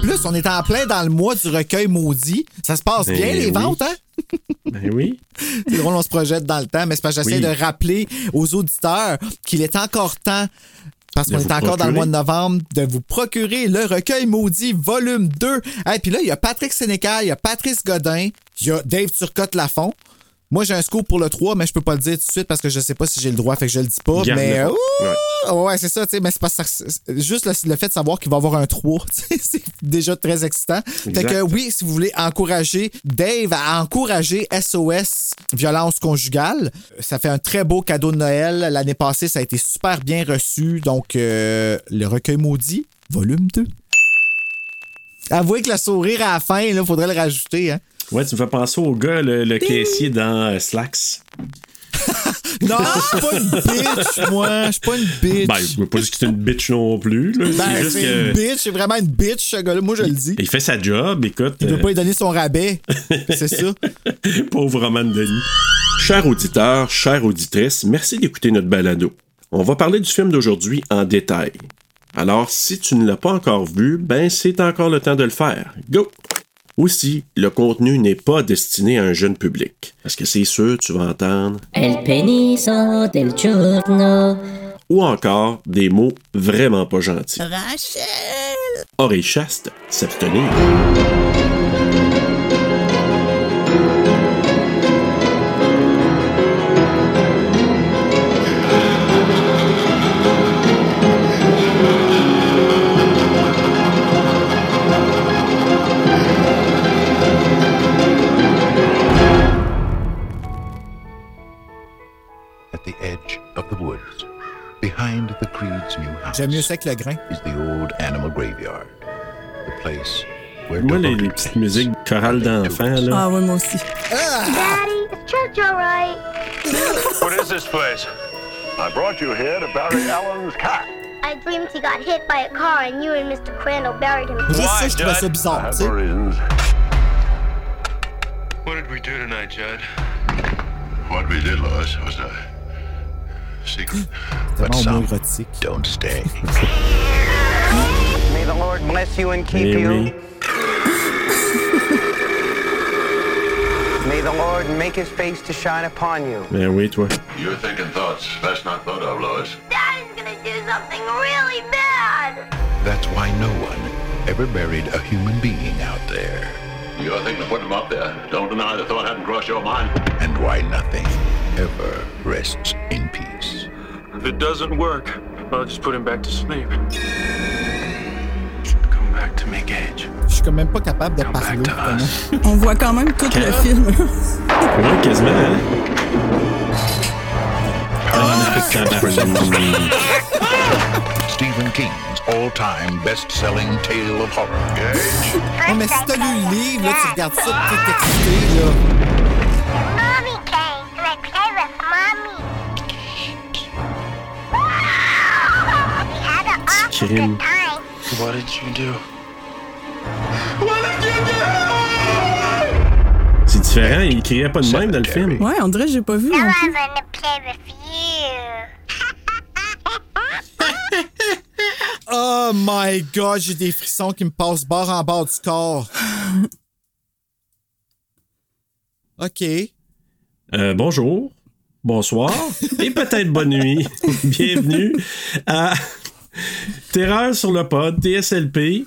plus, on est en plein dans le mois du recueil maudit. Ça se passe Ben bien, les oui. ventes, hein? Ben oui. C'est drôle, on se projette dans le temps, mais c'est parce que j'essaie Oui. de rappeler aux auditeurs qu'il est encore temps, parce qu'on est encore dans le mois de novembre, de vous procurer le recueil maudit volume 2. Et puis là, il y a Patrick Sénécal, il y a Patrice Godin, il y a Dave Turcotte-Lafont. Moi, j'ai un scoop pour le 3, mais je peux pas le dire tout de suite parce que je sais pas si j'ai le droit, fait que je le dis pas. Mais euh, ouh, ouais, c'est ça, tu sais, mais c'est pas ça. Juste le, le fait de savoir qu'il va y avoir un 3, tu sais, c'est déjà très excitant. Fait que oui, si vous voulez encourager Dave à encourager SOS violence conjugale, ça fait un très beau cadeau de Noël. L'année passée, ça a été super bien reçu. Donc, euh, le recueil maudit, volume 2. Avouez que le sourire à la fin, il faudrait le rajouter. Hein? Ouais, tu me fais penser au gars, le, le caissier dans euh, Slacks. Non, je suis pas une bitch, moi. Je suis pas une bitch. Ben, je veux pas dire que une bitch non plus. là. Ben, c'est juste c'est que. une bitch. C'est vraiment une bitch, ce gars-là. Moi, je le dis. Il fait sa job, écoute. Il veut euh, pas lui donner son rabais. C'est ça. Pauvre Roman Denis. Chers auditeurs, chères auditrices, merci d'écouter notre balado. On va parler du film d'aujourd'hui en détail. Alors, si tu ne l'as pas encore vu, ben c'est encore le temps de le faire. Go! Aussi, le contenu n'est pas destiné à un jeune public. Parce que c'est sûr, tu vas entendre, El peniso del giorno. ou encore des mots vraiment pas gentils. Rachel! Oreille chaste, s'abstenir. Behind the Creed's new house, J'aime mieux ça que le grain. is the old animal graveyard. The place where Moi, les, les devoted petites saints musiques chorales d'enfants, là. Ah oui, moi aussi. Daddy, is church all right? What is this place? I brought you here to bury Alan's cat. I dreamed he got hit by a car and you and Mr. Crandall buried him. Juste ça, Why, je Judd? bizarre. I tu have my reasons. What did we do tonight, Judd? What we did, Lois, was a secret. but some homoérotique. don't stay. May the Lord bless you and keep you. oui. May the Lord make his face to shine upon you. Ben oui, toi. You're thinking thoughts best not thought of, Lois. Daddy's gonna do something really bad. That's why no one ever buried a human being out there, You're thinking of putting him up there. Don't deny the thought hadn't crossed your mind. and why nothing ever rests in peace. If it doesn't work, I'll just put him back to sleep. Come back to me, Gage. Je suis quand même pas capable de Come parler. back to vraiment. us. On voit quand même tout le film. Ouais, quasiment, hein? Ah! Tabarnak. Stephen King's all-time best-selling tale of horror. Oh, mais si t'as lu le livre, là, tu regardes ça, puis t'es excité, là. Mommy came. Can I play with mommy? we had an awful good time. What did you do? C'est différent, il criait pas de même dans le film. Ouais, on dirait que j'ai pas vu. Now. I'm gonna play with you. Oh my god, j'ai des frissons qui me passent bord en bord du corps. OK. Euh, bonjour, bonsoir et peut-être bonne nuit. Bienvenue à Terreur sur le pod, TSLP.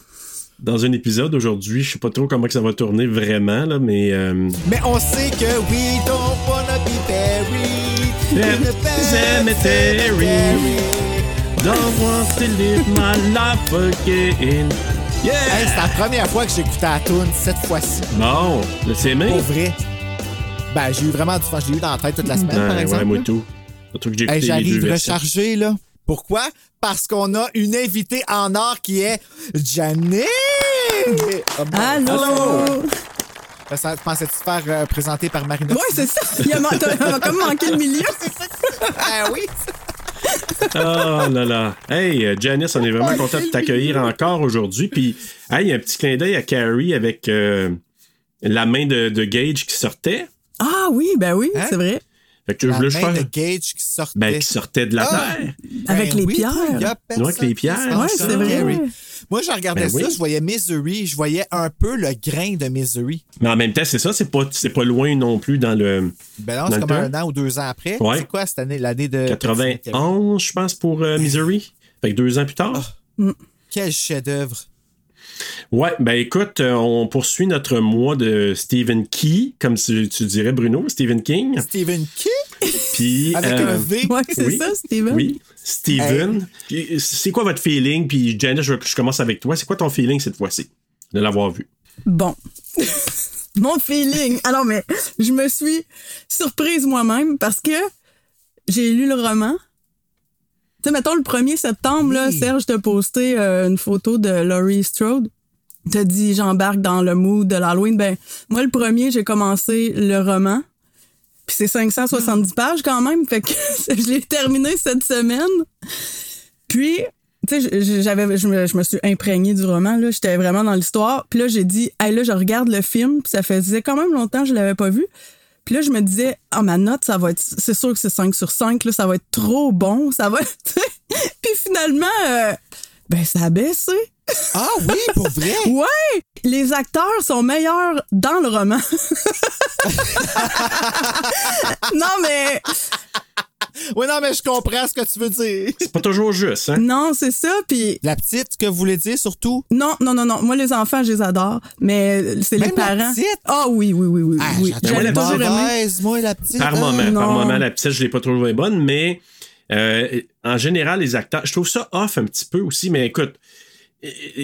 Dans un épisode aujourd'hui, je sais pas trop comment que ça va tourner vraiment, là, mais euh, Mais on sait que we don't wanna be buried in Cemetery. Don't want to live my life again. Yeah! Hey, c'est la première fois que j'écoutais la tune cette fois-ci. Bon, là, c'est même. Pour vrai. Ben, j'ai eu vraiment du fun. Je l'ai eu dans la tête toute la semaine, par Ouais, exemple. ouais, moi là. tout. Surtout que j'ai Hey, J'arrive rechargé, là. Pourquoi? Parce qu'on a une invitée en or qui est Janine! Oh, bon. Allô? Ça, Pensais-tu te faire euh, présenter par Marina? Ouais, c'est ça. Il a, man- t'as comme manqué le milieu. Ah oui! Oh là là. Hey, euh, Janice, on est vraiment content de t'accueillir encore aujourd'hui. Puis, hey, un petit clin d'œil à Carrie avec euh, la main de, de Gage qui sortait. Ah oui, ben oui, Hein? c'est vrai. Fait que La je voulais main faire. de Gage qui sortait. Ben, qui sortait de la Ah! terre. Avec les oui, pierres. il y a Ouais, avec les pierres. Ouais, c'est vrai. Moi, je regardais Ben ça, oui. je voyais Misery, je voyais un peu le grain de Misery. Mais en même temps, c'est ça, c'est pas, c'est pas loin non plus dans le Ben là, Dans c'est comme temps. un an ou deux ans après. Ouais. C'est quoi cette année, l'année de. 91, je pense, pour euh, Misery. Fait que deux ans plus tard. Quel chef-d'œuvre. Ouais, ben écoute, euh, on poursuit notre mois de Stephen Key, comme tu, tu dirais, Bruno, Stephen King. Stephen King Puis. avec euh, un V. Ouais, c'est oui, ça, Steven. Oui, Steven. Puis, C'est quoi votre feeling? Puis, Janice, je, je commence avec toi. C'est quoi ton feeling cette fois-ci de l'avoir vu? Bon. Mon feeling. Alors, mais je me suis surprise moi-même parce que j'ai lu le roman. Tu sais, mettons, le 1er septembre, là. Serge t'a posté euh, une photo de Laurie Strode. T'as dit, j'embarque dans le mood de l'Halloween. Ben, moi, le premier, j'ai commencé le roman. Puis c'est 570 pages quand même. Fait que je l'ai terminé cette semaine. Puis, tu sais, je- j'avais, je me, je me suis imprégnée du roman, là. J'étais vraiment dans l'histoire. Puis là, j'ai dit, hey, là, je regarde le film. Puis ça faisait quand même longtemps que je l'avais pas vu. Puis là, je me disais, ah, ma note, ça va être, c'est sûr que c'est 5 sur 5, là, ça va être trop bon. Ça va être, Puis finalement, euh, ben, ça a baissé. Ah oui, pour vrai? Ouais! Les acteurs sont meilleurs dans le roman. non, mais. Oui, non, mais je comprends ce que tu veux dire. C'est pas toujours juste, hein? Non, c'est ça. Puis. La petite, ce que vous voulez dire surtout? Non, non, non, non. Moi, les enfants, je les adore. Mais c'est les Même la parents. petite? Ah oui, oui, oui, oui. Ah, oui. j'ai moi, la J'avais petite- toujours aimé. mauvaise, moi, la petite. Par Ah, moment, par moment, la petite, je l'ai pas trouvé bonne, mais euh, en général, les acteurs, je trouve ça off un petit peu aussi, mais écoute,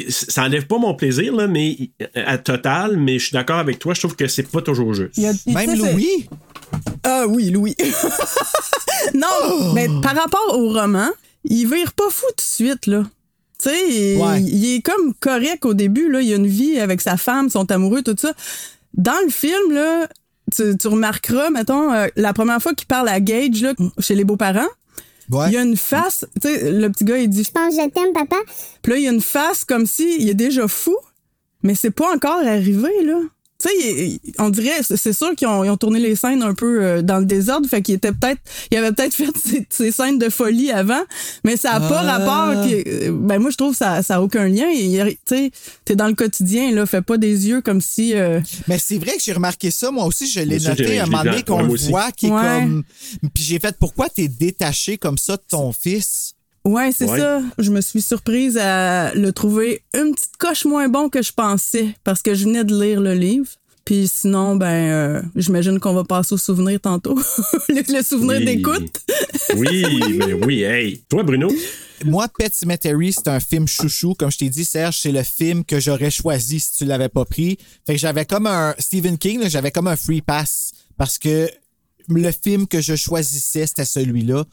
ça enlève pas mon plaisir, là, mais à total, mais je suis d'accord avec toi, je trouve que c'est pas toujours juste. Il y a- tu Même Louis? Ah oui, Louis. non, Oh! mais par rapport au roman, il vire pas fou tout de suite, là. Tu sais, il, est comme correct au début, là. Il a une vie avec sa femme, son amoureux, tout ça. Dans le film, là, tu, tu remarqueras, mettons, euh, la première fois qu'il parle à Gage, là, chez les beaux-parents, Ouais. il y a une face, tu sais, le petit gars, il dit, Je pense que je t'aime, papa? puis là, il y a une face comme si il est déjà fou, mais c'est pas encore arrivé, là. Tu sais, on dirait, c'est sûr qu'ils ont, ils ont tourné les scènes un peu euh, dans le désordre, fait qu'il était peut-être, il avait peut-être fait ces, ces scènes de folie avant, mais ça a pas Ah. rapport. que- ben moi, je trouve que ça, ça a aucun lien. Tu sais, t'es dans le quotidien, là, fais pas des yeux comme si. euh, Mais c'est vrai que j'ai remarqué ça. Moi aussi, je l'ai noté à un moment donné qu'on le voit qui est Ouais. comme. Puis j'ai fait pourquoi t'es détaché comme ça de ton fils? Ouais, c'est Ouais. ça. Je me suis surprise à le trouver une petite coche moins bon que je pensais parce que je venais de lire le livre. Puis sinon, ben, euh, j'imagine qu'on va passer au souvenir tantôt. le, le souvenir Oui. d'écoute. Oui, mais oui, hey. Toi, Bruno? Moi, Pet Cemetery, c'est un film chouchou. Comme je t'ai dit, Serge, c'est le film que j'aurais choisi si tu l'avais pas pris. Fait que j'avais comme un Stephen King, j'avais comme un free pass parce que le film que je choisissais, c'était celui-là.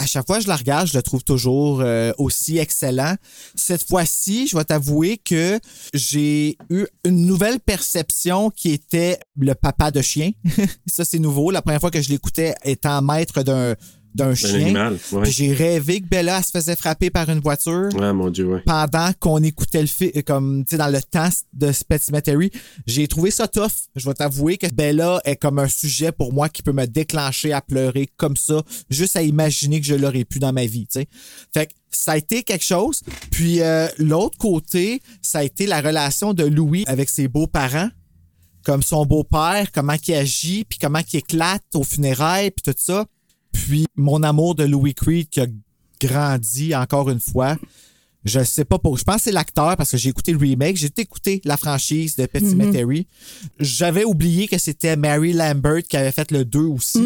À chaque fois je la regarde, je le trouve toujours euh, aussi excellent. Cette fois-ci, je vais t'avouer que j'ai eu une nouvelle perception qui était le papa de chien. Ça, c'est nouveau. La première fois que je l'écoutais étant maître d'un d'un Un chien. animal. Ouais. Puis j'ai rêvé que Bella se faisait frapper par une voiture Ah, mon Dieu, ouais. pendant qu'on écoutait le film, comme, tu sais, dans le temps de Pet Cemetery. J'ai trouvé ça tough. Je vais t'avouer que Bella est comme un sujet pour moi qui peut me déclencher à pleurer comme ça, juste à imaginer que je l'aurais pu dans ma vie, tu sais. Fait que ça a été quelque chose. Puis euh, l'autre côté, ça a été la relation de Louis avec ses beaux-parents comme son beau-père, comment il agit, puis comment il éclate aux funérailles, puis tout ça. Puis mon amour de Louis Creed qui a grandi encore une fois. Je sais pas pour. Je pense que c'est l'acteur parce que j'ai écouté le remake. J'ai écouté la franchise de Pet Cemetery. J'avais oublié que c'était Mary Lambert qui avait fait le 2 aussi.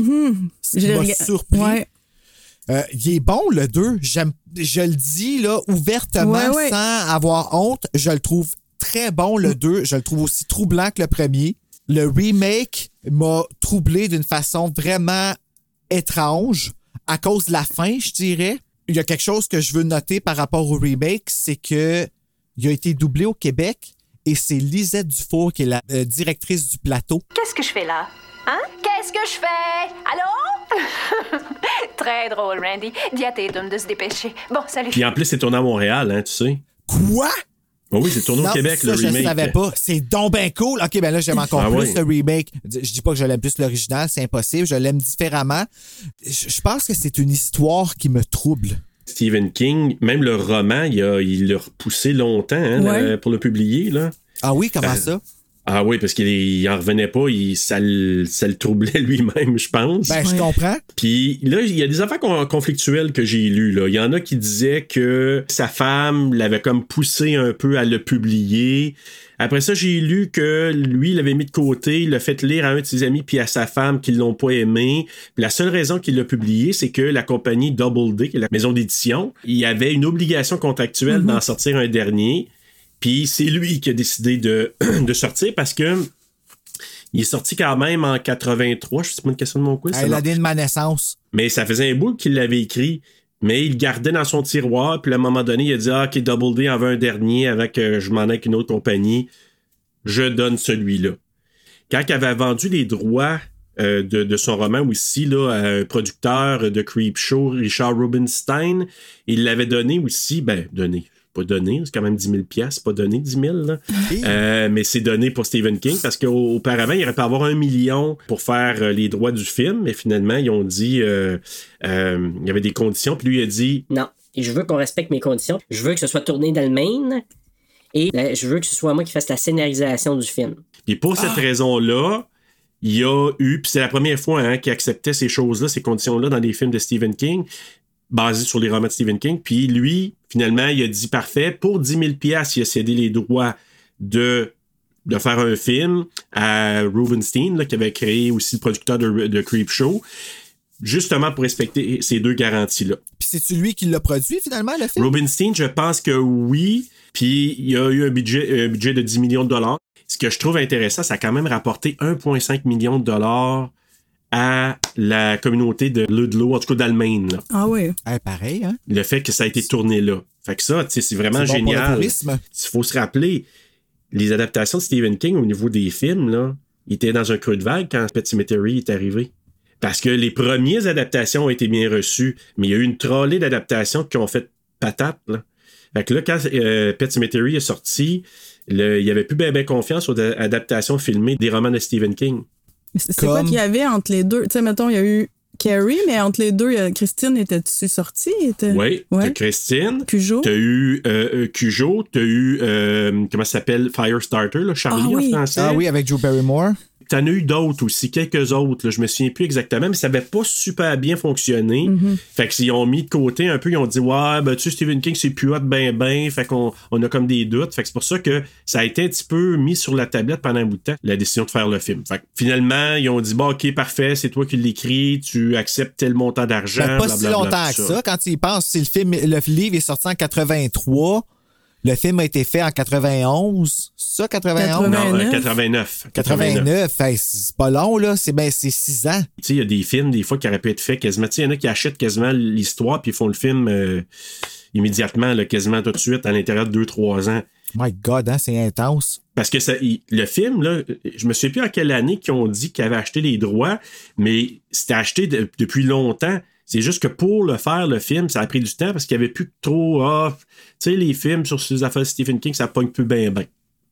Je l'ai m'a rega- surpris. Ouais. Euh, il est bon, le 2. J'aime, je le dis là, ouvertement, Ouais, ouais. sans avoir honte. Je le trouve très bon, le 2. Je le trouve aussi troublant que le premier. Le remake m'a troublé d'une façon vraiment étrange à cause de la fin, je dirais. Il y a quelque chose que je veux noter par rapport au remake, c'est que il a été doublé au Québec et c'est Lisette Dufour qui est la euh, directrice du plateau. Qu'est-ce que je fais là? Hein? Qu'est-ce que je fais? Allô? Très drôle, Randy. Dis à Tatum de se dépêcher. Bon, salut. Puis en plus, c'est tourné à Montréal, hein, tu sais. Quoi? Oh oui, c'est tourné au Non, Québec, ça, le je remake. savais pas. C'est donc ben cool. OK, ben là, j'aime encore Ah plus oui. le remake. Je dis pas que je l'aime plus l'original, c'est impossible. Je l'aime différemment. Je je pense que c'est une histoire qui me trouble. Stephen King, même le roman, il l'a repoussé longtemps hein, Ouais. le- pour le publier. Là. Ah oui, comment Euh, ça? Ah oui, parce qu'il il en revenait pas, il, ça, le, ça le troublait lui-même, je pense. Ben, je comprends. Puis là, il y a des affaires con- conflictuelles que j'ai lues. Là. Il y en a qui disaient que sa femme l'avait comme poussé un peu à le publier. Après ça, j'ai lu que lui, il l'avait mis de côté, il l'a fait lire à un de ses amis puis à sa femme qui l'ont pas aimé. Puis la seule raison qu'il l'a publié, c'est que la compagnie Double D, qui est la maison d'édition, il y avait une obligation contractuelle d'en sortir un dernier. Puis c'est lui qui a décidé de, de sortir parce que il est sorti quand même en 83. Je sais pas une question de mon quiz. a marche? de ma naissance. Mais ça faisait un bout qu'il l'avait écrit. Mais il le gardait dans son tiroir. Puis à un moment donné, il a dit Ah, OK, Double D en veut un dernier avec euh, je m'en ai avec une autre compagnie. Je donne celui-là. Quand il avait vendu les droits euh, de, de son roman aussi là, à un producteur de Creepshow, Richard Rubinstein, il l'avait donné aussi, ben, donné. Pas donné, c'est quand même 10 000 piastres, pas donné 10 000. là. Euh, mais c'est donné pour Stephen King parce qu'auparavant, il aurait pu avoir un million pour faire euh, les droits du film, mais finalement, ils ont dit euh, euh, il y avait des conditions, puis lui il a dit Non. Et je veux qu'on respecte mes conditions. Je veux que ce soit tourné dans le Maine. Et euh, je veux que ce soit moi qui fasse la scénarisation du film. Puis pour cette raison-là, il y a eu, puis c'est la première fois hein, qu'il acceptait ces choses-là, ces conditions-là dans les films de Stephen King, basés sur les romans de Stephen King. Puis lui, finalement, il a dit parfait, pour 10 000 piastres, il a cédé les droits de, de faire un film à Rubenstein, là, qui avait créé aussi le producteur de, de Creepshow, justement pour respecter ces deux garanties-là. Puis c'est-tu lui qui l'a produit finalement, le film? Rubinstein, je pense que oui. Puis il y a eu un budget, un budget de 10 millions de dollars. Ce que je trouve intéressant, ça a quand même rapporté 1,5 million de dollars à la communauté de Ludlow, en tout cas d'Allemagne. là. Ah oui. Eh, pareil, hein? Le fait que ça a été tourné là. Fait que ça, tu sais, c'est vraiment C'est bon pour le génial. tourisme. Il faut se rappeler, les adaptations de Stephen King au niveau des films, là, il était dans un creux de vague quand Pet Cemetery est arrivé. Parce que les premières adaptations ont été bien reçues, mais il y a eu une trollée d'adaptations qui ont fait patate. Là. Fait que là, quand euh, Pet Cemetery est sorti, le- il n'y avait plus bien ben confiance aux adaptations filmées des romans de Stephen King. C'est quoi qu'il y avait entre les deux? Tu sais, mettons, il y a eu Carrie, mais entre les deux, Christine était-tu sortie? Était... Oui, Ouais. t'as Christine, Cujo. t'as eu euh, euh, Cujo, t'as eu, euh, comment ça s'appelle, Firestarter, là, Charlie Ah oui. en français. Ah oui, avec Drew Barrymore. T'en as eu d'autres aussi, quelques autres. Là, je me souviens plus exactement, mais ça avait pas super bien fonctionné. Mm-hmm. Fait que s'ils ont mis de côté un peu, ils ont dit Ouais, ben tu sais, Stephen King, c'est plus hot ben ben. Fait qu'on on a comme des doutes. Fait que c'est pour ça que ça a été un petit peu mis sur la tablette pendant un bout de temps, la décision de faire le film. Fait que finalement, ils ont dit Bon, ok, parfait, c'est toi qui l'écris, tu acceptes tel montant d'argent. Pas si longtemps que ça. Quand tu y penses, si le film, le livre est sorti en 83, le film a été fait en 91. Ça, 91? Non, euh, 89. 89. 89. Hey, c'est pas long, là. C'est ben, c'est 6 ans. Tu sais, il y a des films, des fois, qui auraient pu être faits quasiment. Tu sais, il y en a qui achètent quasiment l'histoire puis ils font le film euh, immédiatement, là, quasiment tout de suite, à l'intérieur de 2-3 ans. My God, hein, c'est intense. Parce que ça, il- le film, là, je me souviens plus en quelle année qu'ils ont dit qu'ils avaient acheté les droits, mais c'était acheté de- depuis longtemps. C'est juste que pour le faire, le film, ça a pris du temps parce qu'il y avait plus trop. Ah, tu sais, les films sur ces affaires de Stephen King, ça pogne plus bien, bien.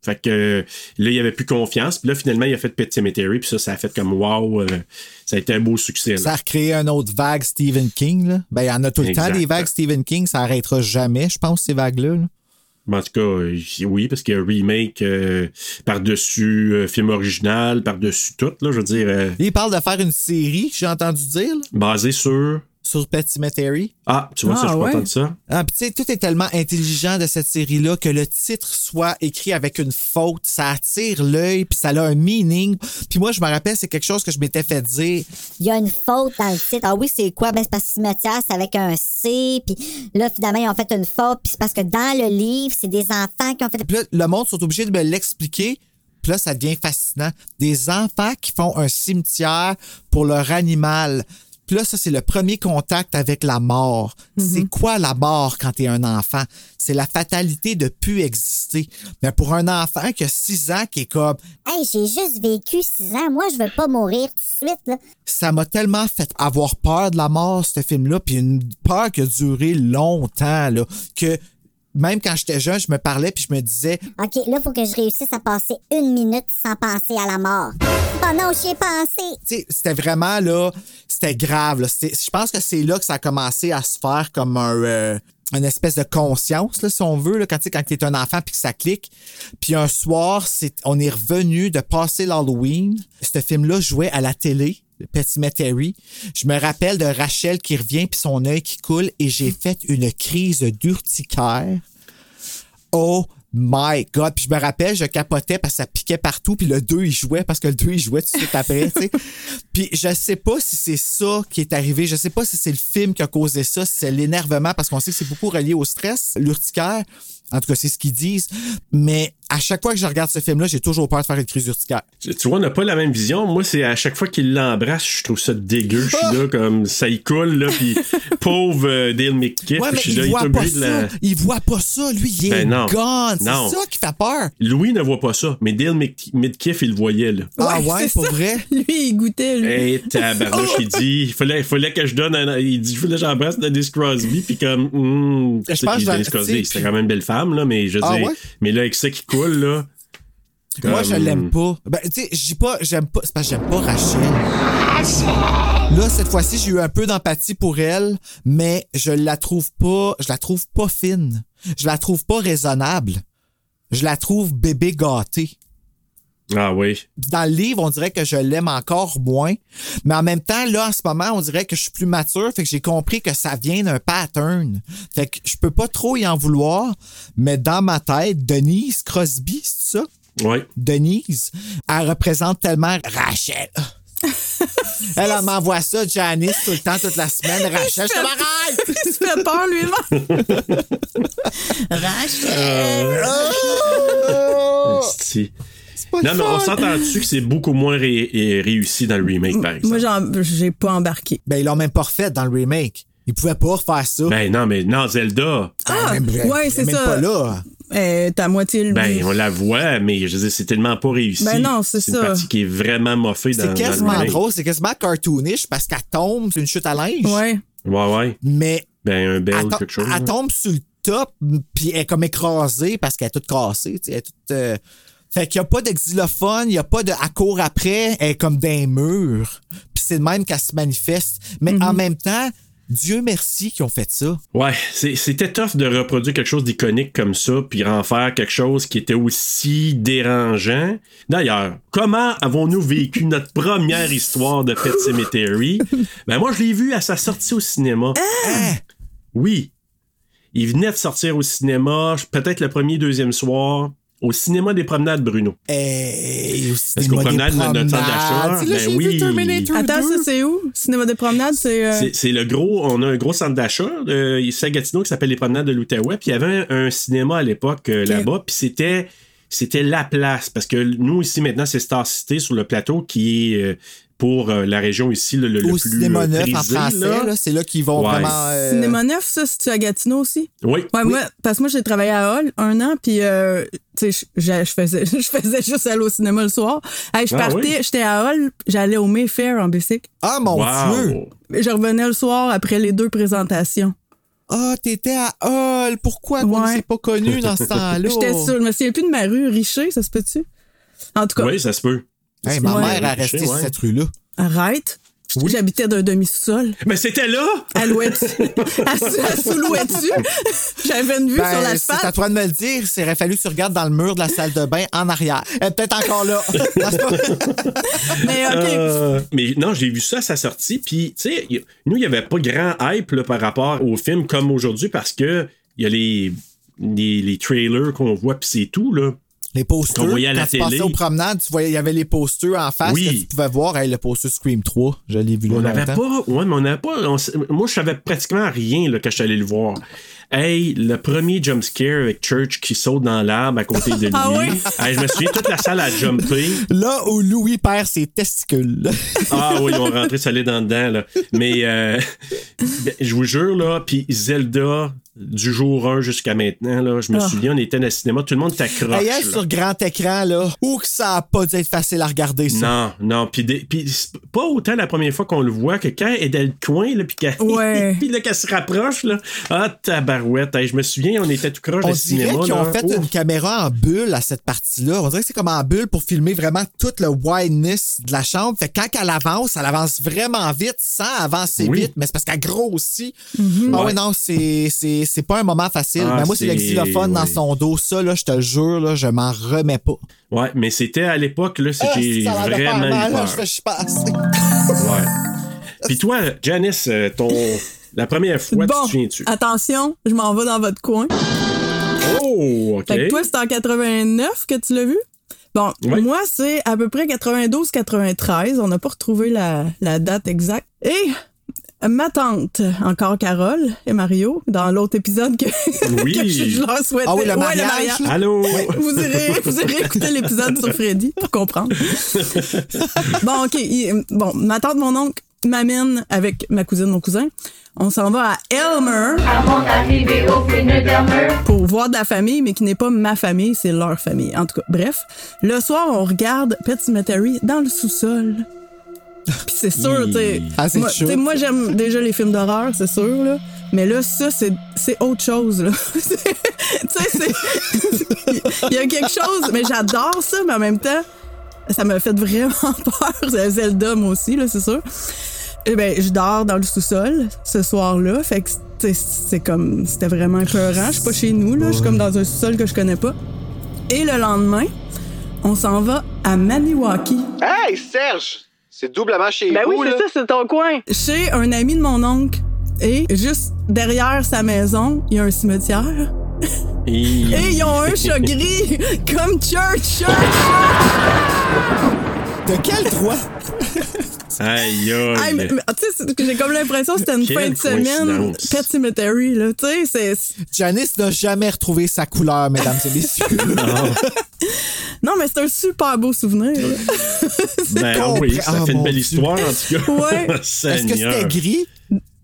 Fait que là, il y avait plus confiance. Puis là, finalement, il a fait Pet Cemetery. Puis ça, ça a fait comme wow, euh, ça a été un beau succès. là. Ça a recréé un autre vague Stephen King, là. Ben, il y en a tout le temps des vagues Stephen King. Ça arrêtera jamais, je pense, ces vagues-là. là. En tout cas, euh, oui, parce qu'il y a un remake euh, par-dessus euh, film original, par-dessus tout, là, je veux dire, euh, Il parle de faire une série, j'ai entendu dire, là, basé sur. Sur Pet Cemetery. Ah, tu vois, ça, Ah, je suis ouais. content de ça. Ah, puis tu sais, tout est tellement intelligent de cette série-là que le titre soit écrit avec une faute, ça attire l'œil, puis ça a un meaning. Puis moi, je me rappelle, c'est quelque chose que je m'étais fait dire. Il y a une faute dans le titre. Ah oui, c'est quoi? Ben, c'est parce que cimetière, c'est avec un C. Puis là, finalement, ils ont fait une faute. Puis c'est parce que dans le livre, c'est des enfants qui ont fait. Puis là, le monde sont obligés de me l'expliquer. Puis là, ça devient fascinant. Des enfants qui font un cimetière pour leur animal. Là, ça, c'est le premier contact avec la mort. C'est quoi la mort quand t'es un enfant? C'est la fatalité de plus exister. Mais pour un enfant qui a 6 ans, qui est comme, Hey, j'ai juste vécu six ans. Moi, je veux pas mourir tout de suite, là. ça m'a tellement fait avoir peur de la mort, ce film-là, puis une peur qui a duré longtemps, là, que même quand j'étais jeune, je me parlais puis je me disais, OK, là, faut que je réussisse à passer une minute sans penser à la mort. Oh non, j'y ai pensé. tu sais, c'était vraiment là, c'était grave. Je pense que c'est là que ça a commencé à se faire comme un, euh, une espèce de conscience, là, si on veut, là, quand tu quand es un enfant puis que ça clique. Puis un soir, on est revenu de passer l'Halloween. Ce film-là jouait à la télé. Pet Cemetery. Je me rappelle de Rachel qui revient puis son œil qui coule et j'ai fait une crise d'urticaire. Oh my God. Puis je me rappelle, je capotais parce que ça piquait partout. Puis le 2, il jouait parce que le 2, il jouait tout de suite après. tu sais. Puis je sais pas si c'est ça qui est arrivé. Je sais pas si c'est le film qui a causé ça, si c'est l'énervement, parce qu'on sait que c'est beaucoup relié au stress, l'urticaire. En tout cas, c'est ce qu'ils disent. Mais à chaque fois que je regarde ce film-là, j'ai toujours peur de faire une crise urticaire. Tu vois, on n'a pas la même vision. Moi, c'est à chaque fois qu'il l'embrasse, je trouve ça dégueu. Je suis là comme ça y coule, là, puis pauvre euh, Dale McKiff. Ouais, je mais suis il là, voit pas obligé de la- ça. Il voit pas ça. Lui, il est Ben non. gone. C'est ça qui fait peur. Louis ne voit pas ça, mais Dale Mc- Midkiff, il le voyait, là. Ah ouais, c'est pour ça. vrai? Lui, il goûtait, lui. Hey, tabarnouche, il dit, il fallait, il fallait que je donne un, il dit, il fallait que j'embrasse Dennis Crosby, puis comme, hum, Je pense que Dennis Crosby, c'était quand même une belle femme, là, mais je Ah dis, ouais? mais là, avec ça qui coule, là. Moi, je l'aime pas. Ben, tu sais, je dis pas, j'aime pas, c'est parce que j'aime pas Rachel. Là, cette fois-ci, j'ai eu un peu d'empathie pour elle, mais je la trouve pas, je la trouve pas fine. Je la trouve pas raisonnable. Je la trouve bébé gâté. Ah oui. Dans le livre, on dirait que je l'aime encore moins. Mais en même temps, là, en ce moment, on dirait que je suis plus mature. Fait que j'ai compris que ça vient d'un pattern. Fait que je peux pas trop y en vouloir. Mais dans ma tête, Denise Crosby, c'est ça? Oui. Denise, elle représente tellement Rachel. elle, elle m'envoie ça, Janice, tout le temps, toute la semaine. Rachel, je te m'arrête! Il se fait peur, lui-même. Esti. Pas Non, mais on fun. s'entend dessus que c'est beaucoup moins ré- ré- réussi dans le remake, par exemple? Moi, j'en- j'ai pas embarqué. Ben, ils l'ont même pas refait dans le remake. Ils pouvaient pas refaire ça. Ben non, mais non, Zelda. Ah, même, ouais, c'est même ça. pas là. Euh, T'as moitié le. Ben, on la voit, mais je veux dire, c'est tellement pas réussi. Ben non, c'est une ça. partie qui est vraiment moffée dans, C'est dans le quasiment drôle, c'est quasiment cartoonish parce qu'elle tombe, c'est une chute à linge. Ouais. Ouais, ouais. Mais Ben, un bel quelque chose. elle tombe sur le top, puis elle est comme écrasée parce qu'elle est toute cassée. tu sais, Elle est toute, euh, Fait qu'il n'y a pas de xylophone, il n'y a pas de. Elle court après, elle est comme d'un mur. Puis c'est de même qu'elle se manifeste. Mais Mm-hmm. en même temps, Dieu merci qu'ils ont fait ça. Ouais, c'est- c'était tough de reproduire quelque chose d'iconique comme ça, puis en faire quelque chose qui était aussi dérangeant. D'ailleurs, comment avons-nous vécu notre première histoire de Pet Cemetery? Ben moi, je l'ai vu à sa sortie au cinéma. Hein? Oui. Il venait de sortir au cinéma, peut-être le premier, deuxième soir, au cinéma des promenades Bruno. Et aussi Parce des qu'au modes promenade, notre centre d'achat. Là, ben oui. Attends, 2. ça, c'est où? Cinéma des promenades, c'est. euh, C'est- C'est le gros, on a un gros centre d'achat euh, ici à Gatineau qui s'appelle les promenades de l'Outaouais, puis il y avait un, un cinéma à l'époque euh, là-bas, puis c'était c'était la place parce que nous ici maintenant c'est Star City sur le plateau qui est euh, pour euh, la région ici le, le- le plus cinéma euh, neuf en français, là. là, c'est là qu'ils vont Ouais. vraiment. euh, Cinéma neuf, ça, c'est-tu à Gatineau aussi? Oui. Ouais, moi, parce que moi, j'ai travaillé à Hall un an, puis, euh, tu sais, je je faisais, je faisais juste aller au cinéma le soir. Hey, je Ah partais, oui? j'étais à Hall, j'allais au Mayfair en bicycle. Ah mon Dieu! Wow. Je revenais le soir après les deux présentations. Ah, t'étais à Hall. Pourquoi qu'on ne s'est pas connu dans ce temps-là? J'étais sûre, je me souviens plus de ma rue, Richer, ça se peut-tu? En tout cas, Oui, ça se peut. Hey, ma Ouais. mère a resté sur cette rue-là. arrête. J'habitais d'un demi-sous-sol. Mais c'était là! À l'ouest. à, sous- à sous-louais-tu? J'avais une vue Ben, sur c'est à l'asphalte. toi de me le dire. Il aurait fallu que tu regardes dans le mur de la salle de bain en arrière. Elle est peut-être encore là. Mais OK. Euh, mais non, j'ai vu ça à sa sortie. Puis, tu sais, nous, il n'y avait pas grand hype là, par rapport au film comme aujourd'hui parce que il y a les, les, les trailers qu'on voit, puis c'est tout. là. Les posters. Qu'on voyait à la quand tu passais télé. aux promenades, tu voyais, il y avait les posters en face Oui. que tu pouvais voir. Hey, le poster Scream 3, je l'ai vu là On n'avait pas. Ouais, mais on n'avait pas. on moi, je savais pratiquement rien là, quand je suis allé le voir. Hey, le premier jump scare avec Church qui saute dans l'arbre à côté de lui. Ah oui? Hey, je me souviens, toute la salle a jumpé. Là où Louis perd ses testicules. Ah oui, ils ont rentré solide en dedans, là. Mais euh, ben, je vous jure, là, puis Zelda, du jour 1 jusqu'à maintenant, là, je me Ah. souviens, on était dans le cinéma, tout le monde était accroche. Hey, elle, là. sur grand écran, là, où que ça a pas dû être facile à regarder, ça? Non, non, puis pas autant la première fois qu'on le voit que quand elle est dans le coin, là, puis qu'elle Ouais. puis là, qu'elle se rapproche, là, ah, tabarnouche, tabarouette. Hey, je me souviens, on était tout croche dirait cinéma. qu'ils ont fait Ouf. une caméra en bulle à cette partie-là. On dirait que c'est comme en bulle pour filmer vraiment tout le wideness de la chambre. Fait que quand elle avance, elle avance vraiment vite sans avancer Oui. vite, mais c'est parce qu'elle grossit. Mhm. Ah ouais, Ouais. non, c'est, c'est, c'est pas un moment facile. Ah, mais moi, c'est le xylophone dans son dos. Ça, là, je te jure, là, je m'en remets pas. Ouais, mais c'était à l'époque, là, c'est Ah, j'ai de vraiment mal, eu là, je je. Ouais. Puis toi, Janice, euh, ton... la première fois, Bon, tu te souviens-tu? attention, je m'en vais dans votre coin. Oh, OK. Fait que toi, c'est en 89 que tu l'as vu? Bon, Ouais. moi, c'est à peu près 92-93. On n'a pas retrouvé la, la date exacte. Et ma tante, encore Carole et Mario, dans l'autre épisode que, Oui. que je, je leur souhaitais. Ah oui, le Ouais, mariage, là. Allô? Vous irez, vous irez écouter l'épisode sur Freddy pour comprendre. bon, OK. bon, ma tante, mon oncle m'amène avec ma cousine, mon cousin. On s'en va à Elmer pour voir de la famille, mais qui n'est pas ma famille, c'est leur famille. En tout cas, bref. Le soir, on regarde Pet Cemetery dans le sous-sol. Puis c'est sûr, tu sais. Ah, c'est moi, moi, j'aime déjà les films d'horreur, c'est sûr, là. Mais là, ça, c'est c'est autre chose, là. tu sais, c'est. Il y a quelque chose, mais j'adore ça, mais en même temps, ça m'a fait vraiment peur. C'est Zelda, moi aussi, là, c'est sûr. Eh ben, je dors dans le sous-sol ce soir-là. Fait que c'est- comme. C'était vraiment épeurant. Je suis pas chez nous, là. Je suis comme dans un sous-sol que je connais pas. Et le lendemain, on s'en va à Maniwaki. Hey, Serge! C'est doublement chez Ben vous, oui, c'est ça, c'est ton coin. Chez un ami de mon oncle. Et juste derrière sa maison, il y a un cimetière. Et... Et ils ont un chat gris, comme Church, Church, De quel droit? Aïe, aïe. tu sais, j'ai comme l'impression que c'était une fin de semaine. Pet Cemetery, là. Tu sais, c'est. Janice n'a jamais retrouvé sa couleur, mesdames et messieurs. Non, mais c'est un super beau souvenir. Ben compris. oui, ça Ah, fait une mon belle Dieu. histoire, en tout cas. Ouais. Est-ce que c'était gris?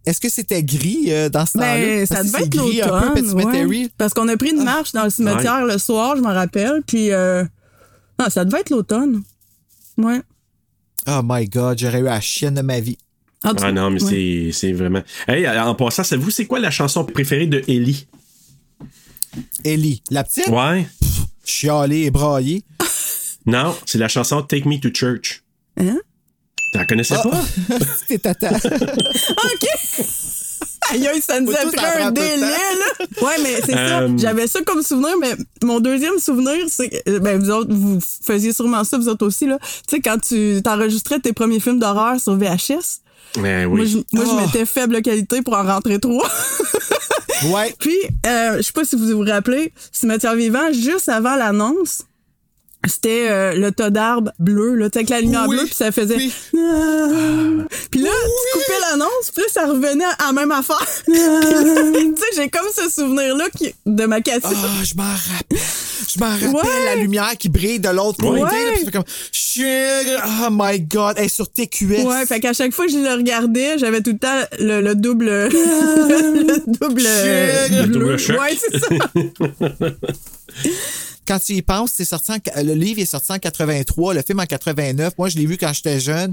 Est-ce que c'était gris euh, dans ce temps-là? Ben, ça Parce que devait être gris un peu, Pet l'automne. Cemetery. ouais. Parce qu'on a pris une marche dans le cimetière le soir, je m'en rappelle. Puis, euh... non, ça devait être l'automne. Ouais. Oh my God, j'aurais eu la chienne de ma vie. Tout- Ah non, mais ouais. c'est- c'est vraiment. Hey, en passant, savez-vous, c'est quoi la chanson préférée de Ellie? Ellie, la petite, Ouais. chialée et braillée. Non, c'est la chanson Take Me to Church. Hein? T'en connaissais Ah. pas? C'était tata. OK! Aïe, ça nous a pris un délai, là! Ouais, mais c'est ça. Euh, J'avais ça comme souvenir, mais mon deuxième souvenir, c'est que, ben, vous autres, vous faisiez sûrement ça, vous autres aussi, là. Tu sais, quand tu t'enregistrais tes premiers films d'horreur sur VHS, Ben moi, oui. je, moi, je Oh. mettais faible qualité pour en rentrer trois. Ouais. Puis, euh, je sais pas si vous vous rappelez, Cimetière Vivant, juste avant l'annonce, c'était euh, le tas d'arbres bleu, là, tu sais, avec la lumière Oui, bleue, puis ça faisait... oui. Ah. Puis là, tu coupais l'annonce, puis là, ça revenait à la même affaire. tu sais, j'ai comme ce souvenir-là qui- de ma cassette. Ah, je m'en rappelle. Je m'en rappelle Ouais. la lumière qui brille de l'autre côté. Ouais. là, puis ça fait comme Oh my God. Elle est sur TQS. Ouais, fait qu'à chaque fois que je le regardais, j'avais tout le temps le, le double. le double. Le bleu. double choc. Ouais, c'est ça. Quand tu y penses, c'est sorti en- le livre est sorti en 83, le film en 89. Moi, je l'ai vu quand j'étais jeune.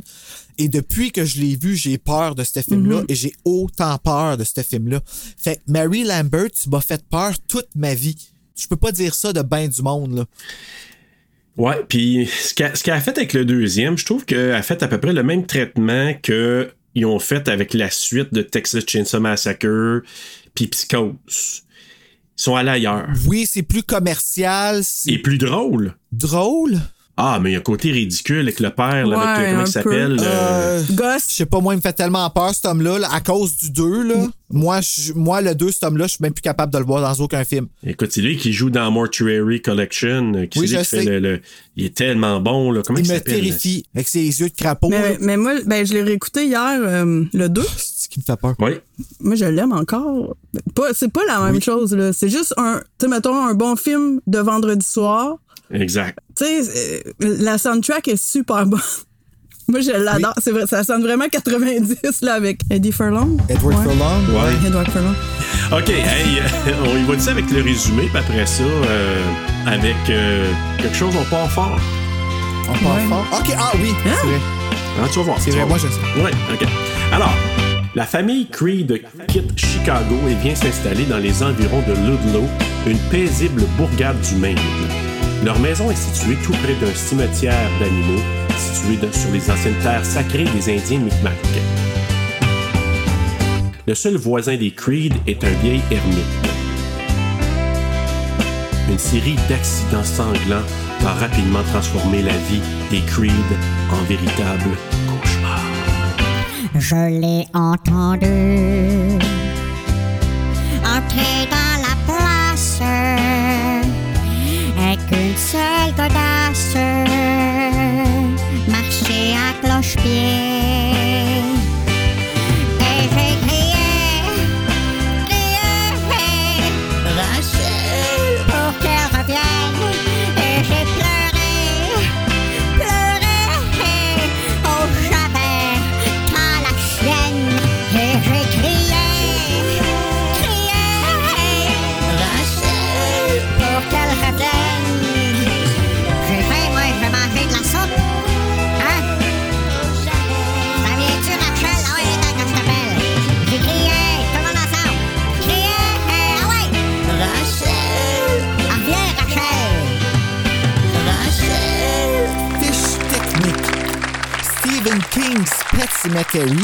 Et depuis que je l'ai vu, j'ai peur de ce film-là. Mhm. Et j'ai autant peur de ce film-là. Fait que Mary Lambert, tu m'as fait peur toute ma vie. Je peux pas dire ça de ben du monde, là. Ouais, puis ce qu'elle ce qu'elle a fait avec le deuxième, je trouve qu'elle a fait à peu près le même traitement que ils ont fait avec la suite de Texas Chainsaw Massacre puis Psychose. Ils sont allés ailleurs. Oui, c'est plus commercial, c'est Et plus drôle. drôle? Ah, mais il y a un côté ridicule avec le père, là, Ouais, avec, comment il s'appelle? euh, Euh, Gosse. Je sais pas, moi, il me fait tellement peur, cet homme-là, là, à cause du 2, là. Moi, je- moi, le 2, cet homme-là, je suis même plus capable de le voir dans aucun film. Écoute, c'est lui qui joue dans Mortuary Collection. euh, Qui Oui, c'est lui je qui fait le, le- Il est tellement bon, là. Comment il, Il me terrifie, avec ses yeux de crapaud. Mais, là. mais moi, ben, je l'ai réécouté hier, euh, le 2. C'est ce qui me fait peur. Oui. Moi, je l'aime encore. Pas, c'est pas la même chose, là. C'est juste un, tu sais, mettons, un bon film de vendredi soir. Exact. Tu sais, euh, la soundtrack est super bonne. Moi, je l'adore. C'est vrai, ça sonne vraiment 90, là, avec Eddie Furlong. Edward Ouais. Furlong? Ouais. Edward Furlong. OK, hey, euh, on y va dire avec le résumé, puis après ça, euh, avec euh, quelque chose, on part fort? On part Ouais. fort? OK, ah oui, Hein? c'est vrai. Hein, tu vas voir. C'est vrai, moi, je sais. Oui, OK. Alors, La famille Creed quitte Chicago et vient s'installer dans les environs de Ludlow, une paisible bourgade du Maine. Leur maison est située tout près d'un cimetière d'animaux, situé sur les anciennes terres sacrées des Indiens Micmac. Le seul voisin des Creed est un vieil ermite. Une série d'accidents sanglants va rapidement transformer la vie des Creed en véritable cauchemar. Je l'ai entendu une seule godasse, marcher à cloche-pied. Pet Cemetery,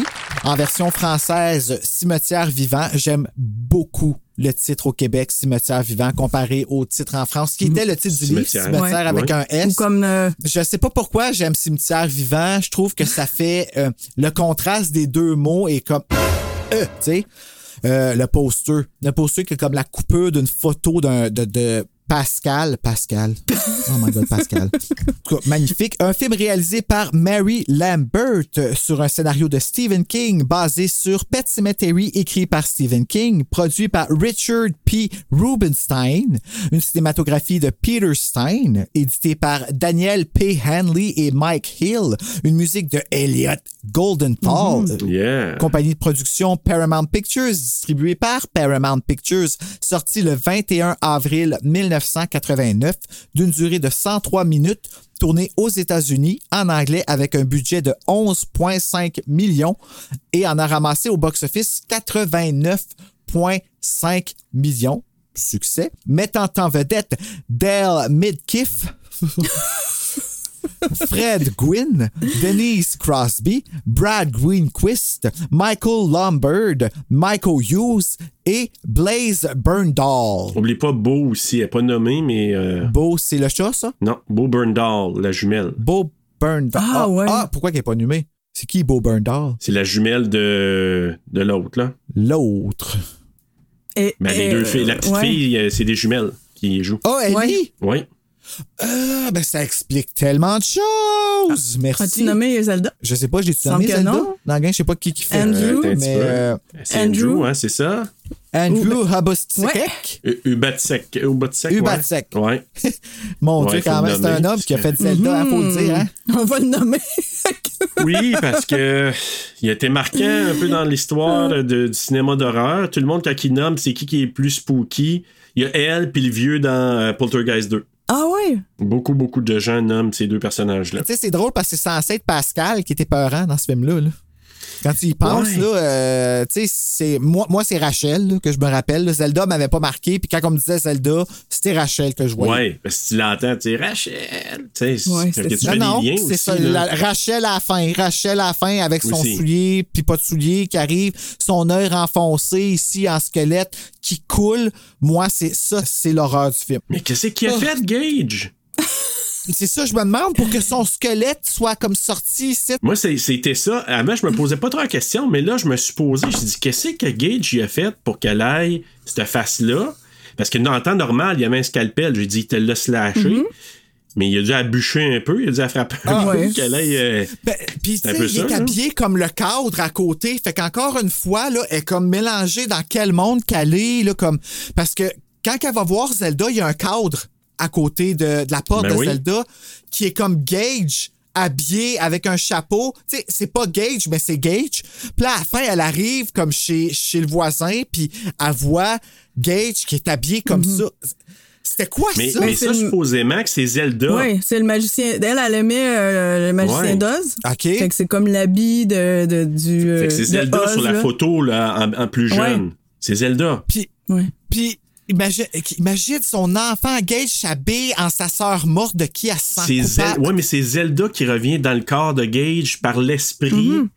en version française Cimetière vivant. J'aime beaucoup le titre au Québec, Cimetière vivant, comparé au titre en France, qui était le titre du livre, Cimetière. Ouais. avec Ouais. un S. Ou comme euh, Je sais pas pourquoi j'aime cimetière vivant. Je trouve que ça fait euh, le contraste des deux mots est comme euh, tu sais. Euh, le poster. Le poster qui est comme la coupure d'une photo d'un de, de Pascal. Pascal. Oh my god, Pascal. En tout cas, magnifique. Un film réalisé par Mary Lambert euh, sur un scénario de Stephen King basé sur Pet Cemetery écrit par Stephen King, produit par Richard P. Rubenstein, une cinématographie de Peter Stein, édité par Daniel P. Hanley et Mike Hill, une musique de Elliot Goldenthal, euh, Yeah. compagnie de production Paramount Pictures, distribuée par Paramount Pictures, sorti le 21 avril 1989, d'une durée de 103 minutes, tourné aux États-Unis en anglais avec un budget de 11,5 millions et en a ramassé au box-office 89,5 millions. Succès. Mettant en vedette Dale Midkiff. Fred Gwynn, Denise Crosby, Brad Greenquist, Michael Lombard, Michael Hughes et Blaze Burndall. Oublie pas Beau aussi, elle est pas nommée, mais. euh, Beau, c'est le chat, ça? Non, Beau Burndall, la jumelle. Beau Burndall. Ah, ouais. ah, pourquoi il n'est pas nommé? C'est qui Beau Burndall? C'est la jumelle de, de l'autre, là. L'autre. et, Ben, les et, deux filles. La petite ouais. fille, euh, c'est des jumelles qui jouent. Oh, Ellie? Ouais. Ah, ben ça explique tellement de choses. Merci. As-tu nommé Zelda? Je sais pas, j'ai Semble nommé que Zelda? non. Dans le je sais pas qui qui fait. Andrew? Petit mais euh, C'est Andrew, Andrew. hein, c'est ça? Andrew. U- Ubatsek. Ubatsek. ouais. Ubatsek. Ouais. Mon Ouais, Dieu, quand même, c'est un homme qui a fait Zelda, hein, faut le dire. Hein? On va le nommer. Oui, parce que il a été marquant un peu dans l'histoire de- du cinéma d'horreur. Tout le monde, quand il nomme, c'est qui qui est plus spooky? Il y a elle puis le vieux dans euh, Poltergeist 2. Ah ouais? Beaucoup, beaucoup de gens nomment ces deux personnages-là. Tu sais, c'est drôle parce que c'est censé être Pascal qui était peurant dans ce film-là. là. Quand tu y penses, Ouais. là, euh, tu sais, c'est moi, moi c'est Rachel là, que je me rappelle. là. Zelda m'avait pas marqué, puis quand on me disait Zelda, c'était Rachel que je voyais. Ouais, parce que tu l'entends, tu sais, Rachel. Tu sais, Ouais, c'est ça. Non, non, des liens c'est ça. la- Rachel à la fin. Rachel à la fin avec son Aussi. soulier, puis pas de soulier qui arrive, son œil renfoncé ici en squelette qui coule. Moi, c'est ça, c'est l'horreur du film. Mais qu'est-ce qu'il a Oh. fait, Gage? C'est ça, je me demande pour que son squelette soit comme sorti ici. Moi, c'était ça. Avant, je me posais pas trop la question, mais là, je me suis posé. Je me suis dit, qu'est-ce que Gage y a fait pour qu'elle aille cette face-là? Parce que dans le temps normal, il y avait un scalpel. J'ai dit, il l'a slashé. Mais il a dû la bûcher un peu, il a dû frapper un Ah, peu, qu'elle aille. euh, Ben, Puis, il ça, est habillé comme le cadre à côté. Fait qu'encore une fois, là, elle est comme mélangée dans quel monde qu'elle est, là, comme. Parce que quand elle va voir Zelda, il y a un cadre à côté de, de la porte Ben de oui. Zelda qui est comme Gage habillé avec un chapeau. Tu sais, c'est pas Gage, mais c'est Gage. Puis là, à la fin, elle arrive comme chez, chez le voisin, puis elle voit Gage qui est habillé comme ça. C'était quoi Mais, ça? mais ça, supposément que c'est Zelda. Oui, c'est le magicien. Elle, elle aimait euh, le magicien Ouais. d'Oz. OK. Fait que c'est comme l'habit de, de- du. euh, Fait que c'est de Zelda Oz, sur la là. photo là, en, en plus Ouais. jeune. C'est Zelda. Puis, Ouais. puis imagine, imagine son enfant Gage s'habille en sa sœur morte de qui Zel- coupable. ouais, mais c'est Zelda qui revient dans le corps de Gage par l'esprit. Mm-hmm.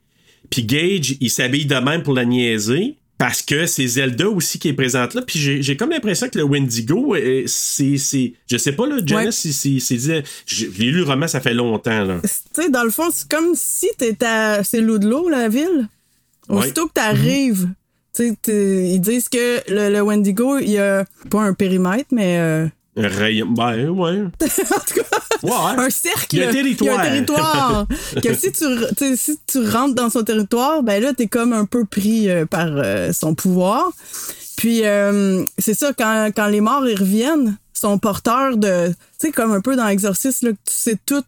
Puis Gage, il s'habille de même pour la niaiser. Parce que c'est Zelda aussi qui est présente là. Puis j'ai comme l'impression que le Wendigo, euh, c'est. Je sais pas, là, Janice, Ouais. si c'est. J'ai lu le roman, ça fait longtemps, là. Tu sais, dans le fond, c'est comme si t'étais à. C'est l'eau de l'eau, la ville. Aussitôt que t'arrives, ils disent que le, le Wendigo, il y a pas un périmètre, mais. euh, Un rayon. Ben, ouais. en tout cas, Ouais. un cercle. Il y a un territoire. Il y a un territoire. que si tu, si tu rentres dans son territoire, ben là, t'es comme un peu pris euh, par euh, son pouvoir. Puis, euh, c'est ça, quand, quand les morts, ils reviennent, sont porteurs de. Tu sais, comme un peu dans que tu sais tout.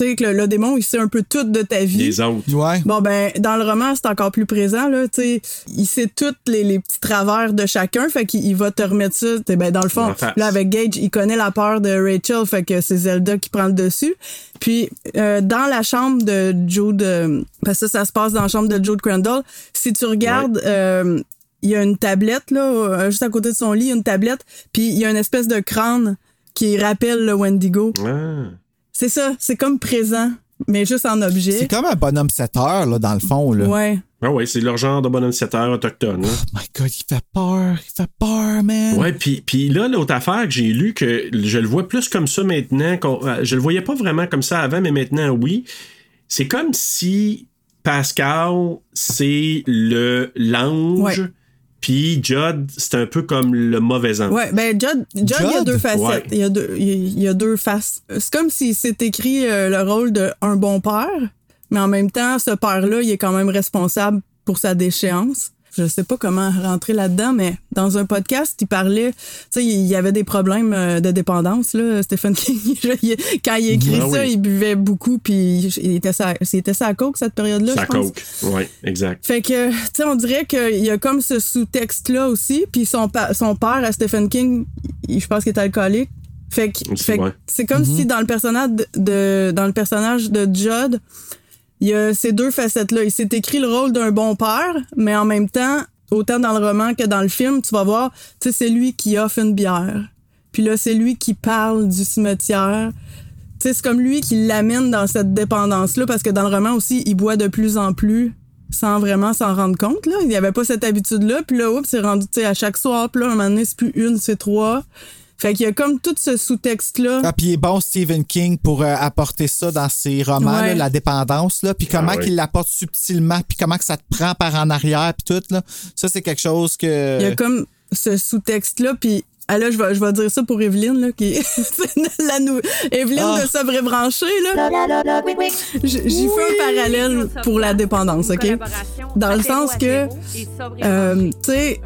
Tu sais, que le, le démon, il sait un peu tout de ta vie. Les autres. Ouais. Bon, ben, dans le roman, c'est encore plus présent, là, tu sais. Il sait tous les, les petits travers de chacun, fait qu'il il va te remettre ça. Ben, dans le fond, là, avec Gage, il connaît la peur de Rachel, fait que c'est Zelda qui prend le dessus. Puis, euh, dans la chambre de Jude, euh, parce que ça, ça se passe dans la chambre de Jude Crandall, si tu regardes, euh, il y a une tablette, là, euh, juste à côté de son lit, il y a une tablette, puis il y a une espèce de crâne qui rappelle le Wendigo. Ah. C'est ça, c'est comme présent, mais juste en objet. C'est comme un bonhomme 7 heures, là, dans le fond. Là. Ouais. Ah ouais, c'est leur genre de bonhomme 7 heures autochtone. hein. Oh my God, il fait peur. Il fait peur, man. Ouais, puis puis là, l'autre affaire que j'ai lu, que je le vois plus comme ça maintenant, qu'on- euh, je le voyais pas vraiment comme ça avant, mais maintenant, oui. C'est comme si Pascal, c'est le l'ange, Ouais. Puis Judd, c'est un peu comme le mauvais ange. Ouais, ben Judd, Judd, il y a deux facettes. Ouais. Il, y a deux, il il y a deux faces. C'est comme si c'est écrit euh, le rôle d'un bon père, mais en même temps, ce père-là, il est quand même responsable pour sa déchéance. Je sais pas comment rentrer là-dedans, mais dans un podcast, il parlait, tu sais, il y avait des problèmes euh, de dépendance, là, Stephen King. Quand il écrit Ah ça, oui. il buvait beaucoup, puis il était sa, c'était sa coke cette période-là, Ça je pense. coke. Ouais, exact. Fait que, tu sais, on dirait qu'il y a comme ce sous-texte-là aussi. Puis son, pa- son père, à Stephen King, je pense qu'il est alcoolique. Fait que, c'est comme si dans le personnage de, de- dans le personnage de Judd, il y a ces deux facettes-là. Il s'est écrit le rôle d'un bon père, mais en même temps, autant dans le roman que dans le film, tu vas voir, c'est lui qui offre une bière. Puis là, c'est lui qui parle du cimetière. C'est comme lui qui l'amène dans cette dépendance-là, parce que dans le roman aussi, il boit de plus en plus sans vraiment s'en rendre compte. Là. Il n'y avait pas cette habitude-là. Puis là, oups, c'est rendu tu sais, à chaque soir. Puis là, un moment donné, c'est plus une, c'est trois. Fait qu'il y a comme tout ce sous-texte-là. Ah, puis il est bon Stephen King pour euh, apporter ça dans ses romans, Ouais. là, la dépendance, là, puis comment Ah oui. qu'il l'apporte subtilement, puis comment que ça te prend par en arrière, puis tout, là. Ça, c'est quelque chose que... Il y a comme ce sous-texte-là. Puis ah là, je vais, je vais dire ça pour Evelyne, là, qui est c'est la nou- Evelyne Ah. de Sabré Branché, là. J- J'y fais un parallèle pour la dépendance, OK? Dans le sens que, euh, tu sais,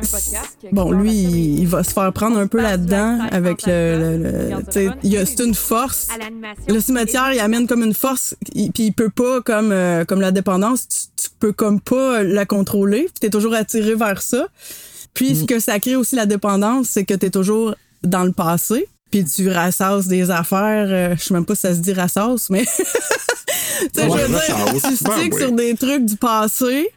bon, lui, il, il va se faire prendre un peu là-dedans avec le. le- le- tu sais, il y a- c'est une force. Le cimetière, il amène comme une force, puis il peut pas, comme, euh, comme la dépendance, tu, tu peux comme pas la contrôler, tu es toujours attiré vers ça. Puis ce que ça crée aussi la dépendance, c'est que tu es toujours dans le passé, puis tu rassasses des affaires, euh, je sais même pas si ça se dit rassasse, mais tu sais, Ouais, je veux dire, tu Ben sticks oui. sur des trucs du passé,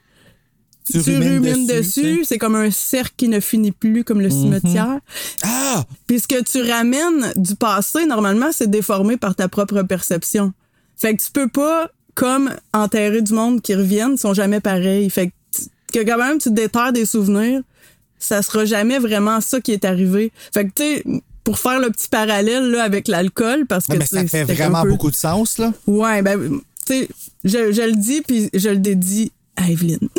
tu, rumines dessus, c'est comme un cercle qui ne finit plus comme le cimetière. Ah! Puis ce que tu ramènes du passé, normalement, c'est déformé par ta propre perception. Fait que tu peux pas, comme enterrer du monde qui reviennent, ils sont jamais pareils. Fait que quand même tu déterres des souvenirs, ça sera jamais vraiment ça qui est arrivé. Fait que tu sais, pour faire le petit parallèle là, avec l'alcool, parce que Ouais, mais ça fait vraiment peu- beaucoup de sens, là. Ouais, ben, tu sais, je, je le dis, puis je le dédie à Evelyne.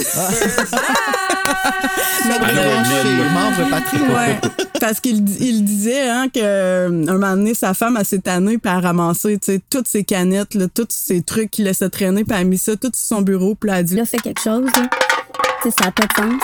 Que- Evelyne. membre Patreon. Ouais, parce qu'il il disait hein, que euh, un moment donné, sa femme a s'est tannée puis elle a ramassé tu sais, toutes ses canettes, là, tous ces trucs qu'il laissait traîner, puis elle a mis ça tout sur son bureau, puis elle a dit Là, fait quelque chose, là. Tu sais, ça n'a pas de sens.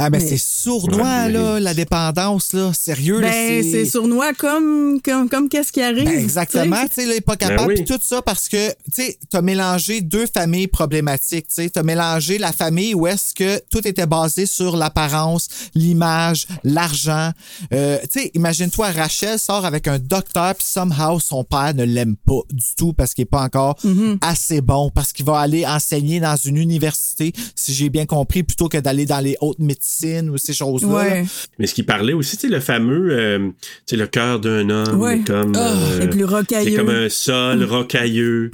Ah, ben Mais- c'est sournois, Ouais, là, la dépendance, là. Sérieux, là, Ben, c'est sournois comme, comme, comme qu'est-ce qui arrive. Ben, exactement, tu sais, là, il est pas capable. Ben oui. Tout ça parce que, tu sais, t'as mélangé deux familles problématiques, tu sais. T'as mélangé la famille où est-ce que tout était basé sur l'apparence, l'image, l'argent. Euh, tu sais, imagine-toi, Rachel sort avec un docteur puis somehow son père ne l'aime pas du tout parce qu'il est pas encore Mm-hmm. assez bon, parce qu'il va aller enseigner dans une université, si j'ai bien compris, plutôt que d'aller dans les hautes médecines ou ces choses-là. Ouais. Mais ce qui parlait aussi, sais, le fameux, euh, tu sais, le cœur d'un homme, Ouais. est comme. Ah, euh, c'est plus rocailleux. C'est comme un sol rocailleux.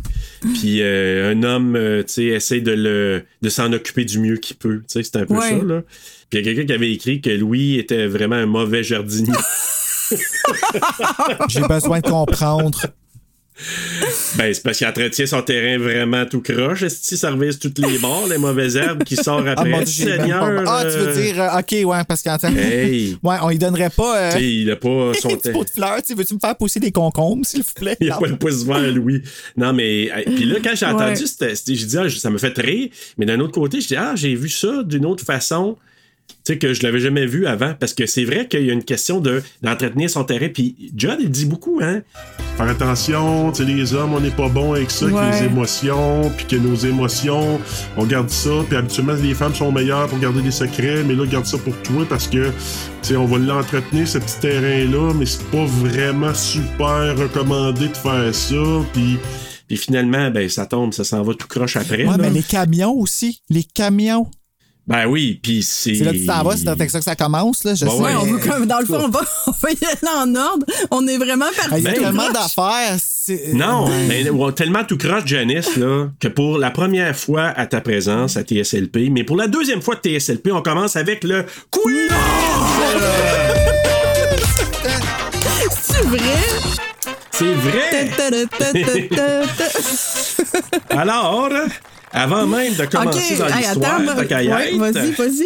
Puis euh, un homme, euh, tu sais, essaie de le, de s'en occuper du mieux qu'il peut. Tu sais, c'est un peu Ouais. ça, là. Puis il y a quelqu'un qui avait écrit que Louis était vraiment un mauvais jardinier. J'ai besoin de comprendre. ben, c'est parce qu'il entretient son terrain vraiment tout croche. Est-ce ça revise toutes les bords, les mauvaises herbes qui sortent Ah, après? mon Dieu, j'ai même Seigneur, Ah, tu veux euh, dire, euh, OK, ouais, parce qu'en Hey. Ouais, on lui donnerait pas. euh, Tu sais, il a pas son un petit pot de fleurs, tu veux-tu me faire pousser des concombres, s'il vous plaît? Il a pas le pouce vert, Louis. Non, mais. euh, Puis là, quand j'ai Ouais. entendu, c'était- j'ai dit, ah, ça me fait rire. Mais d'un autre côté, je dis, ah, j'ai vu ça d'une autre façon. Tu sais, que je l'avais jamais vu avant. Parce que c'est vrai qu'il y a une question de, d'entretenir son terrain. Puis John, il dit beaucoup, hein. Faire attention, tu sais, les hommes, on n'est pas bon avec ça, avec les émotions, puis que nos émotions, on garde ça, puis habituellement, les femmes sont meilleures pour garder des secrets, mais là, garde ça pour toi parce que, tu sais, on va l'entretenir, ce petit terrain-là, mais c'est pas vraiment super recommandé de faire ça, puis... Puis finalement, ben, ça tombe, ça s'en va tout croche après. Ouais, là. mais les camions aussi. Les camions. Ben oui, puis c'est. C'est là que tu t'en vas, c'est avec ça que ça commence, là. Je Ouais, sais. Ouais, on veut comme, dans le fond, on va, on va y aller en ordre. On est vraiment Ah, parti. Il y a tellement d'affaires. c'est- Non, mais tellement tout croche, Janice, là, que pour la première fois à ta présence à TSLP, mais pour la deuxième fois de TSLP, on commence avec le quiz! C'est vrai? C'est vrai! Alors, avant même de commencer dans hey, l'histoire, attends. tant qu'à y ouais, vas-y, vas-y.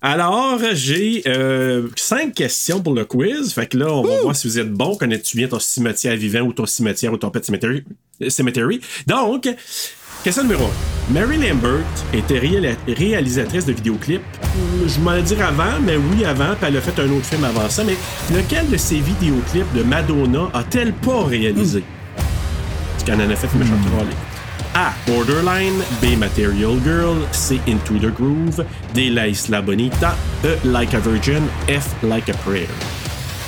alors j'ai euh, cinq questions pour le quiz. Fait que là, on va voir si vous êtes bon. Connais-tu bien ton cimetière vivant ou ton cimetière ou ton pet cemetery? Donc, question numéro 1. Mary Lambert était réal- réalisatrice de vidéoclips. Je m'en dire avant, mais oui, avant, puis elle a fait un autre film avant ça. Mais lequel de ces vidéoclips de Madonna a-t-elle pas réalisé? Parce qu'elle en a fait une méchante trolley. A. Borderline. B. Material Girl. C. Into the Groove. D. La Isla Bonita. E. Like a Virgin. F. Like a Prayer.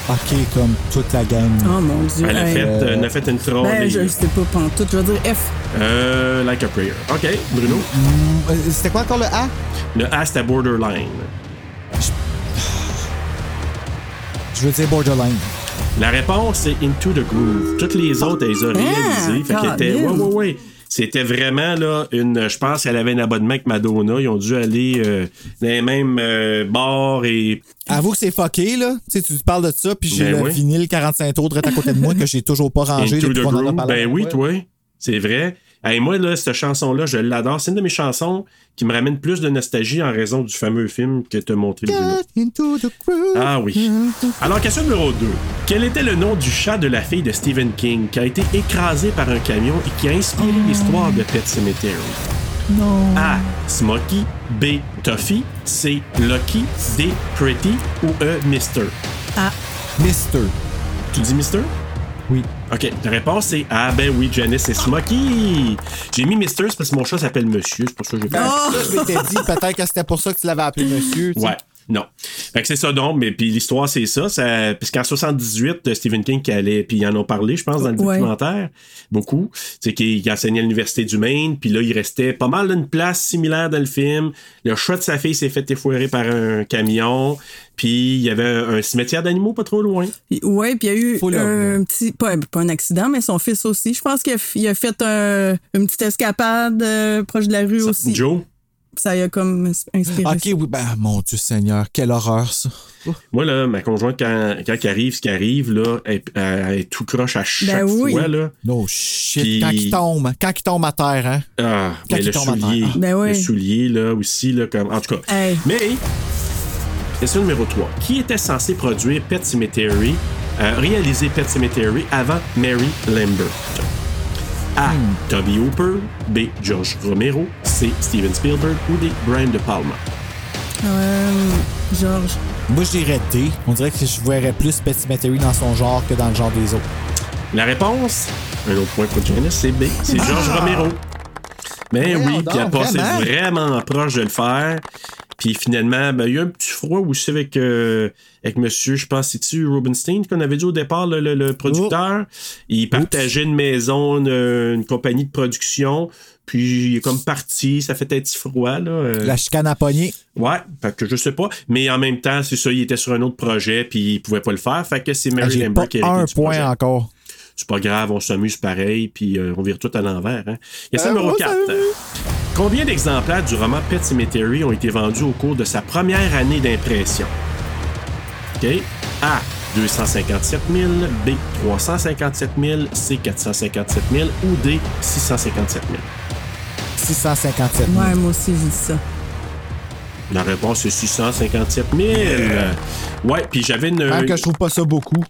OK, comme toute la gang. Oh mon Dieu. Elle a, hey. fait, euh, elle a fait une trolley. Ben, je sais pas pantoute. Je vais dire F. Euh, like a Prayer. OK, Bruno? Mm, euh, C'était quoi encore le A? Le A, c'était Borderline. Je veux dire Borderline. La réponse, c'est Into the Groove. Toutes les autres, elles ont réalisé. fait qu'elle était. Ouais, ouais, ouais. C'était vraiment là une. Je pense qu'elle avait un abonnement avec Madonna. Ils ont dû aller euh, dans les mêmes euh, bars et. Avoue que c'est fucké, là. Tu sais, tu parles de ça, puis j'ai Ben le oui. vinyle 45 tours direct à côté de moi que j'ai toujours pas rangé Into the. Ben oui, Ouais. toi. C'est vrai. Et moi, là, cette chanson-là, je l'adore. C'est une de mes chansons qui me ramène plus de nostalgie en raison du fameux film que t'as montré, Bruno. Ah oui. Alors, question numéro 2. Quel était le nom du chat de la fille de Stephen King qui a été écrasé par un camion et qui a inspiré l'histoire de Pet Cemetery? Non. A. Smokey. B. Toffee. C. Lucky. D. Pretty. Ou E. Mister? Mister. Tu dis Mister? Oui. OK, la réponse c'est Ah ben oui, Janice, c'est Smokey. J'ai mis Mister, parce que mon chat s'appelle Monsieur, c'est pour ça que j'ai fait. Ça, je m'étais dit peut-être que c'était pour ça que tu l'avais appelé monsieur. tu sais. Ouais. Non. Fait que c'est ça donc, mais puis l'histoire c'est ça, ça puisqu'en 78 de Stephen King qui allait puis ils en ont parlé, je pense dans le Ouais. documentaire beaucoup, c'est qu'il il enseignait à l'université du Maine, puis là il restait pas mal d'une place similaire dans le film. Le chat de sa fille s'est fait effoirer par un camion, puis il y avait un, un cimetière d'animaux pas trop loin. Ouais, puis il y a eu Faut un petit, pas, pas un accident, mais son fils aussi. Je pense qu'il a, fait un- une petite escapade euh, proche de la rue aussi. Joe? Ça y a comme inspiré. OK, oui. Ben, mon Dieu Seigneur, quelle horreur, ça. Moi, là, ma conjointe, quand, quand il arrive ce qui arrive, là, elle, elle est tout croche à chaque Ben oui. fois, là. No shit. Puis- Quand il tombe, quand il tombe à terre, hein. Ah, Quand ben, il le tombe à soulier. terre. Ben oui. Le soulier, là, aussi, là, comme. En tout cas. Hey. Mais, question numéro 3. Qui était censé produire Pet Cemetery, euh, réaliser Pet Cemetery avant Mary Lambert? A. Toby Hooper. B. George Romero. C. Steven Spielberg. Ou D. Brian De Palma? Euh, Georges. Moi, je dirais D. On dirait que je verrais plus Pet Cemetery dans son genre que dans le genre des autres. La réponse, un autre point pour Janice, c'est B. C'est Georges Romero. Mais oui, puis elle passé vraiment proche de le faire. Puis finalement, ben, il y a eu un petit froid aussi avec, euh, avec monsieur, je pense, c'est-tu Rubenstein qu'on avait dit au départ, le, le- le producteur? Il partageait une maison, une, une compagnie de production. Puis il est comme parti, ça fait un petit froid. Là, euh. La chicane à poignée. Ouais, fait que je sais pas. Mais en même temps, c'est ça, il était sur un autre projet, puis il pouvait pas le faire. Fait que c'est Mary Ah, J'ai Lambert pas qui a un point projet. encore. C'est pas grave, on s'amuse pareil, puis euh, on vire tout à l'envers. Hein. Question Euh, numéro on 4. Combien d'exemplaires du roman Pet Cemetery ont été vendus au cours de sa première année d'impression? OK. A. 257 000, B. 357 000, C. 457 000 ou D. 657 000. 657 000. Ouais, moi aussi, j'ai dit ça. La réponse est 657 000. Ouais, puis j'avais une. Même que je trouve pas ça beaucoup.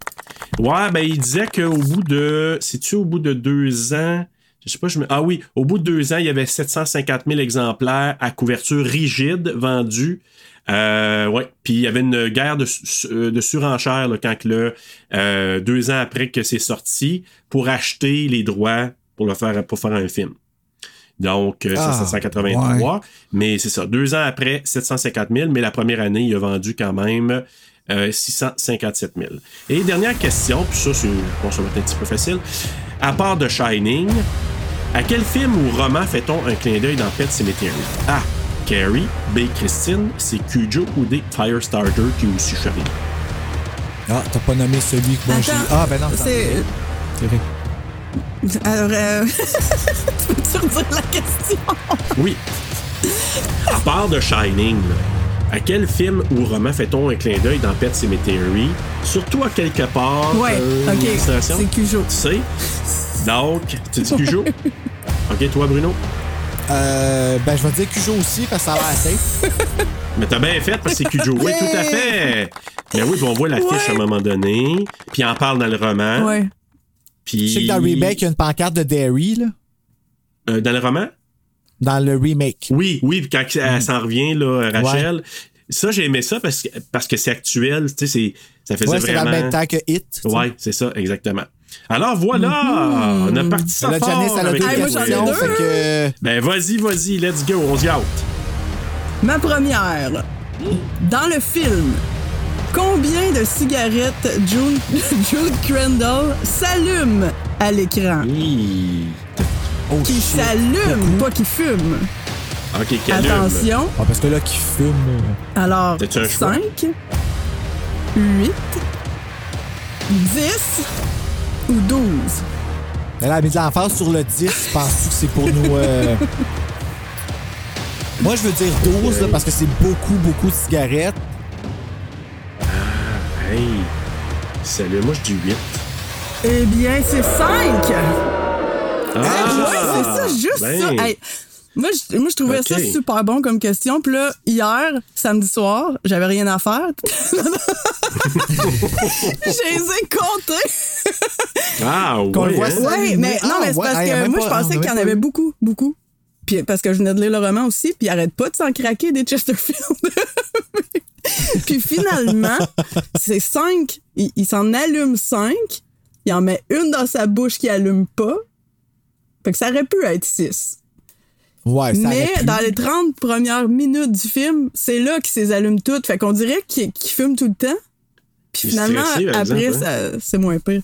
Ouais, ben il disait qu'au bout de. C'est-tu au bout de deux ans? Je sais pas, je me. Ah oui, au bout de deux ans, il y avait 750 000 exemplaires à couverture rigide vendus. Euh, ouais, puis il y avait une guerre de, de surenchère là, quand que le, euh, deux ans après que c'est sorti pour acheter les droits pour le faire pour faire un film. Donc, euh, Ah, 783. Mais c'est ça, deux ans après, 750 000, mais la première année, il a vendu quand même euh, 657 000. Et dernière question, puis ça, c'est, bon, ça va être un petit peu facile. À part de Shining, à quel film ou roman fait-on un clin d'œil dans Pet Cemetery? A. Carrie, B. Christine, C. Cujo ou D. Firestarter qui est aussi. Ah, t'as pas nommé celui que moi j'ai. Ah, ben non. c'est- C'est vrai. Alors, euh... tu peux-tu redire la question? Oui. À part de Shining, là, à quel film ou roman fait-on un clin d'œil dans Pet Cemetery? Surtout à quelque part. Ouais, euh, ok, c'est Cujo. Tu sais? Donc, tu dis Cujo? ok, toi, Bruno? Euh, ben, je vais dire Cujo aussi parce que ça a l'air safe. Mais t'as bien fait parce que c'est Cujo. Oui, tout à fait. Mais oui, on voit l'affiche à un moment donné. Puis en parle dans le roman. Ouais. Puis... Je sais que dans le remake, il y a une pancarte de Derry, là. Euh, dans le roman? Dans le remake. Oui, oui, puis quand elle s'en revient, là, Rachel. Ça, j'ai aimé ça parce que, parce que c'est actuel. Tu sais, c'est- ça faisait Ouais, c'est vraiment. dans le même temps que Hit. Ouais, c'est ça, exactement. Alors voilà, on a parti ça fort Janice, elle a avec deux questions. Fait que. Ben vas-y, vas-y, let's go, on se gâte. Ma première. Dans le film, combien de cigarettes Jude, Jude Crandall s'allume à l'écran? Hi. Oh, Qui s'allume, pas qui fume. Ok, calme. Attention. Ah, parce que là, qui fume. euh, Alors, T'as-tu un choix? 5, 8, 10 ou 12? Elle a mis de l'emphase sur le 10. Penses-tu que c'est pour nous. euh, Moi, je veux dire 12 là, parce que c'est beaucoup, beaucoup de cigarettes. Hey, salut, moi je dis 8. Eh bien, c'est 5! Ah, ouais, c'est ça, juste ben. ça. Hey, moi, je, moi, je trouvais ça super bon comme question. Puis là, hier, samedi soir, j'avais rien à faire. Je les ai comptés. Ah, ouais. Qu'on le voit hein? ça. Mais Ah, non, mais c'est ouais, parce que moi, pas- je pensais qu'il y en avait beaucoup, beaucoup. Puis parce que je venais de lire le roman aussi, puis il arrête pas de s'en craquer des Chesterfield. puis finalement, c'est cinq. Il, il s'en allume cinq. Il en met une dans sa bouche qui allume pas. Fait que ça aurait pu être six. Ouais, ça Mais aurait pu. dans les 30 premières minutes du film, c'est là qu'il s'est allume toutes. Fait qu'on dirait qu'il qu'il fume tout le temps. Puis finalement, stressé, après, hein. ça- c'est moins pire.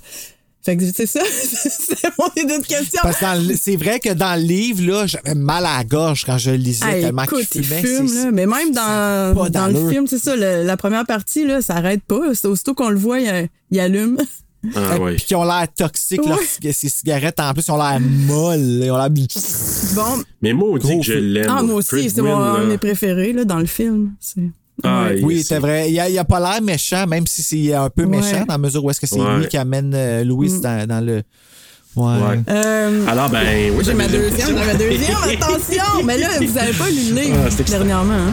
Fait que c'est ça, c'est mon idée de question. Parce que c'est vrai que dans le livre, là, j'avais mal à la gorge quand je le lisais Hey, tellement qu'il il fumait. fume, c'est- là. Mais même dans, le film, c'est ça, le- la première partie, là, ça arrête pas. C'est aussitôt qu'on le voit, il, il allume. Ah, ouais. Puis qui ont l'air toxiques, leurs Ouais. ces cigarettes, en plus, ils ont l'air molles. Ils ont l'air. Bon, Mais moi, on dit Gros que je l'aime. ah, moi aussi, c'est mon, mes préférés là, dans le film. C'est- Ah, Ouais. Oui, c'est vrai. Il a, il a pas l'air méchant, même si c'est un peu Ouais. méchant, dans la mesure où est-ce que c'est Ouais. lui qui amène euh, Louis Mm. dans, dans le. Ouais. Ouais. Euh, Alors, ben, oui, j'ai ma deuxième, j'ai ma deuxième, attention! Mais là, vous avez pas lu le livre Ah, dernièrement, hein?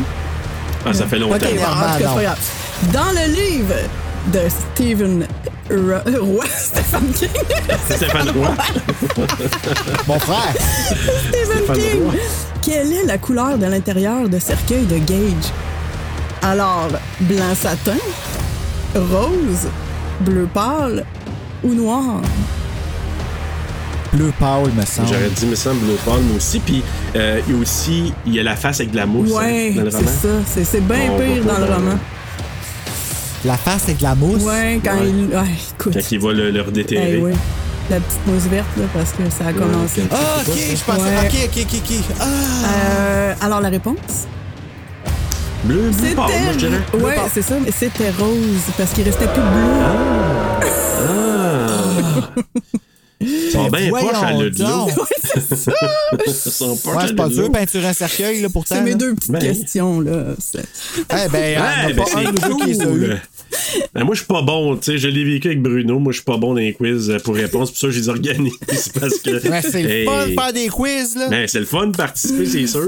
Ah, ça fait longtemps. OK, bon, en tout cas, c'est pas grave. Dans le livre de Stephen Ro- Roy, Stephen King, Stéphane Roy. Mon frère! Stephen Stéphane King, Roy. quelle est la couleur de l'intérieur de cercueil de Gage? Alors, blanc satin, rose, bleu pâle ou noir? Bleu pâle, me semble. J'aurais dit, me semble, Blue Palm aussi. Puis euh, il y a aussi, il y a la face avec de la mousse Ouais, hein, dans le c'est roman. ça. C'est, c'est bien pire dans le dans- roman. La face avec de la mousse. Ouais, quand Ouais. il. Ouais, écoute. Quand il va le, le redéterrer. Eh oui. La petite mousse verte, là, parce que ça a commencé. Ah, ok, je pensais. Ouais. Ok, ok, ok, ok. Ah! Euh, alors, la réponse? Bleu, bleu pâle, moi, je dirais. Ouais, c'est ça, mais c'était rose, parce qu'il restait plus bleu. Ah. Ils sont bien poches à donc. Ouais, c'est ça! Ils sont poches Ouais, à c'est pas dur, peinture un cercueil, là, pourtant. C'est mes deux petites Ben. questions, là. Eh ben, il y en a Ouais, ben pas un c'est cool. Ben, moi, je suis pas bon, tu sais, je l'ai vécu avec Bruno. Moi, je suis pas bon dans les quiz pour réponse, pour ça, je les organise. parce que. Ouais, c'est le Hey. fun de faire des quiz, là. Ben, c'est le fun de participer, c'est sûr.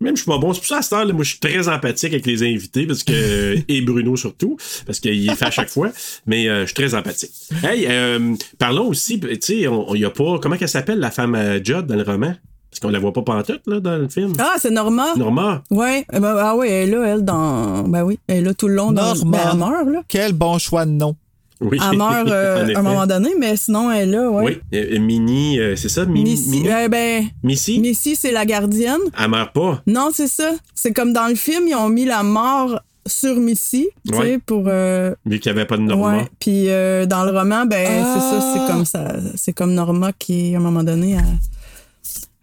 Même je suis pas bon. C'est pour ça, à cette heure, là, moi, je suis très empathique avec les invités, parce que, et Bruno surtout, parce qu'il est fait à chaque fois, mais euh, je suis très empathique. Hey, euh, parlons aussi, tu sais, il a pas, comment qu'elle s'appelle, la femme euh, Judd dans le roman? Parce qu'on la voit pas pantoute, là, dans le film. Ah, c'est Norma? Norma. Ouais, eh ben, ah ouais, elle est là, elle, dans. Ben oui, elle est là tout le long. Dans... Norma. Ben, elle meurt, là. Quel bon choix de nom. Oui. Elle meurt euh, à un moment donné, mais sinon, elle est là, ouais. Oui, euh, Mini, euh, c'est ça? Mini, Missy, Mini? ben, Missy? Missy, c'est la gardienne. Elle meurt pas. Non, c'est ça. C'est comme dans le film, ils ont mis la mort sur Missy, tu Ouais. sais, pour. euh, Vu qu'il n'y avait pas de Norma. Ouais. Puis euh, dans le roman, ben c'est ça, c'est comme ça, c'est comme Norma qui, à un moment donné, a.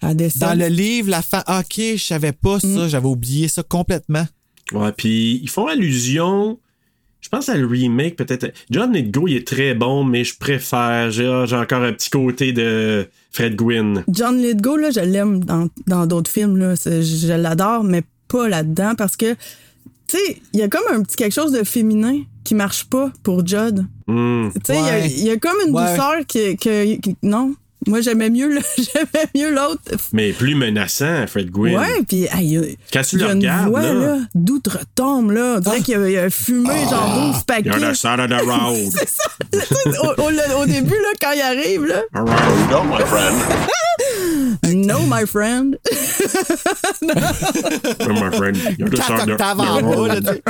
Dans le livre, la femme. Ok, je savais pas Mm. ça. J'avais oublié ça complètement. Ouais, puis ils font allusion. Je pense à le remake, peut-être. John Lithgow, il est très bon, mais je préfère. J'ai j'ai encore un petit côté de Fred Gwynn. John Lithgow, là, je l'aime dans dans d'autres films, là, je l'adore, mais pas là-dedans parce que, tu sais, il y a comme un petit quelque chose de féminin qui marche pas pour Judd. Hmm. Tu sais, il y a- Ouais. il y, a comme une Ouais. douceur que, qui- non? Moi, j'aimais mieux j'aimais mieux l'autre. Mais plus menaçant, Fred Gwynn. Ouais, puis hey, il y a- Quand tu il y le regardes, voix, là. là, d'outre-tombe, là. On dirait qu'il a, il a fumé genre 12 paquets. You're the side of the road. C'est ça. au, au- au début, là, quand il arrive, là. No, my friend. No, my friend. Oh, my friend. You're the side of the.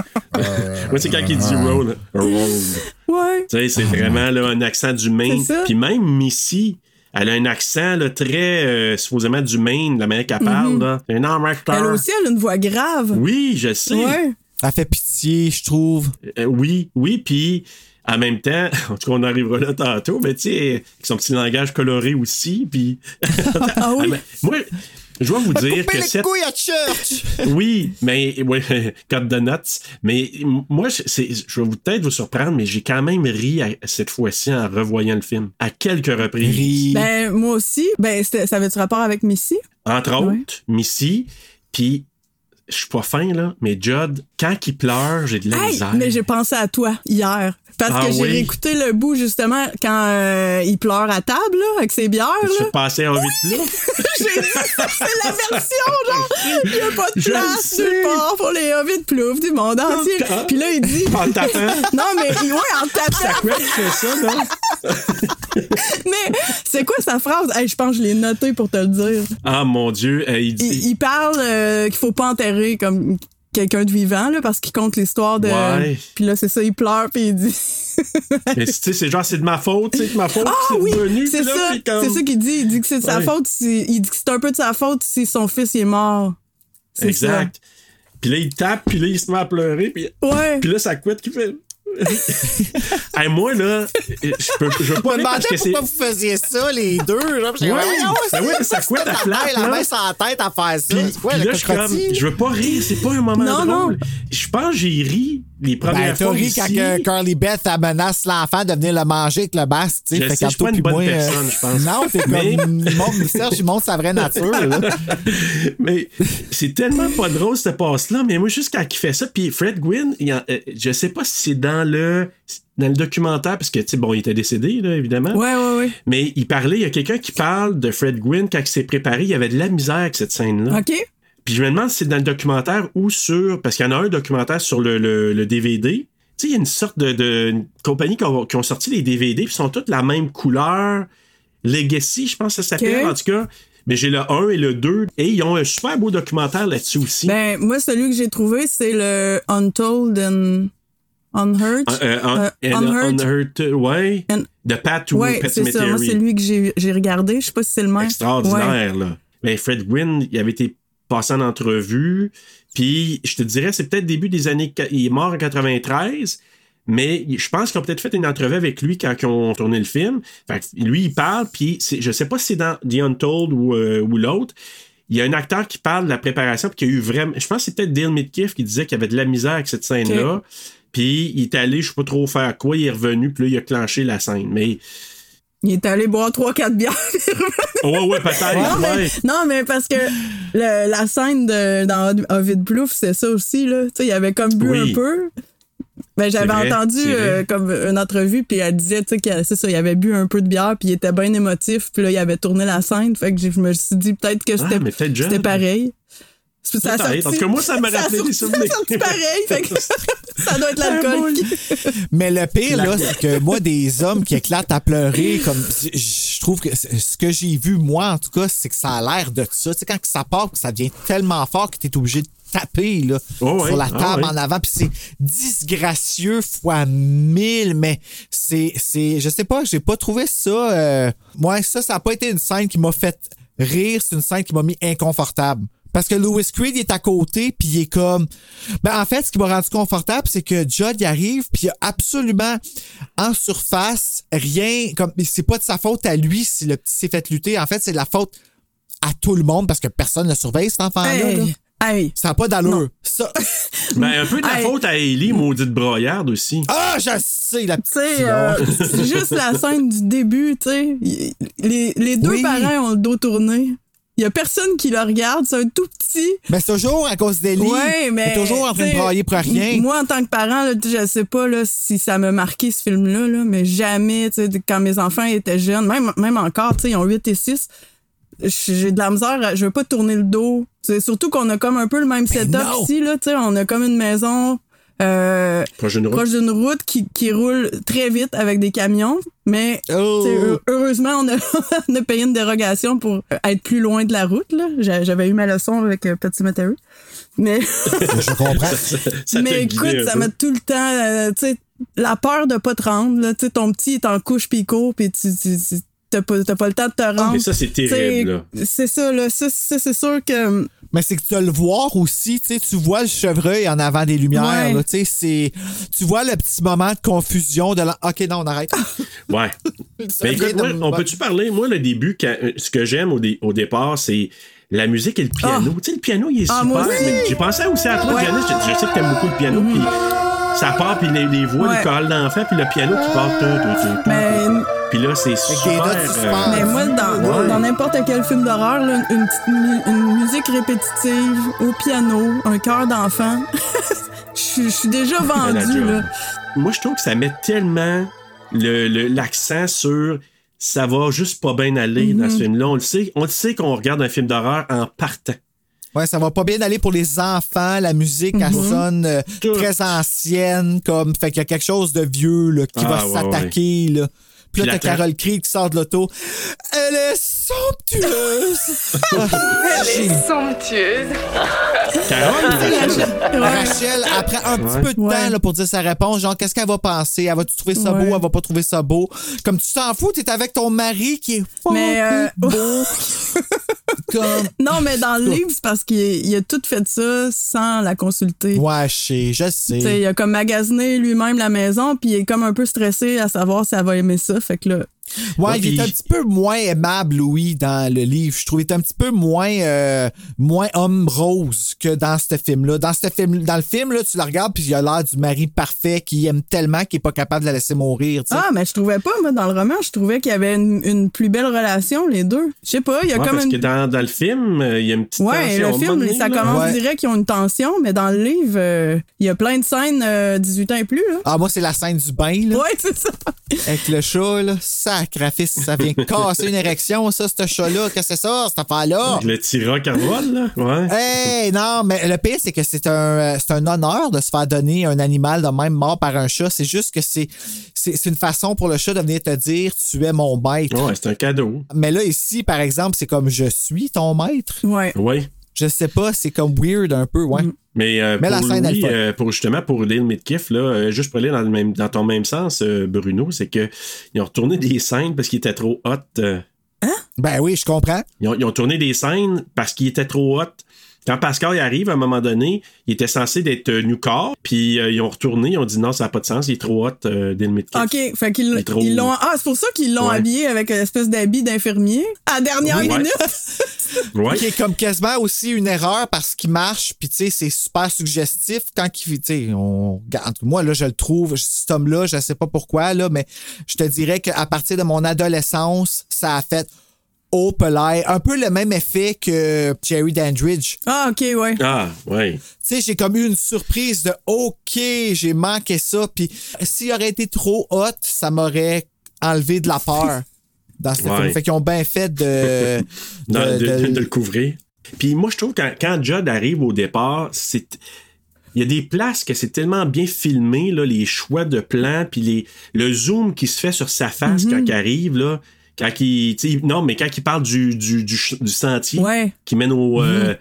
Moi, c'est quand il dit road. road. Ouais. Tu sais, c'est vraiment là, un accent du Maine. C'est ça. Puis même Missy, elle a un accent là, très euh, supposément du Maine, la manière qu'elle parle. là. Un acteur. Mhm. Elle aussi, elle a une voix grave. Oui, je sais. Ouais. Ça fait pitié, je trouve. Euh, oui, oui, puis en même temps, en tout cas, on arrivera là tantôt, mais tu sais, avec son petit langage coloré aussi, puis... Ah oui? mais moi, je dois vous dire que les cette... couilles à church! Oui, mais oui, code de notes. Mais moi, je- c'est, je vais vous- peut-être vous surprendre, mais j'ai quand même ri à- cette fois-ci en revoyant le film à quelques reprises. Ri. Ben, moi aussi. Ben, c'était- ça avait-tu rapport avec Missy? Entre autres. Missy, puis je suis pas fin là, mais Judd, quand il pleure, j'ai de la Hey, misère. mais j'ai pensé à toi hier. Parce Ah que j'ai oui? réécouté le bout, justement, quand euh, il pleure à table, là, avec ses bières, Je là. passais en vite là. J'ai dit, c'est la version, genre, il n'y a pas de place le nulle part pour les hobbits de plouf du monde entier. Quand- Puis là, il dit. En tapant. Non, mais ouais, en tapant. Ça fait ça, là? Mais c'est quoi sa phrase? Hey, je pense que je l'ai noté pour te le dire. Ah mon Dieu, il dit. Il, il parle euh, qu'il faut pas enterrer comme quelqu'un de vivant, là, parce qu'il compte l'histoire de. Ouais. Puis là, c'est ça, il pleure, puis il dit. Mais tu sais, c'est genre, c'est de ma faute, c'est de ma faute, Ah c'est oui, c'est ça. comme- C'est ça qu'il dit. Il dit que c'est de sa faute. si- Il dit que c'est un peu de sa faute si son fils il est mort. Exact. Puis là, il tape, puis là, il se met à pleurer, puis. Ouais. puis là, ça couette qui fait. hey, moi, là, je peux, je veux pas Je me demandais pourquoi vous faisiez ça, les deux. J'étais, Ouais, ben ouais, ça couette à la flat, main- La là. main sur la tête à faire ça. Puis, quoi, puis là, je suis comme, je veux pas rire, c'est pas un moment Non, drôle. non. Je pense que j'ai ri les Ben, premières t'as fois. ici. quand que Carly Beth menace l'enfant de venir le manger avec le basque, tu sais. Fait suis pas une bonne moi, euh, personne, je pense. Non, t'es Mais- comme. montre- Serge, il montre sa vraie nature, là. mais c'est tellement pas drôle cette passe-là, mais moi, juste quand il fait ça, puis Fred Gwynn, il en- euh, je sais pas si c'est dans le dans le documentaire, parce que, tu sais, bon, il était décédé, là, évidemment. Ouais, ouais, ouais. Mais il parlait, il y a quelqu'un qui parle de Fred Gwynn quand il s'est préparé, il y avait de la misère avec cette scène-là. OK. Puis je me demande si c'est dans le documentaire ou sur. Parce qu'il y en a un documentaire sur le, le- le DVD. Tu sais, il y a une sorte de, de une compagnie qui ont, qui ont sorti les DVD, puis sont toutes la même couleur. Legacy, je pense que ça s'appelle. Ok. En tout cas, Mais j'ai le 1 et le 2 et ils ont un super beau documentaire là-dessus aussi. Ben, moi, celui que j'ai trouvé, c'est le Untold and Unheard. Euh, euh, un- and- Unheard. Unheard, ouais. The Path to Ouais, c'est ça. Moi, c'est lui que j'ai regardé. Je sais pas si c'est le même. extraordinaire. Là. Ben, Fred Gwynn, il avait été passé en entrevue. Puis, je te dirais, c'est peut-être début des années. Il est mort en 93. Mais je pense qu'ils ont peut-être fait une entrevue avec lui quand ils ont tourné le film. Fait que lui, il parle, puis je sais pas si c'est dans The Untold ou, euh, ou l'autre. Il y a un acteur qui parle de la préparation, puis qui a eu vraiment. Je pense que c'est peut-être Dale Midkiff qui disait qu'il y avait de la misère avec cette scène-là. Puis il est allé, je sais pas trop faire quoi, il est revenu, puis là, il a clenché la scène. Mais. Il est allé boire 3-4 bières. Ouais, ouais, peut-être. non, ouais. non, mais parce que le- la scène de, dans Ovid Plouf, c'est ça aussi. Là. Tu sais, il avait comme bu Oui. un peu. Ben, j'avais vrai, entendu euh, comme une entrevue, puis elle disait tu sais, c'est ça, il avait bu un peu de bière, puis il était bien émotif, puis là, il avait tourné la scène. Fait que je me suis dit peut-être que Ah, peut-être c'était pareil. Ça sorti- En tout cas, moi, ça m'a rappelé des souvenirs. Ça pareil. fait que ça doit être l'alcool. qui- Mais le pire, là, c'est que moi, des hommes qui éclatent à pleurer, comme je trouve que ce que j'ai vu, moi, en tout cas, c'est que ça a l'air de ça. Tu sais, quand que ça part, que ça devient tellement fort que tu es obligé de taper là, Oh sur la ah table en avant, puis c'est disgracieux fois mille, mais c'est, c'est, je sais pas, j'ai pas trouvé ça. Euh, moi, ça, ça a pas été une scène qui m'a fait rire, c'est une scène qui m'a mis inconfortable. Parce que Louis Creed il est à côté, puis il est comme. Ben, en fait, ce qui m'a rendu confortable, c'est que Judd y arrive, puis il y a absolument en surface rien. comme C'est pas de sa faute à lui si le petit s'est fait lutter. En fait, c'est de la faute à tout le monde parce que personne ne surveille cet enfant-là. Hey, là. hey. Ça n'a pas d'allure. Ça. Ben, un peu de la Hey. faute à Ellie, maudite broyarde aussi. Ah, je sais, la petite. Tu sais, euh, c'est juste la scène du début, tu sais. Les, les deux Oui. parents ont le dos tourné. Il y a personne qui le regarde, c'est un tout petit. Mais c'est toujours à cause d'Ellie. Ouais, mais. Il est toujours en train de brailler pour rien. Moi, en tant que parent, là, je sais pas là, si ça m'a marqué ce film-là, là, mais jamais, quand mes enfants étaient jeunes, même, même encore, ils ont 8 et 6, j'ai de la misère, je veux pas tourner le dos. Surtout qu'on a comme un peu le même setup non. ici, là, on a comme une maison. Euh, Proche d'une route. proche d'une route qui, qui roule très vite avec des camions. Mais Oh. heureusement, on a, on a payé une dérogation pour être plus loin de la route. J'avais eu ma leçon avec euh, Petit Cemetery. Mais, Je comprends. Ça mais écoute, ça m'a tout le temps... euh, tu sais, la peur de pas te rendre. Là, Tu sais, ton petit est en couche court, puis tu... tu- tu- T'as pas, t'as pas le temps de te rendre. Mais ça, c'est terrible. C'est ça, là. Ça, c'est sûr que. Mais c'est que tu vas le voir aussi, tu sais, tu vois le chevreuil en avant des lumières, Ouais. là, tu sais, c'est... Tu vois le petit moment de confusion de la... OK, non, on arrête. Ouais. Mais écoute, moi, on peut-tu parler? Moi, le début, quand- euh, ce que j'aime au, dé- au départ, c'est la musique et le piano. Tu sais, le piano, il est Ah, super. moi aussi. mais J'ai pensé aussi à toi, Ouais. Janice. Je, je sais que t'aimes beaucoup le piano. Puis ça part, puis les, les voix, Ouais. les chorales d'enfants, puis le piano qui part. tout, tout, tout, tout, Mais- tout. Puis là, c'est super. euh. Mais moi, dans Ouais. n'importe quel film d'horreur, là, une, petite une musique répétitive au piano, un chœur d'enfant, je suis- déjà job. Là. Moi, je trouve que ça met tellement le- le- l'accent sur ça va juste pas bien aller dans ce film-là. On le sait, on le sait qu'on regarde un film d'horreur en partant. Ouais, ça va pas bien aller pour les enfants. La musique, elle Mhm. sonne euh, très ancienne, comme... Fait qu'il y a quelque chose de vieux, là, qui Ah, va ouais, s'attaquer, là. Puis là, t'as Carole Creed qui sort de l'auto. Elle est somptueuse! Elle est somptueuse. Carole, Rachel? Rachel, prend un petit Ouais. peu de temps Ouais. là, pour dire sa réponse. Genre, qu'est-ce qu'elle va penser? Elle va-tu trouver ça Ouais. beau? Elle va pas trouver ça beau? Comme tu t'en fous, t'es avec ton mari qui est Mais, euh, beau. Comme... Non, mais dans le livre, c'est parce qu'il il a tout fait ça sans la consulter. Ouais, je sais, je Tu sais, sais. il a comme magasiné lui-même la maison, puis il est comme un peu stressé à savoir si elle va aimer ça. Fait que là, Ouais, Ouais, il est un petit peu moins aimable, Louis, dans le livre. Je trouve qu'il est un petit peu moins, euh, moins homme rose que dans ce film-là. Dans, ce film, dans le film, là, tu le regardes, puis il a l'air du mari parfait qui aime tellement qu'il est pas capable de la laisser mourir. Ah, mais je trouvais pas, moi, dans le roman, je trouvais qu'il y avait une, une plus belle relation, les deux. Je sais pas, il y a Ouais, comme parce une. que dans, dans le film, euh, il y a une petite Ouais, tension. le film, donné, ça là. commence Ouais. direct qu'ils ont une tension, mais dans le livre, euh, il y a plein de scènes euh, 18 ans et plus, là. Ah, moi, c'est la scène du bain, là, Ouais, c'est ça. avec le chat, là. Ça sacrifice, ça vient casser une érection, ça, ce chat-là. Qu'est-ce que c'est ça, cette affaire-là? Le Tyroc à vol, là. Ouais. Hey, non, mais le pire, c'est que c'est un, euh, c'est un honneur de se faire donner un animal de même mort par un chat. C'est juste que c'est, c'est, c'est une façon pour le chat de venir te dire tu es mon maître. Ouais, c'est un cadeau. Mais là, ici, par exemple, c'est comme je suis ton maître. Ouais. Oui. Je sais pas, c'est comme weird un peu, ouais. Mais, euh, Mais la pour, scène, Louis, est folle. euh, pour justement pour Lil Midkiff, là, euh, juste pour aller dans, le même, dans ton même sens, euh, Bruno, c'est que ils ont retourné des scènes parce qu'il était trop hot. euh, Ben oui, je comprends. ils, ont, ils ont tourné des scènes parce qu'il était trop hot. Quand Pascal y arrive, à un moment donné, il était censé d'être euh, new car, puis euh, ils ont retourné, ils ont dit non, ça n'a pas de sens, il est trop hot, euh, Midkiff. OK, fait qu'ils Il trop- l'ont. Ah, c'est pour ça qu'ils l'ont Ouais. habillé avec une espèce d'habit d'infirmier à la dernière minute. Ouais. Qui est comme quasiment aussi une erreur parce qu'il marche, puis tu sais, c'est super suggestif quand il. Tu sais, on. regarde, Moi, là, je le trouve, cet homme-là, je sais pas pourquoi, là, mais je te dirais qu'à partir de mon adolescence, ça a fait. Oh. Un peu le même effet que Jerry Dandridge. Ah, OK, ouais. Ah, ouais. Tu sais, j'ai comme eu une surprise de OK, j'ai manqué ça. Puis s'il aurait été trop hot, ça m'aurait enlevé de la peur dans ce Ouais. film. Fait qu'ils ont bien fait de. Dans- de- de, de- de le couvrir. Puis moi, je trouve que quand, quand Judd arrive au départ, c'est. Il y a des places que c'est tellement bien filmé, là, les choix de plans, puis les, le zoom qui se fait sur sa face quand il arrive, là. Quand il, non, mais quand il parle du, du, du, sentier Ouais. qui mène au. euh,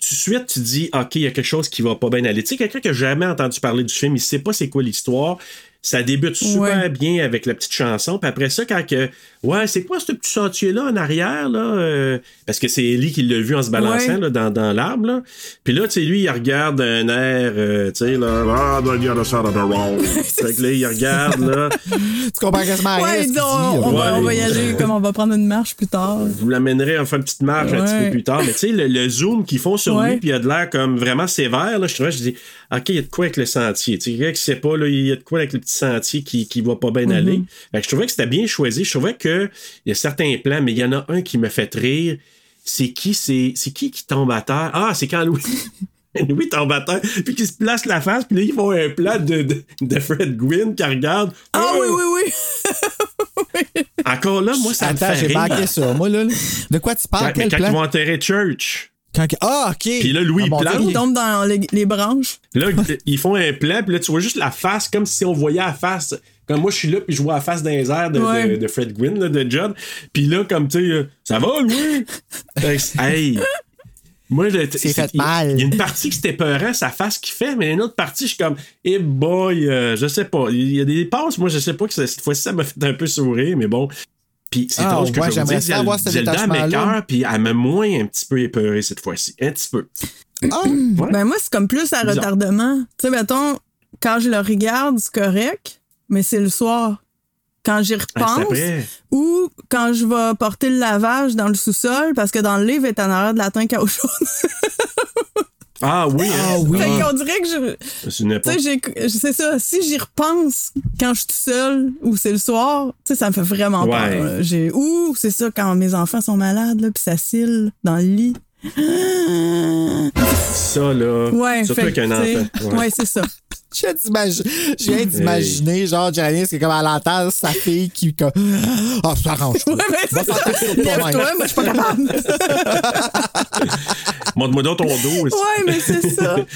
tout de suite, tu dis, OK, il y a quelque chose qui va pas bien aller. Tu sais, quelqu'un qui a jamais entendu parler du film, il sait pas c'est quoi l'histoire. Ça débute super Ouais. bien avec la petite chanson. Puis après ça, quand que, ouais, c'est quoi ce petit sentier-là en arrière, là? euh, parce que c'est Ellie qui l'a vu en se balançant Ouais. là, dans, dans l'arbre, là. Puis là, tu sais, lui, il regarde un air, euh, tu sais, là. Ah, the other side of the road. fait que là, il regarde, là. Tu comprends quasiment rien. Ouais, dit, on, dit, on là. va, on va y Ouais. aller comme on va prendre une marche plus tard. Je vous l'amènerai à faire une petite marche un petit Ouais. peu plus tard. Mais tu sais, le, le zoom qu'ils font sur Ouais. lui, puis il a de l'air comme vraiment sévère. Là, je trouvais, je dis, OK, il y a de quoi avec le sentier. Tu sais, quelqu'un qui sait pas, là, il y a de quoi avec le petit sentier qui, qui va pas bien Mm-hmm. aller. Fait que je trouvais que c'était bien choisi. Je trouvais que il y a certains plans, mais il y en a un qui me fait rire. C'est qui, c'est, c'est qui qui tombe à terre? Ah, c'est quand Louis. Louis tombe à terre, puis qu'il se place la face, puis là, ils font un plan de, de, de Fred Gwynn qui regarde. Ah Oh! oui, oui, oui. Encore là, moi, ça me Attends, fait j'ai rire. manqué ça. Moi, là, là. De quoi tu parles? Quand, Quel quand plan? ils vont enterrer Church. Quand- Ah, OK. Puis là, Louis, Ah, plante. Il tombe dans les, les branches. Là, ils font un plan, puis là, tu vois juste la face, comme si on voyait la face. Comme moi, je suis là, puis je vois la face dans les airs de, Ouais. de- de Fred Gwynn, là, de Judd. Puis là, comme tu sais, euh, ça va, Louis? Hey! Moi, je- C'est fait il- mal. Il y a une partie qui c'était peurant, sa face qu'il fait, mais une autre partie, je suis comme, eh boy, euh, je sais pas. Il y a des passes, moi, je sais pas que cette fois-ci, ça m'a fait un peu sourire, mais bon. Puis c'est Ah, drôle que ouais, je veux j'aimerais dire. avoir ce Zelda m'écoeure, puis elle m'a moins un petit peu épeuré cette fois-ci. Un petit peu. Ah, Ouais. Ben moi, c'est comme plus à retardement. Tu sais, mettons, quand je le regarde, c'est correct, mais c'est le soir. Quand j'y Ah, repense, ou quand je vais porter le lavage dans le sous-sol, parce que dans le livre, il est en arrière de la eau chaude. Ah oui, Ah hein? oui. fait qu'on dirait que je... C'est ça. Si j'y repense quand je suis tout seul ou c'est le soir, tu sais, ça me fait vraiment Ouais. peur. J'ai ou c'est ça quand mes enfants sont malades là, puis ça cille dans le lit. Ça, là. Ouais, Surtout fait avec un enfant. Ouais, c'est ça. Je viens d'imaginer, genre, Janice, qui est comme à l'entendre sa fille qui, comme, ah, ça arrange. Ouais, mais c'est ça. Lève-toi, moi je suis pas capable. Montre-moi donc ton dos. aussi. ouais, mais c'est ça.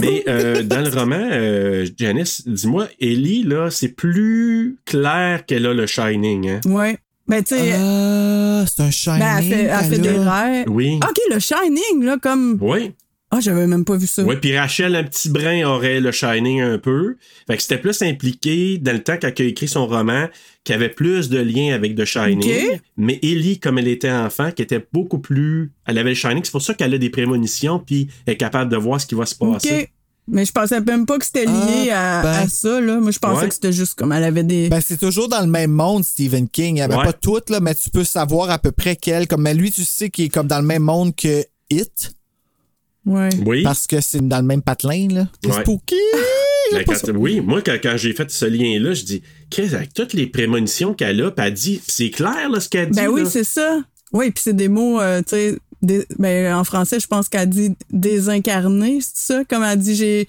Mais euh, dans le roman, euh, Janice, dis-moi, Ellie, là, c'est plus clair qu'elle a le Shining. Hein? Ouais. Ben tu sais, Ah, c'est un shining. ben, elle fait, elle fait des rêves. Oui. Ok, le Shining là comme. Oui. Ah, j'avais même pas vu ça. Oui, puis Rachel, un petit brin, aurait le Shining un peu. Fait que c'était plus impliqué dans le temps quand elle a écrit son roman, qui avait plus de liens avec The Shining. Ok. Mais Ellie, comme elle était enfant, qui était beaucoup plus. Elle avait le Shining, c'est pour ça qu'elle a des prémonitions, puis elle est capable de voir ce qui va se passer. Ok. Mais je pensais même pas que c'était lié Ah, à, ben. à ça, là. Moi, je pensais Ouais. que c'était juste comme elle avait des. Ben, c'est toujours dans le même monde, Stephen King. Il n'y avait Ouais. pas toutes, là, mais tu peux savoir à peu près quel. Comme, mais lui, tu sais qu'il est comme dans le même monde que It, ouais. Oui. parce que c'est dans le même patelin, là. C'est Ouais. spooky! Quand- oui, moi, quand, quand j'ai fait ce lien-là, je dis, qu'est-ce avec toutes les prémonitions qu'elle a, puis elle dit, c'est clair, là, ce qu'elle dit. Ben oui, c'est ça. Oui, puis c'est des mots, euh, tu sais, ben, en français, je pense qu'elle dit désincarné, c'est ça? Comme elle dit, j'ai.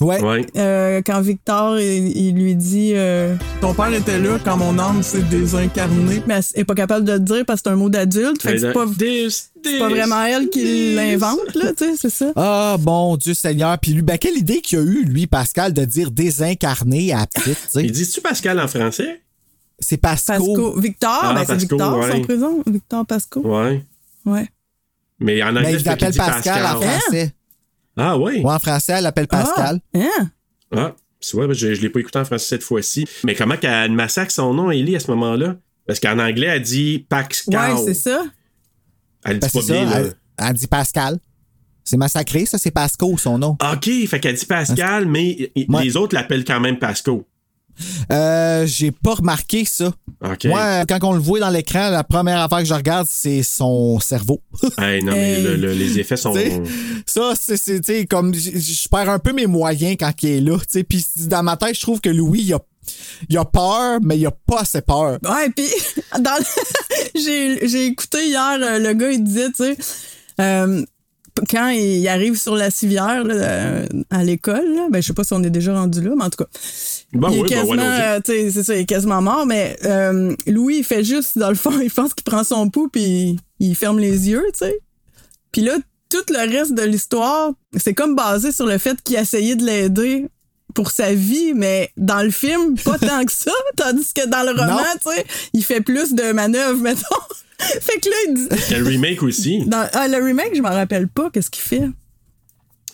Ouais. Ouais. Euh, quand Victor, il, il lui dit. euh, Ton père était là quand mon âme s'est désincarnée. mais elle est pas capable de le dire parce que c'est un mot d'adulte. Fait que c'est pas, vraiment elle qui l'invente, là, tu sais, c'est ça. Ah, bon Dieu Seigneur. Puis lui, ben, quelle idée qu'il a eu, lui, Pascal, de dire désincarné à petite, tu sais? Il dit-tu Pascal en français? C'est Pasco. Pasco. Victor, Ah, ben, c'est Victor, ouais. son prénom. Victor Pasco. Ouais. Ouais. Mais en anglais, Mais il c'est qu'il l'appelle dit Pascal, en français. Ah oui? Ouais, en français, elle l'appelle Pascal. Hein? Ah, c'est vrai, je, je l'ai pas écouté en français cette fois-ci. Mais comment qu'elle massacre son nom, Ellie, à ce moment-là? Parce qu'en anglais, elle dit Pascal. Ouais, c'est ça. Elle dit Ben, pas bien, là. elle, elle dit Pascal. C'est massacré, ça, c'est Pasco, son nom. OK, fait qu'elle dit Pascal, mais Ouais. les autres l'appellent quand même Pasco. Euh, j'ai pas remarqué ça. Moi, quand on le voit dans l'écran, la première affaire que je regarde, c'est son cerveau. Hey, non, mais Hey. le- le- les effets sont. T'sais, ça, c'est, comme, je perds un peu mes moyens quand il est là, puis dans ma tête, je trouve que Louis, il a, il a peur, mais il a pas assez peur. Ouais, puis dans le- j'ai j'ai écouté hier euh, le gars il disait tu sais euh, quand il arrive sur la civière là, euh, à l'école, ben je sais pas si on est déjà rendu là, mais en tout cas, Ben il est oui, ben quasiment, ouais, euh, tu sais, c'est ça, il est quasiment mort, mais euh, Louis il fait juste dans le fond, il pense qu'il prend son pouls puis il ferme les yeux, tu sais. Puis là, tout le reste de l'histoire, c'est comme basé sur le fait qu'il a essayé de l'aider pour sa vie, mais dans le film, pas tant que ça. Tandis que dans le roman, tu sais, il fait plus de manœuvres, mettons. fait que là, il dit. Le remake aussi. Dans, ah, le remake, je m'en rappelle pas, qu'est-ce qu'il fait?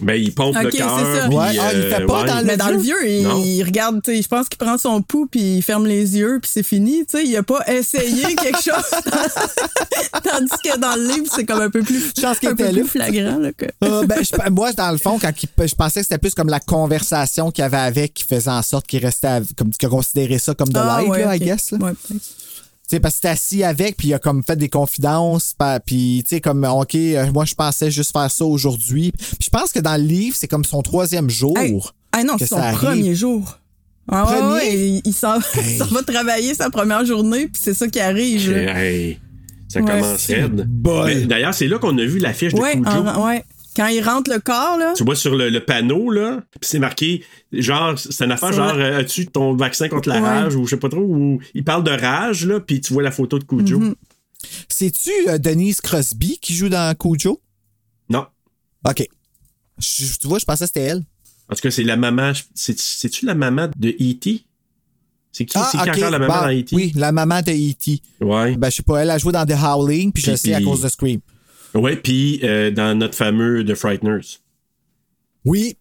Ben, il pompe Ok, le c'est cœur. Ouais, ah, il euh, fait pas ouais. dans le- Mais dans le vieux, il, il regarde, tu sais, je pense qu'il prend son pouls puis il ferme les yeux puis c'est fini, tu sais, il a pas essayé quelque chose. Tandis que dans le livre, c'est comme un peu plus, Chance qu'il un peu était plus flagrant, là, que... Euh, ben, je- moi, dans le fond, quand il- je pensais que c'était plus comme la conversation qu'il y avait avec qui faisait en sorte qu'il restait, av- comme qu'il considérait ça comme de Ah, l'aide, ouais, là, I ok. guess. Là. Sais, parce que c'était assis avec, puis il a comme fait des confidences, puis tu sais, comme, OK, euh, moi, je pensais juste faire ça aujourd'hui. Puis je pense que dans le livre, c'est comme son troisième jour. Hey, ah non, que c'est son ça arrive. premier jour. Ah ouais, Premier? ouais, il, il s'en va travailler sa première journée, puis c'est ça qui arrive. Hey, ça Ouais, commence raide. D'ailleurs, c'est là qu'on a vu l'affiche de Ouais, Cujo. en- ouais. Quand il rentre le corps, là. Tu vois sur le, le panneau, là, pis c'est marqué, genre, c'est une affaire genre, euh, as-tu ton vaccin contre la Ouais. rage, ou je sais pas trop, ou il parle de rage, là, puis tu vois la photo de Cujo. Mhm. C'est-tu euh, Denise Crosby qui joue dans Cujo? Non. OK. Je- tu vois, je pensais que c'était elle. En tout cas, c'est la maman, c'est- c'est-tu la maman de E.T.? C'est qui, ok. encore la maman dans E.T.? Oui, la maman de E.T. Ouais. Ben, je sais pas, elle a joué dans The Howling, puis je sais à cause de Scream. Ouais, puis euh, dans notre fameux The Frighteners. Oui,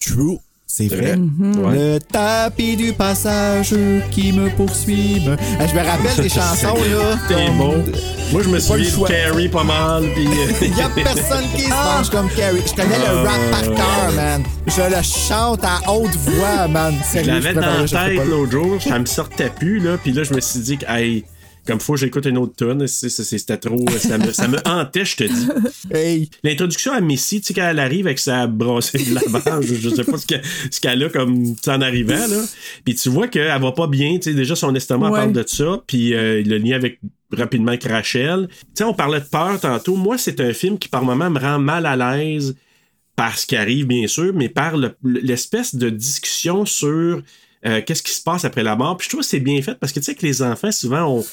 true. C'est vrai. Le tapis du passage qui me poursuit. Eh, je me rappelle des chansons, là. T'es comme- bon. Moi, je me souviens de. Carrie pas mal, puis... euh, Il y a personne qui se mange comme Carrie. Je connais le rap Ah. par cœur, man. Je le chante à haute voix, man. Je Sérieux, l'avais préfère dans le la tête l'autre jour, ça me sortait plus, là, puis là, je me suis dit que, hey, comme faut j'écoute une autre tune, c'était trop, ça me, ça me hantait, je te dis. Hey. L'introduction à Missy, tu sais, quand elle arrive avec sa brassée de lavage, je sais pas ce qu'elle ce a comme en arrivant, là. Puis tu vois qu'elle va pas bien, tu sais, déjà son estomac Ouais. parle de ça, puis euh, le lien avec rapidement avec Rachel. Tu sais, on parlait de peur tantôt. Moi, c'est un film qui par moments me rend mal à l'aise par ce qui arrive, bien sûr, mais par le- l'espèce de discussion sur euh, qu'est-ce qui se passe après la mort. Puis je trouve que c'est bien fait parce que tu sais que les enfants, souvent, on,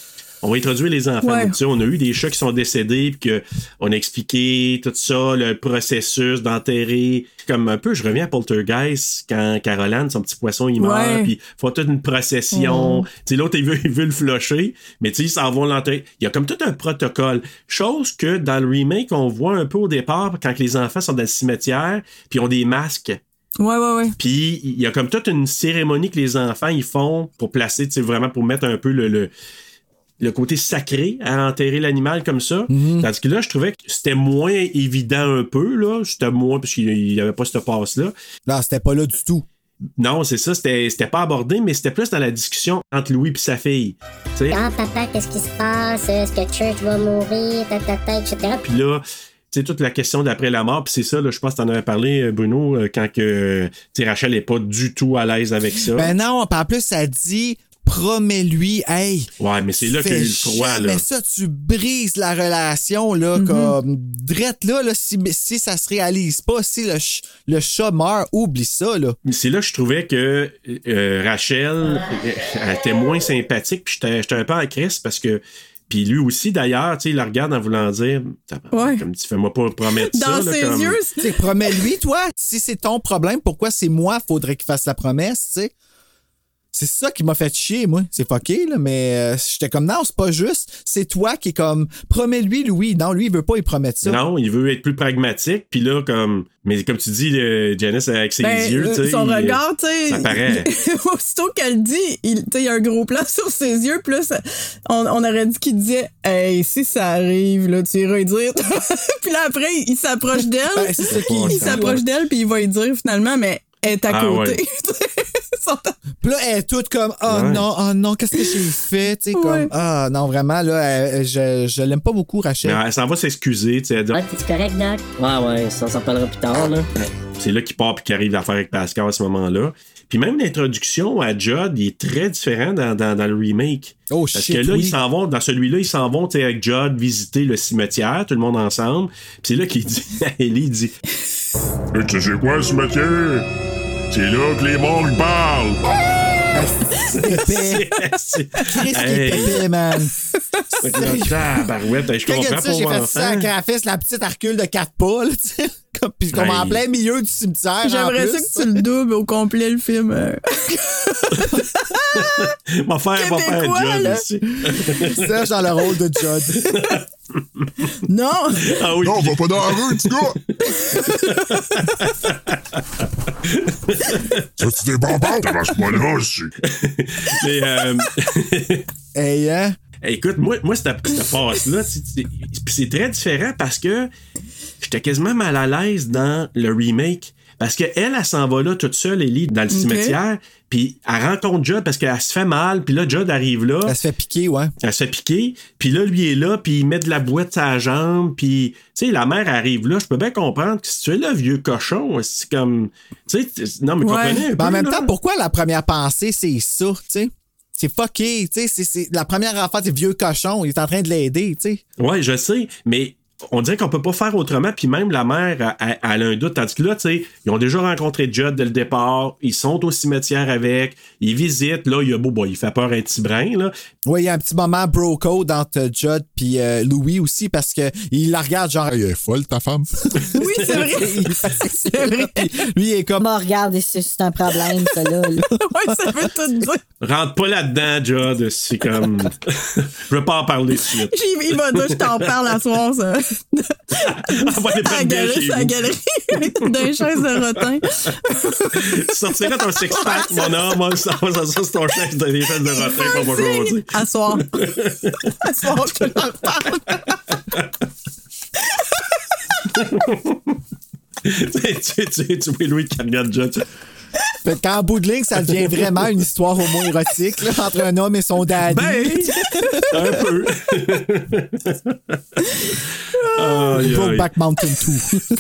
on va introduire les enfants. Ouais. Tu sais, on a eu des chats qui sont décédés, puis que on a expliqué tout ça, le processus d'enterrer. Comme un peu, je reviens à Poltergeist, quand Caroline, son petit poisson, il meurt, Ouais. puis faut toute une procession. Mm. Tu sais, l'autre, il veut, il veut le flusher, mais tu sais, ils s'en vont l'enterrer. Il y a comme tout un protocole. Chose que dans le remake, on voit un peu au départ, quand les enfants sont dans le cimetière, puis ils ont des masques. Ouais, ouais, ouais. Puis il y a comme toute une cérémonie que les enfants ils font pour placer, tu sais, vraiment pour mettre un peu le, le, le côté sacré à enterrer l'animal comme ça. Mhm. Tandis que là, je trouvais que c'était moins évident un peu, là. C'était moins, parce qu'il n'y avait pas cette passe-là. Non, c'était pas là du tout. Non, c'est ça, c'était c'était pas abordé, mais c'était plus dans la discussion entre Louis et sa fille. Tu sais, Ah, papa, qu'est-ce qui se passe? Est-ce que Church va mourir? Ta, ta, ta, etc. Puis là, tu sais, toute la question d'après la mort, puis c'est ça, là, je pense que t'en avais parlé, euh, Bruno, euh, quand que, tu sais, Rachel est pas du tout à l'aise avec ça. Ben non, puis en plus, ça dit promets-lui, hey. Ouais, mais c'est là qu'il y a eu le froid, là. ça, tu brises la relation, là, Mhm. comme drette là, là si, si ça se réalise pas, si le, ch- le chat meurt, oublie ça, là. Mais c'est là que je trouvais que euh, Rachel euh, elle était moins sympathique, puis j'étais j'étais un peu en crise parce que. Puis lui aussi, d'ailleurs, tu sais, il la regarde en voulant dire Ouais. Comme tu fais-moi pas promettre Dans ça. là, ses comme- yeux, Tu promets-lui, toi. Si c'est ton problème, pourquoi c'est moi faudrait qu'il fasse la promesse, tu sais? C'est ça qui m'a fait chier, moi. C'est fucké, là, mais euh, j'étais comme, non, c'est pas juste. C'est toi qui est comme, promets-lui, Louis. Non, lui, il veut pas, il promet ça. Non, il veut être plus pragmatique, puis là, comme. Mais comme tu dis, le Janice avec ses Ben, yeux, euh, tu sais. son il- regard, tu sais. Ça paraît. Aussitôt qu'elle dit, il tu sais, il y a un gros plan sur ses yeux, puis là, ça- on, on aurait dit qu'il disait Hey, si ça arrive, là, tu iras lui dire. puis là, après, il s'approche d'elle. Ben, c'est ça qu'il il s'approche d'elle, puis il va lui dire finalement, mais est à Ah, côté. ouais. Puis là, elle est toute comme, oh Ouais. non, oh non, qu'est-ce que j'ai fait? Tu sais, comme, Ouais. ah non, vraiment, là, elle- je, je l'aime pas beaucoup, Rachel. Mais elle s'en va s'excuser, tu sais. elle dit- Ouais, t'es correct, Doc? Ouais, ouais, ça, parlera plus tard, là. C'est là qu'il part puis qu'il arrive l'affaire avec Pascal à ce moment-là. Puis même l'introduction à Judd, il est très différent dans, dans, dans le remake. Oh Parce shit, que là, oui. ils s'en vont, dans celui-là, ils s'en vont tu sais, avec Judd visiter le cimetière, tout le monde ensemble. Puis c'est là qu'il dit à Ellie, il dit tu sais quoi, ce métier? C'est là que les morts parlent. Qu'est-ce qui est épais, man? Tabarouette, je comprends ça, j'ai pour fait ça à. Graphis, la petite recule de quatre pas, là, tu sais. Comme- Puis comme en plein milieu du cimetière. en J'aimerais plus. ça que tu le doubles au complet, le film. euh. Va faire, va faire Judd aussi. Ça, dans le rôle de Judd. Non! Ah oui. Non, va pas dans la rue, petit gars! Ça, c'est des bonbons, ça marche pas là, aussi. Mais, euh, Hey, hein? Écoute, moi, moi cette, cette passe-là, c'est très différent parce que j'étais quasiment mal à l'aise dans le remake. Parce qu'elle, elle, elle s'en va là toute seule, Ellie, dans le cimetière, puis elle rencontre Judd parce qu'elle se fait mal, puis là, Judd arrive là. Elle se fait piquer, ouais. Elle se fait piquer, puis là, lui est là, puis il met de la boîte sur la jambe, puis, tu sais, la mère arrive là. Je peux bien comprendre que si tu es là, vieux cochon, c'est comme. Tu sais, non, mais Ouais. comprenez un Ben, peu, en même là. temps, pourquoi la première pensée, c'est ça, tu sais? C'est fucké, tu sais. c'est- c'est- La première affaire, c'est vieux cochon. Il est en train de l'aider, tu sais. Ouais, je sais, mais on dirait qu'on peut pas faire autrement, puis même la mère, elle, elle a un doute. Tandis que là, tu sais, ils ont déjà rencontré Judd dès le départ, ils sont au cimetière avec, ils visitent, là, il y a beau, bon, il fait peur un petit brin, là. Ouais, il y a un petit moment bro code entre Judd puis euh, Louis aussi parce que il la regarde genre. Elle est folle, ta femme. Oui, c'est vrai. c'est vrai. Lui, il est comme. Bon, regarde, c'est c'est un problème, ça, là. là. ouais, ça veut tout dire. Rentre pas là-dedans, Judd, c'est comme. je veux pas en parler suite. Il il va dire, je t'en parle à soir, ça. À prendre bien galerie, la galerie, dans les chaises de rotin. Tu sortirais ton six-pack, mon homme, ça, ça, ça, c'est ton chef de de rotin va jaser. À soir. À soir, je te tu tu tu vois Louis Judd. tu- Fait qu'en bout de ligne, ça devient vraiment une histoire homo-érotique là, entre un homme et son daddy. Ben, un peu. Brokeback Mountain 2.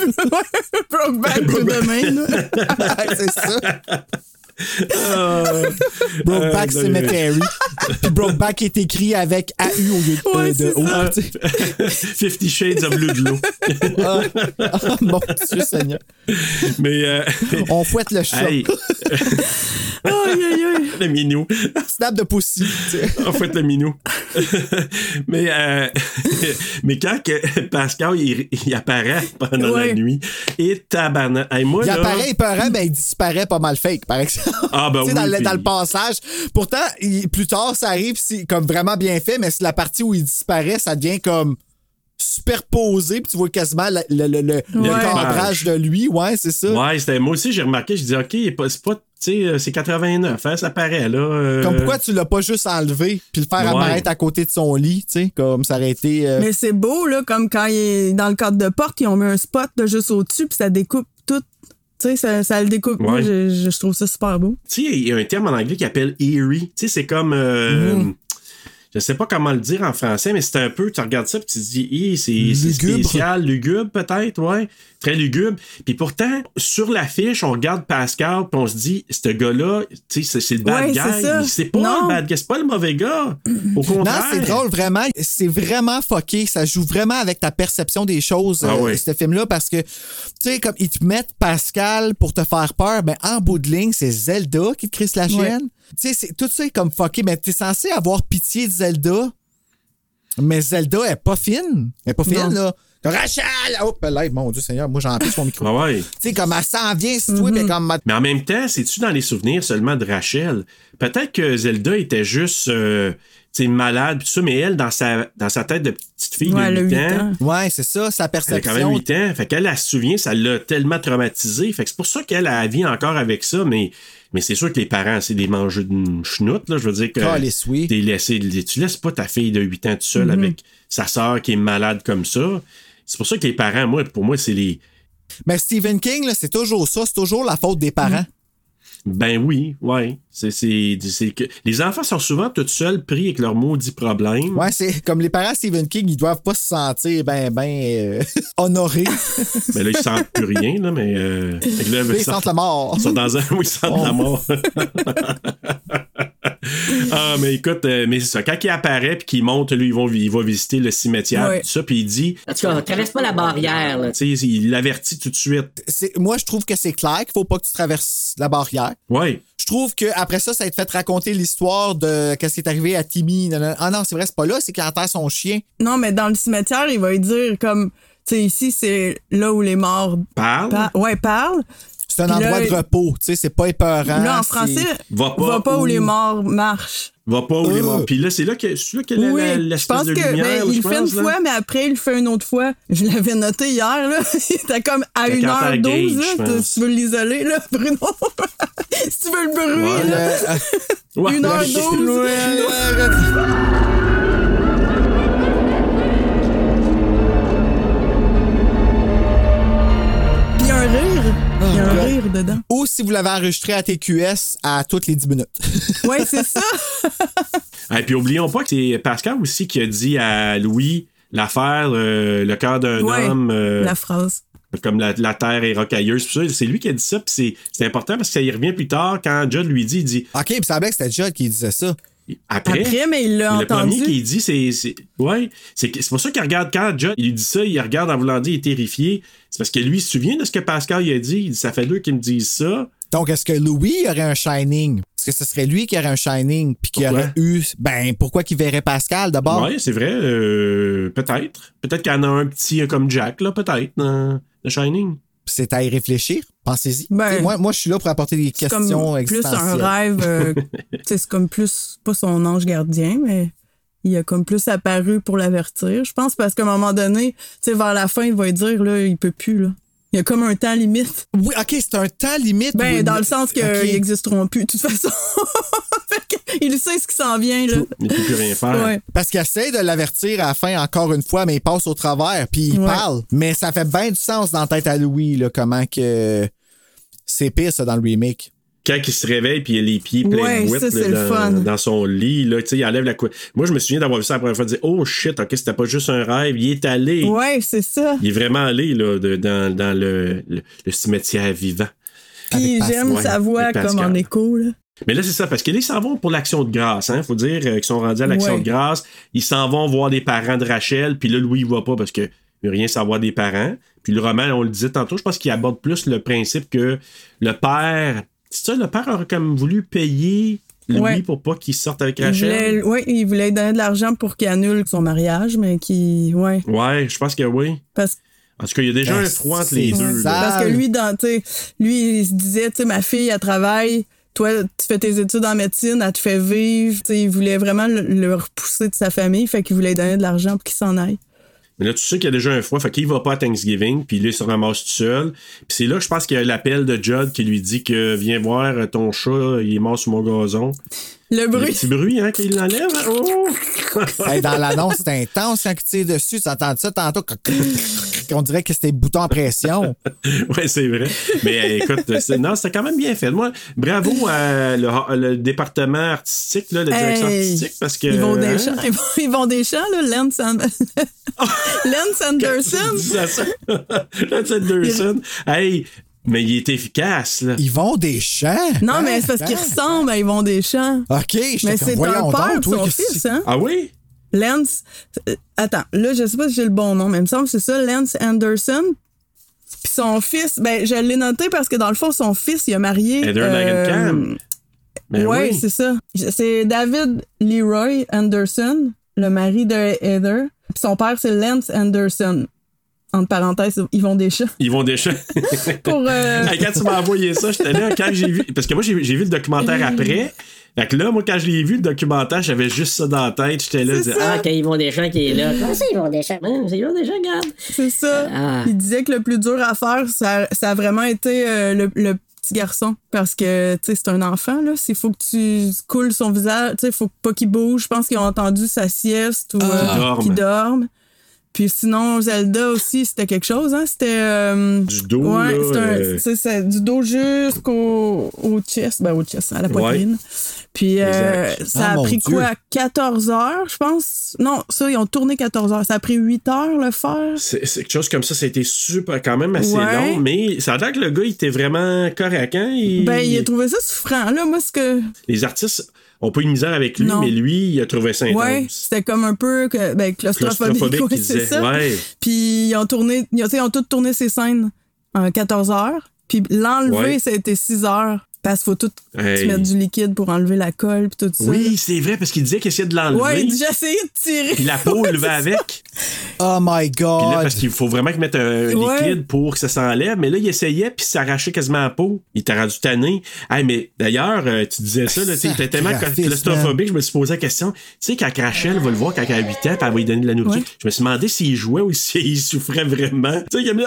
Brokeback to the main. là. c'est ça. Ah. Brokeback Euh, Cemetery. Puis Brokeback est écrit avec AU au lieu de, Ouais, de c'est O. sais. Fifty Shades of Blue de l'eau. Ah, ah, mon Dieu Seigneur. Mais. euh, On fouette le chat. Aïe, aïe, aïe. le minou. Snap de sais. En fait, le minou. mais, euh, mais quand que Pascal il, il apparaît pendant Ouais. la nuit, et tabarnak. Hey, moi, Il là, apparaît épeurant, mais il disparaît pas mal fake, par exemple. Ah, ben oui, dans, le, puis- dans le passage. Pourtant, il- plus tard, ça arrive c'est comme vraiment bien fait, mais c'est la partie où il disparaît, ça devient comme superposé, puis tu vois quasiment le, le, le, le- cadrage de lui. Ouais, c'est ça. Ouais, c'était, moi aussi, j'ai remarqué, je dis, OK, il est pas- c'est pas, tu sais, euh, c'est 89, hein, ça paraît, là. euh, Comme pourquoi tu l'as pas juste enlevé, puis le faire Ouais. apparaître à côté de son lit, tu sais, comme ça aurait été. euh, Mais c'est beau, là, comme quand il est dans le cadre de porte, ils ont mis un spot de juste au-dessus, puis ça découpe tout. Tu sais, ça, ça le découpe. Moi, je, je trouve ça super beau. Tu sais, il y a un terme en anglais qui appelle eerie. Tu sais, c'est comme. euh. Je sais pas comment le dire en français, mais c'est un peu, tu regardes ça puis tu te dis, c'est spécial, lugubre peut-être, ouais, très lugubre. Puis pourtant, sur l'affiche, on regarde Pascal puis on se dit, ce gars-là, tu sais, c'est- le bad Ouais, guy. C'est pas Non. le bad guy, c'est pas le mauvais gars. Au Non, contraire. c'est drôle, vraiment. C'est vraiment fucké. Ça joue vraiment avec ta perception des choses, Ah euh, oui. ce film-là, parce que, tu sais, comme ils te mettent Pascal pour te faire peur, ben, en bout de ligne, c'est Zelda qui te crisse la Ouais. Tu sais, c'est- tout ça est comme fucké, mais t'es censé avoir pitié de Zelda, mais Zelda est pas fine. Elle est pas fine, Non. là. Rachel! Oh, là, mon Dieu Seigneur, moi, j'en mon micro. Ah ouais. Tu sais, comme elle s'en vient, si toi, puis comme. Mais en même temps, c'est-tu dans les souvenirs seulement de Rachel? Peut-être que Zelda était juste euh, tu malade, pis tout ça, mais elle, dans sa, dans sa tête de petite fille Ouais, elle de a 8 huit ans, ans. Ouais, c'est ça, sa elle a perception. quand même 8 ans. Fait qu'elle, elle se souvient, ça l'a tellement traumatisée. Fait que c'est pour ça qu'elle a vit encore avec ça, mais, mais c'est sûr que les parents, c'est des mangeux de chenoute, là. Je veux dire que. Calisse, oui. t'es laissé, tu laisses pas ta fille de 8 ans toute seule avec sa sœur qui est malade comme ça. C'est pour ça que les parents, moi, pour moi, c'est les. Mais Stephen King, c'est toujours ça, c'est toujours la faute des parents. Ben oui, ouais. C'est, c'est, c'est que les enfants sont souvent tout seuls pris avec leurs maudits problèmes. Ouais, c'est comme les parents Stephen King, ils doivent pas se sentir ben, ben euh, honorés. Mais là, ils sentent plus rien, là, mais. Euh, là, Ils sentent la mort. Ils sont dans un. Oui, ils sentent la mort. ah, mais écoute, euh, mais c'est ça. Quand il apparaît puis qu'il monte, lui, il va, il va visiter le cimetière, Ouais. tout ça, puis il dit. En tout cas, traverse pas la barrière, là. Tu sais, il l'avertit tout de suite. C'est- Moi, je trouve que c'est clair qu'il faut pas que tu traverses la barrière. Ouais. Je trouve que après ça, ça va te fait raconter l'histoire de qu'est-ce qui est arrivé à Timmy. Ah non, c'est vrai, c'est pas là, c'est qu'il enterre son chien. Non, mais dans le cimetière, il va lui dire comme, tu sais, ici, c'est là où les morts Parle. par- ouais, parlent. C'est un Puis là, endroit de repos, tu sais, c'est pas épeurant. là, en français, Va pas va pas où où- les morts marchent. Va pas où les Euh. morts. Puis là, c'est là que, c'est là que la- oui, la- je l'espèce pense de que lumière. ben, il le fait une là. fois, mais après, il le fait une autre fois. Je l'avais noté hier, là. C'était comme à Fait qu'en temps 1h12, gauge, là. Tu- veux l'isoler, là, Bruno? si tu veux le bruit, Ouais. là. Le- Ouais. un God. rire dedans. Ou si vous l'avez enregistré à TQS à toutes les 10 minutes. Ouais, c'est ça. Et puis oublions pas que c'est Pascal aussi qui a dit à Louis l'affaire, euh, le cœur d'un Ouais, homme, euh, La phrase. comme la, la terre est rocailleuse. C'est lui qui a dit ça, puis c'est- c'est important parce que ça y revient plus tard quand Judd lui dit, il dit OK, puis ça semblait que c'était Judd qui disait ça. Après. Après, mais il l'a le premier entendu. qui dit, c'est. c'est- Ouais, c'est que- c'est pour ça qu'il regarde quand il lui dit ça, il regarde en voulant dire, il est terrifié. C'est parce que lui, il se souvient de ce que Pascal il a dit. Il dit, ça fait deux qui me disent ça. Donc, est-ce que Louis aurait un Shining? Est-ce que ce serait lui qui aurait un Shining? Puis qui Pourquoi? aurait eu. Ben, pourquoi qu'il verrait Pascal d'abord? Ouais, c'est vrai. euh, peut-être. Peut-être qu'il y en a un petit comme Jack, là, peut-être, dans The Shining. C'est à y réfléchir. Pensez-y. Ben, moi, moi, je suis là pour apporter des questions comme plus un rêve. euh, c'est comme plus, pas son ange gardien, mais il a comme plus apparu pour l'avertir. Je pense parce qu'à un moment donné, tu sais, vers la fin, il va lui dire, là, il peut plus, là. Il y a comme un temps limite. Oui, OK, c'est un temps limite. Ben, dans le sens qu'ils OK. n'existeront plus, de toute façon. Il sait ce qui s'en vient, là. Il ne peut plus rien faire. Ouais. Parce qu'il essaie de l'avertir à la fin encore une fois, mais il passe au travers, puis il Ouais. parle. Mais ça fait bien du sens dans la tête à Louis, là, comment que c'est pire, ça, dans le remake. Quand il se réveille puis il a les pieds pleins Ouais, de le dans, son lit, là, tu sais, il enlève la couette. Moi, je me souviens d'avoir vu ça la première fois, de dire Oh shit, ok, c'était pas juste un rêve, il est allé. Ouais, c'est ça. Il est vraiment allé là, de- dans, dans le, le, le cimetière vivant. Puis j'aime sa voix comme en écho, là. Mais là, c'est ça, parce que là, ils s'en vont pour l'action de grâce. Hein? Faut dire euh, qu'ils sont rendus à l'action Ouais. de grâce. Ils s'en vont voir les parents de Rachel, puis là, Louis, il va pas parce que il veut rien savoir des parents. Puis le roman, on le disait tantôt, je pense qu'il aborde plus le principe que le père. C'est ça, le père aurait comme voulu payer Ouais. pour pas qu'il sorte avec Rachel. ouais, il voulait donner de l'argent pour qu'il annule son mariage, mais qui, ouais. Ouais, je pense que oui. Parce En tout cas, il y a déjà Ben, un froid entre les deux. Parce que lui, dans, tu sais, lui, il se disait, tu sais, ma fille, elle travaille, toi, tu fais tes études en médecine, elle te fait vivre. Tu sais, il voulait vraiment le, le repousser de sa famille, fait qu'il voulait donner de l'argent pour qu'il s'en aille. Mais là, tu sais qu'il y a déjà un froid, fait qu'il va pas à Thanksgiving, puis là, il se ramasse tout seul. Puis c'est là, je pense qu'il y a l'appel de Judd qui lui dit que viens voir ton chat, il est mort sur mon gazon. Le Le bruit. petit bruit, hein, qu'il l'enlève. Oh! Hey, dans l'annonce, c'est intense quand tu tires dessus. Tu entends ça tantôt. qu'on dirait que c'était bouton à pression. ouais, c'est vrai. Mais euh, écoute, c'est- non, c'était quand même bien fait. Moi, bravo à le, le département artistique, là, la direction Hey, artistique, parce que. Ils vont des hein, champs, ils vont, ils vont des champs, là, Lance, And- Lance Anderson. Lance Anderson. Hey, mais il est efficace, là. Ils vont des champs. Non, mais c'est parce qu'ils Hein? ressemblent à Ils vont des champs. OK, j'étais Mais c'est un père toi, son fils, hein? Ah oui? Lance. euh, attends, là, je sais pas si j'ai le bon nom, mais il me semble que c'est ça, Lance Anderson. Puis son fils, ben, je l'ai noté parce que dans le fond, son fils, il a marié. Heather euh. Ben ouais, oui. c'est ça. C'est David Leroy Anderson, le mari de Heather. Puis son père, c'est Lance Anderson. Entre parenthèses, ils vont des chats. Ils vont des champs. Pour, euh, quand tu m'as envoyé ça, j'étais là, quand j'ai vu. Parce que moi, j'ai vu le documentaire après. Fait que là, moi, quand je l'ai vu, le documentaire, j'avais juste ça dans la tête. J'étais là, je disais, Ah, quand ils vont des champs qui est là. Comment ça, ils vont des champs? Ouais, c'est là déjà, regarde. C'est ça. Ah. Il disait que le plus dur à faire, ça, ça a vraiment été euh, le, le petit garçon. Parce que, tu sais, c'est un enfant, là. S'il faut que tu coules son visage, tu sais, il faut pas qu'il bouge. Je pense qu'ils ont entendu sa sieste ou Qu'il euh, qu'il dorme. Puis sinon, Zelda aussi, c'était quelque chose, hein. C'était. euh, Du dos, Ouais, là, c'est un- euh, du dos jusqu'au au chest, ben au chest, à la poitrine. Puis euh, ça Ah, a mon pris Dieu. quoi? 14 heures, je pense? Non, ça, ils ont tourné 14 heures. Ça a pris 8 heures le faire. C'est c'est quelque chose comme ça, ça a été super, quand même assez Ouais. long, mais ça a l'air que le gars, il était vraiment correct, hein? Il- Ben, il a trouvé ça souffrant. Là, moi, ce que. Les artistes ont pas eu de misère avec lui, Non. mais lui, il a trouvé ça intense. Ouais, c'était comme un peu que, ben, claustrophobique. Claustrophobique, ouais, il c'est ça. Ouais. Puis ils ont tourné, ils ont, ils ont tous tourné ces scènes en 14 heures. Puis l'enlever, ça a été 6 heures. Parce qu'il faut tout Hey. tu mettre du liquide pour enlever la colle puis tout ça. Oui, c'est vrai, parce qu'il disait qu'il essayait de l'enlever. Ouais, il dit, j'ai essayé de tirer. Puis la peau, il va avec. Oh my Puis là, God. parce qu'il faut vraiment qu'il mette un Ouais. liquide pour que ça s'enlève. Mais là, il essayait, puis ça arrachait quasiment la peau. Il était rendu tanné. Hey, mais d'ailleurs, euh, tu disais ça, là, tu était tellement claustrophobique, je me suis posé la question. Tu sais, quand Rachel va le voir quand elle a 8 ans, puis elle va lui donner de la nourriture, Ouais. je me suis demandé s'il jouait ou s'il souffrait vraiment. Tu sais, il a mis.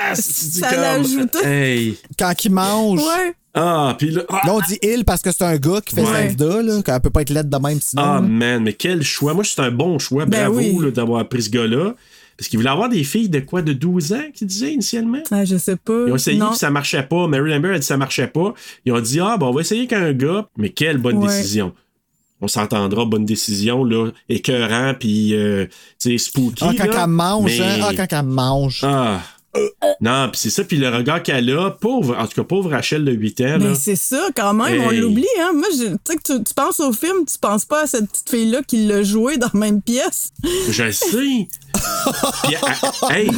Ah, c'est Ça l'a comme- ajouté. Hey. Quand il mange. Ouais. Ah, puis là. ah, Là, on dit il parce que c'est un gars qui fait Ouais. Sida, là, qu'elle peut pas être laide de même sinon. Ah, là. man, mais quel choix. Moi, c'est un bon choix. Ben Bravo oui. là, d'avoir pris ce gars-là. Parce qu'il voulait avoir des filles de quoi, de 12 ans, qu'il disait initialement? Ah, je sais pas. Ils ont essayé non. puis ça marchait pas. Mary Lambert a dit ça marchait pas. Ils ont dit ah bon on va essayer qu'un gars. Mais quelle bonne Ouais. décision. On s'entendra, bonne décision, là, écœurant, puis, euh, tu sais, spooky. Ah, quand là. elle mange, Mais- hein? Ah, quand elle mange. Ah. Non, puis c'est ça, puis le regard qu'elle a, pauvre, en tout cas, pauvre Rachel de 8 ans. Mais c'est ça, quand même, on l'oublie, hein. Moi, je- tu sais que tu, tu penses au film, tu penses pas à cette petite fille-là qui l'a joué dans la même pièce? Je le sais. Puis, elle- hey,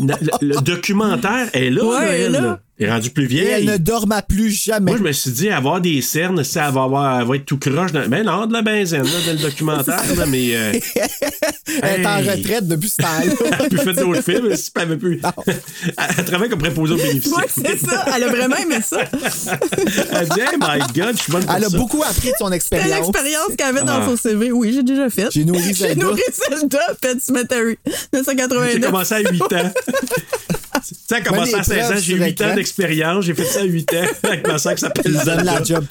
le, le documentaire est là, Ouais, là, elle est elle, là. là. Elle est rendue plus Et vieille. elle ne dorma plus jamais. Moi, je me suis dit, avoir des cernes, ça elle va, avoir, elle va être tout croche. Dans... Ben non, de la benzène, là, dans le documentaire, là, mais. euh, Elle est en retraite depuis ce temps-là. Elle a pu faire d'autres films, si elle avait pu. Elle, travaille comme préposée aux bénéficiaires. Ouais, c'est ça. Elle a vraiment aimé ça. Elle dit, hey, my God, je suis bonne pour Elle a ça. beaucoup appris de son expérience. l'expérience qu'elle avait dans Ah. son CV. Oui, j'ai déjà fait. J'ai nourri J'ai Zelda. nourri Zelda, Pet Cemetery, J'ai 1989. commencé à 8 ans. Tu sais, elle a commencé à 16 ans, j'ai sur 8 écran. ans d'expérience, j'ai fait ça à 8 ans avec ma soeur qui s'appelle Zelda. la job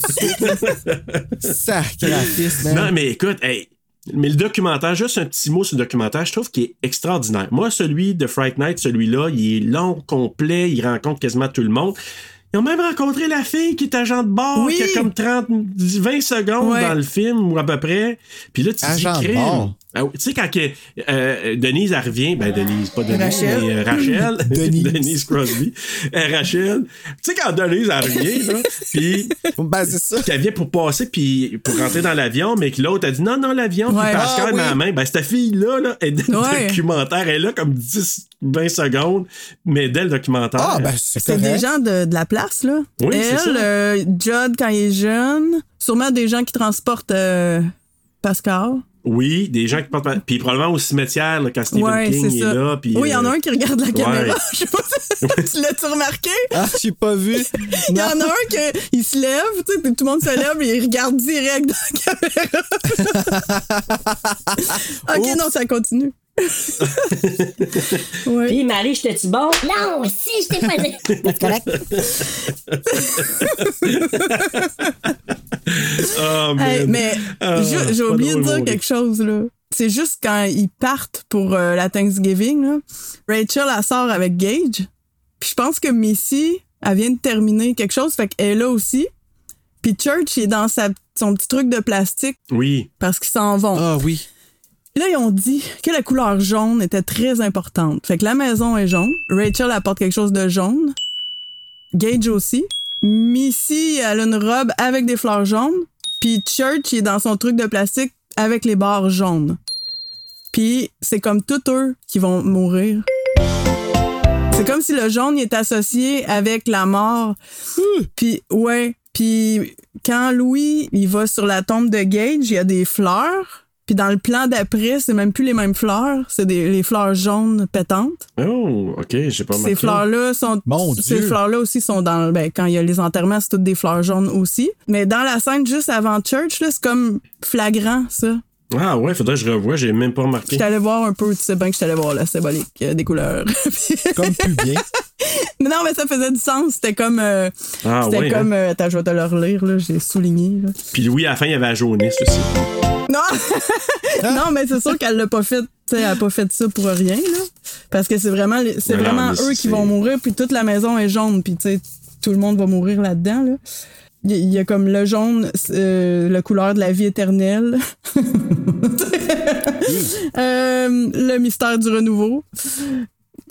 man. Non, mais écoute, hey, mais le documentaire, juste un petit mot sur le documentaire, je trouve qu'il est extraordinaire. Moi, celui de Fright Night, celui-là, il est long, complet, il rencontre quasiment tout le monde. Ils ont même rencontré la fille qui est agent de bord, Oui. qui a comme 30, 20 secondes Ouais. dans le film, ou à peu près. Puis là, tu dis Agent de crime. Ah tu sais, quand que, euh, Denise, elle revient, ben Denise, pas Denise, Rachel. mais euh, Rachel. Denise. Denise Crosby. Euh, Rachel. Tu sais, quand Denise, elle revient, là, puis Ben, c'est ça. qu'elle vient pour passer puis pour rentrer dans l'avion, mais que l'autre a dit non, non, l'avion, puis Ouais. Pascal Ah, la main. Ben, cette fille-là, là, est dans Ouais. le documentaire. Elle est là comme 10, 20 secondes, mais dès le documentaire. Ah, ben, c'est C'est des gens de, de la place, là. Oui, c'est ça. Elle, euh, Judd, quand il est jeune. Sûrement des gens qui transportent euh, Pascal. Oui, des gens qui portent. Puis probablement au cimetière, là, quand Stephen Ouais, King est ça. là. Puis, oui, il y en a euh, un qui regarde la caméra. ouais. Je sais pas si tu l'as-tu remarqué? Ah, j'ai pas vu. Il y en a un qui se lève, tu sais, puis tout le monde se lève et il regarde direct dans la caméra. ok, non, ça continue. ouais. Puis, Marie, je te bon? Non, si je t'ai pas dit. C'est correct. Oh, man. Hey, mais Ah, j'ai- oublié de dire quelque chose, là. c'est juste quand ils partent pour euh, la Thanksgiving, là, Rachel, elle sort avec Gage. Puis je pense que Missy, elle vient de terminer quelque chose, fait qu'elle est là aussi. Puis Church, il est dans sa, son petit truc de plastique Oui. parce qu'ils s'en vont. Ah oui. Là, ils ont dit que la couleur jaune était très importante. Fait que la maison est jaune. Rachel apporte quelque chose de jaune. Gage aussi. Missy, elle a une robe avec des fleurs jaunes. Puis Church, il est dans son truc de plastique avec les barres jaunes. Puis c'est comme tous eux qui vont mourir. C'est comme si le jaune il est associé avec la mort. Puis ouais, puis quand Louis il va sur la tombe de Gage, il y a des fleurs. Puis dans le plan d'après, c'est même plus les mêmes fleurs, c'est des les fleurs jaunes pétantes. Oh, OK, j'ai pas Ces fleurs-là sont Mon ces Dieu. fleurs-là aussi sont dans ben, quand il y a les enterrements, c'est toutes des fleurs jaunes aussi. Mais dans la scène juste avant Church là, c'est comme flagrant ça. Ah ouais, faudrait que je revoie, j'ai même pas remarqué. Je t'allais voir un peu, tu sais bien que je t'allais voir la symbolique euh, des couleurs. Comme plus bien. Mais non, mais ça faisait du sens. C'était comme. euh, Ah c'était ouais, comme. euh, attends, je vais te le relire, là. J'ai souligné, là. Puis Louis, à la fin, il y avait la jaunisse aussi. Non! non, mais c'est sûr qu'elle l'a pas fait. tu sais, Elle a pas fait ça pour rien, là. Parce que c'est vraiment, les- c'est vraiment eux c'est- qui vont mourir, puis toute la maison est jaune, puis tu sais, tout le monde va mourir là-dedans, là. Il y a- il y a comme le jaune, euh, la couleur de la vie éternelle. Euh, le mystère du renouveau.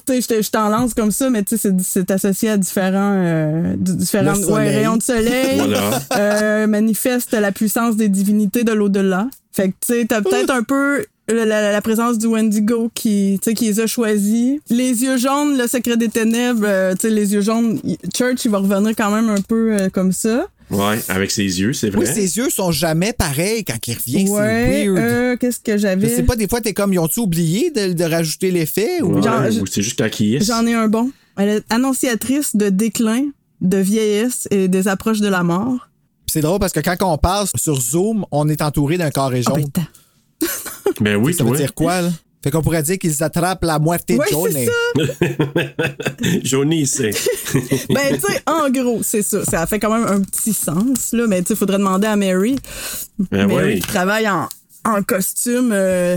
Tu sais, je te- je t'en lance comme ça, mais tu sais, c'est- c'est associé à différents, euh, différents ouais, rayons de soleil. Voilà. Euh, manifeste la puissance des divinités de l'au-delà. Fait que, tu sais, t'as peut-être un peu la, la- la présence du Wendigo qui, tu sais, qui les a choisis. Les yeux jaunes, le secret des ténèbres, euh, tu sais, les yeux jaunes, Church, il va revenir quand même un peu euh, comme ça. Ouais, avec ses yeux, c'est vrai. Oui, ses yeux sont jamais pareils quand il revient. ouais, c'est weird. euh, qu'est-ce que Je j'avais? sais pas, des fois, t'es comme, ils ont-tu oublié de, de rajouter l'effet? Ou... Ouais, Genre, je- ou c'est juste quand il est. J'en ai un bon. Elle est annonciatrice de déclin, de vieillesse et des approches de la mort. C'est drôle parce que quand on parle sur Zoom, on est entouré d'un carré Ah, jaune. ben, t'as- Ben oui, ça toi. veut dire quoi, là? Fait qu'on pourrait dire qu'ils attrapent la moitié Ouais, de jaune. c'est ça. Jaunisse. c'est- Ben, tu sais, en gros, c'est ça. Ça fait quand même un petit sens, là. Mais tu sais, faudrait demander à Mary. Ben Mary ouais. qui travaille en, en costume euh,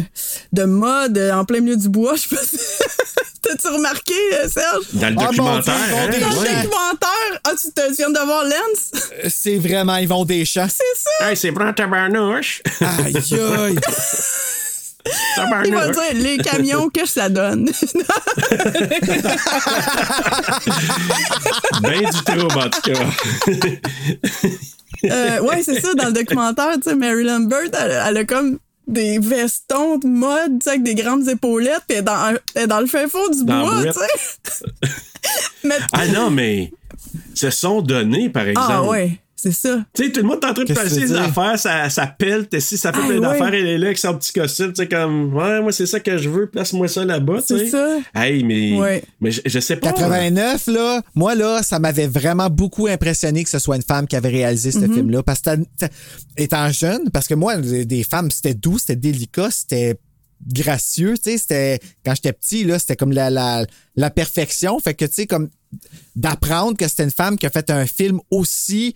de mode euh, en plein milieu du bois. Je sais pas si... T'as-tu remarqué, euh, Serge? Dans le Ah, documentaire, Dieu, hein? Dans le Ouais. documentaire, ah, tu, te, tu viens de voir Lens? C'est vraiment, ils vont des champs. C'est ça! Hey, c'est blanc tabarnouche. Aïe, aïe. Il va dire les camions que ça donne. Ben du trouble, en tout cas. Euh, ouais, c'est ça, dans le documentaire, tu sais, Mary Lambert, elle, elle a comme des vestons de mode, tu sais, avec des grandes épaulettes, puis elle est dans, elle est dans le fin fond du Dans bois, tu sais. Ah non, mais se sont donnés, par exemple. ah ouais, c'est ça. Tu sais, tout le monde est en train de passer dire? affaires, ça, ça pèle, si ça fait Ah, plein ouais. d'affaires, elle est là avec son petit costume, tu sais, comme, ouais, moi, c'est ça que je veux, place-moi ça là-bas, tu sais. C'est ça. Hey, mais, Ouais. mais je, je sais pas. 89, là, moi, là, ça m'avait vraiment beaucoup impressionné que ce soit une femme qui avait réalisé ce film-là. Parce que, étant jeune, parce que moi, des des femmes, c'était doux, c'était délicat, c'était gracieux, tu sais, c'était, quand j'étais petit, là, c'était comme la, la, la perfection. Fait que, tu sais, comme, d'apprendre que c'était une femme qui a fait un film aussi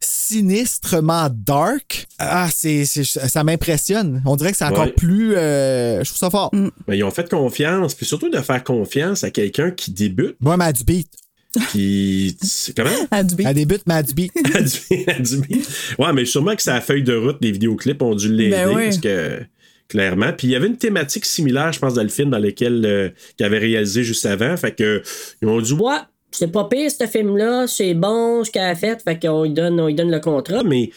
sinistrement dark, ah, c'est, c'est- ça m'impressionne. On dirait que c'est encore Ouais. plus, euh, je trouve ça fort. Mm. Mais ils ont fait confiance, puis surtout de faire confiance à quelqu'un qui débute, Moi, Mad Beat. qui. comment? À du beat. Elle débute Beat. À du- à du beat. Ouais, mais sûrement que sa feuille de route des vidéoclips ont dû l'aider Ben oui. parce que clairement. Puis il y avait une thématique similaire, je pense, dans le film dans lequel euh, qu'il avait réalisé juste avant. Fait que ils ont dit Ouais, c'est pas pire, ce film-là, c'est bon ce qu'elle a fait, fait qu'on lui donne, on lui donne le contrat. mais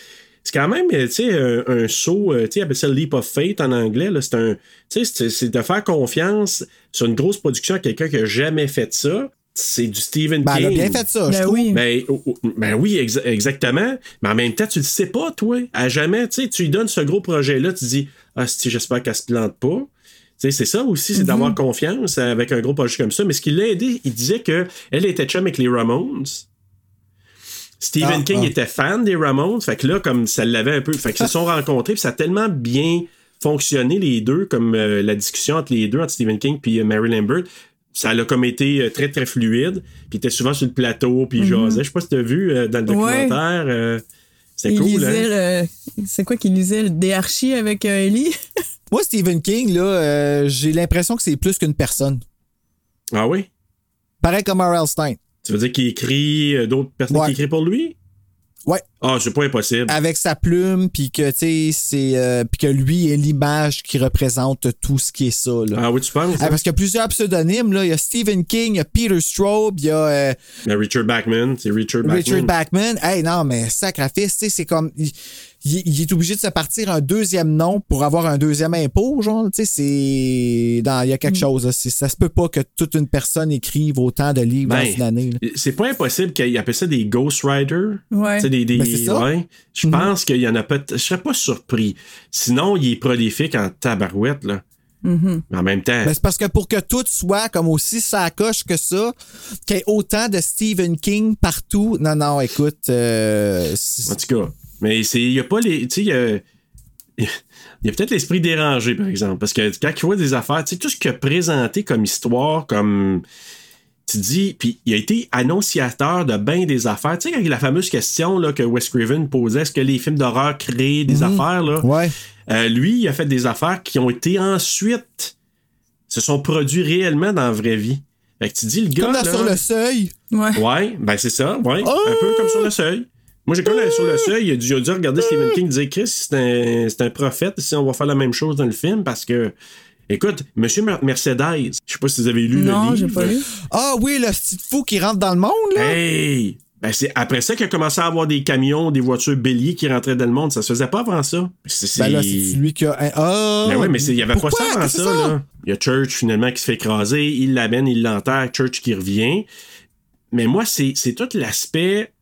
c'est quand même, tu sais, un, un saut, euh, tu appellent ça le leap of faith en anglais. là. C'est un, tu sais, c'est- c'est de faire confiance sur une grosse production à quelqu'un qui a jamais fait ça. C'est du Stephen Ben, elle a bien fait ça, je Ben trouve. oui. Ben, oh, oh, ben oui, exa- exactement. Mais en même temps, tu le sais pas, toi. À jamais, tu sais, tu lui donnes ce gros projet-là, tu dis, ah, si, j'espère qu'elle se plante pas. Tu sais, c'est ça aussi, c'est d'avoir confiance avec un gros projet comme ça. Mais ce qui l'a aidé, il disait que elle était chum avec les Ramones. Stephen Ah, King ah. était fan des Ramones, fait que là, comme ça l'avait un peu, fait qu'ils se sont rencontrés, puis ça a tellement bien fonctionné les deux, comme euh, la discussion entre les deux, entre Stephen King puis euh, Mary Lambert, ça a comme été euh, très très fluide, puis il était souvent sur le plateau, puis il jasait. Je sais pas si t'as vu euh, dans le documentaire, Cool, lisait hein? le... C'est quoi qu'il lisait? Le Des Archie avec euh, Ellie? Moi, Stephen King, là, euh, j'ai l'impression que c'est plus qu'une personne. Ah oui? Pareil comme R.L. Stein. Tu veux dire qu'il écrit euh, d'autres personnes Ouais. qui écrivent pour lui? Ouais. Ah, c'est pas impossible. Avec sa plume, puis que, tu sais, c'est. euh, puis que lui est l'image qui représente tout ce qui est ça, là. Ah oui, tu penses? Ah, parce qu'il y a plusieurs pseudonymes, là. Il y a Stephen King, il y a Peter Straub, il y a euh, Mais Richard Bachman, c'est Richard Bachman. Richard Bachman. Hey, non, mais sacrifice, tu sais, c'est comme. Il, est obligé de se partir un deuxième nom pour avoir un deuxième impôt, genre, tu sais, c'est. Il y a quelque chose, là. Ça se peut pas que toute une personne écrive autant de livres Ben, dans une année. C'est pas impossible qu'il appelle ça des ghostwriters. Ouais. Tu sais, des, des- Ben, ouais. Je Mhm. pense qu'il y en a pas. Je serais pas surpris. Sinon, il est prolifique en tabarouette, là. Mhm. Mais en même temps. Ben, c'est parce que pour que tout soit comme aussi sacoche que ça, qu'il y ait autant de Stephen King partout. Non, non, écoute. euh, En tout cas. Mais c'est. Il y a pas les. Tu sais, il y a. Il y a peut-être l'esprit dérangé, par exemple. Parce que quand il voit des affaires, tu sais, tout ce qu'il a présenté comme histoire, comme. Tu dis, puis il a été annonciateur de bien des affaires. Tu sais, quand il y a la fameuse question là, que Wes Craven posait, est-ce que les films d'horreur créent des affaires? Là? Ouais. Euh, lui, il a fait des affaires qui ont été ensuite se sont produits réellement dans la vraie vie. Fait que tu dis, le gars. Comme là- sur le seuil. Ouais. Ouais, ben c'est ça, ouais. Oh! Un peu comme sur le seuil. Moi, j'ai quand même sur le seuil, il a dû, il a dû regarder Stephen King dire Chris, c'est un, c'est un prophète, si on va faire la même chose dans le film, parce que. Écoute, Monsieur Mer- Mercedes, je sais pas si vous avez lu Non, le j'ai livre. pas lu. Ah oui, le petit fou qui rentre dans le monde, là. Hey! Ben c'est après ça qu'il a commencé à avoir des camions, des voitures béliers qui rentraient dans le monde. Ça se faisait pas avant ça. C'est, c'est- Ben là, c'est lui qui a. un- Ah! Ben oui, mais c'est- il y avait Pourquoi? pas ça avant ça, là. Il y a Church finalement qui se fait écraser, il l'amène, il l'enterre, Church qui revient. Mais moi, c'est, c'est tout l'aspect.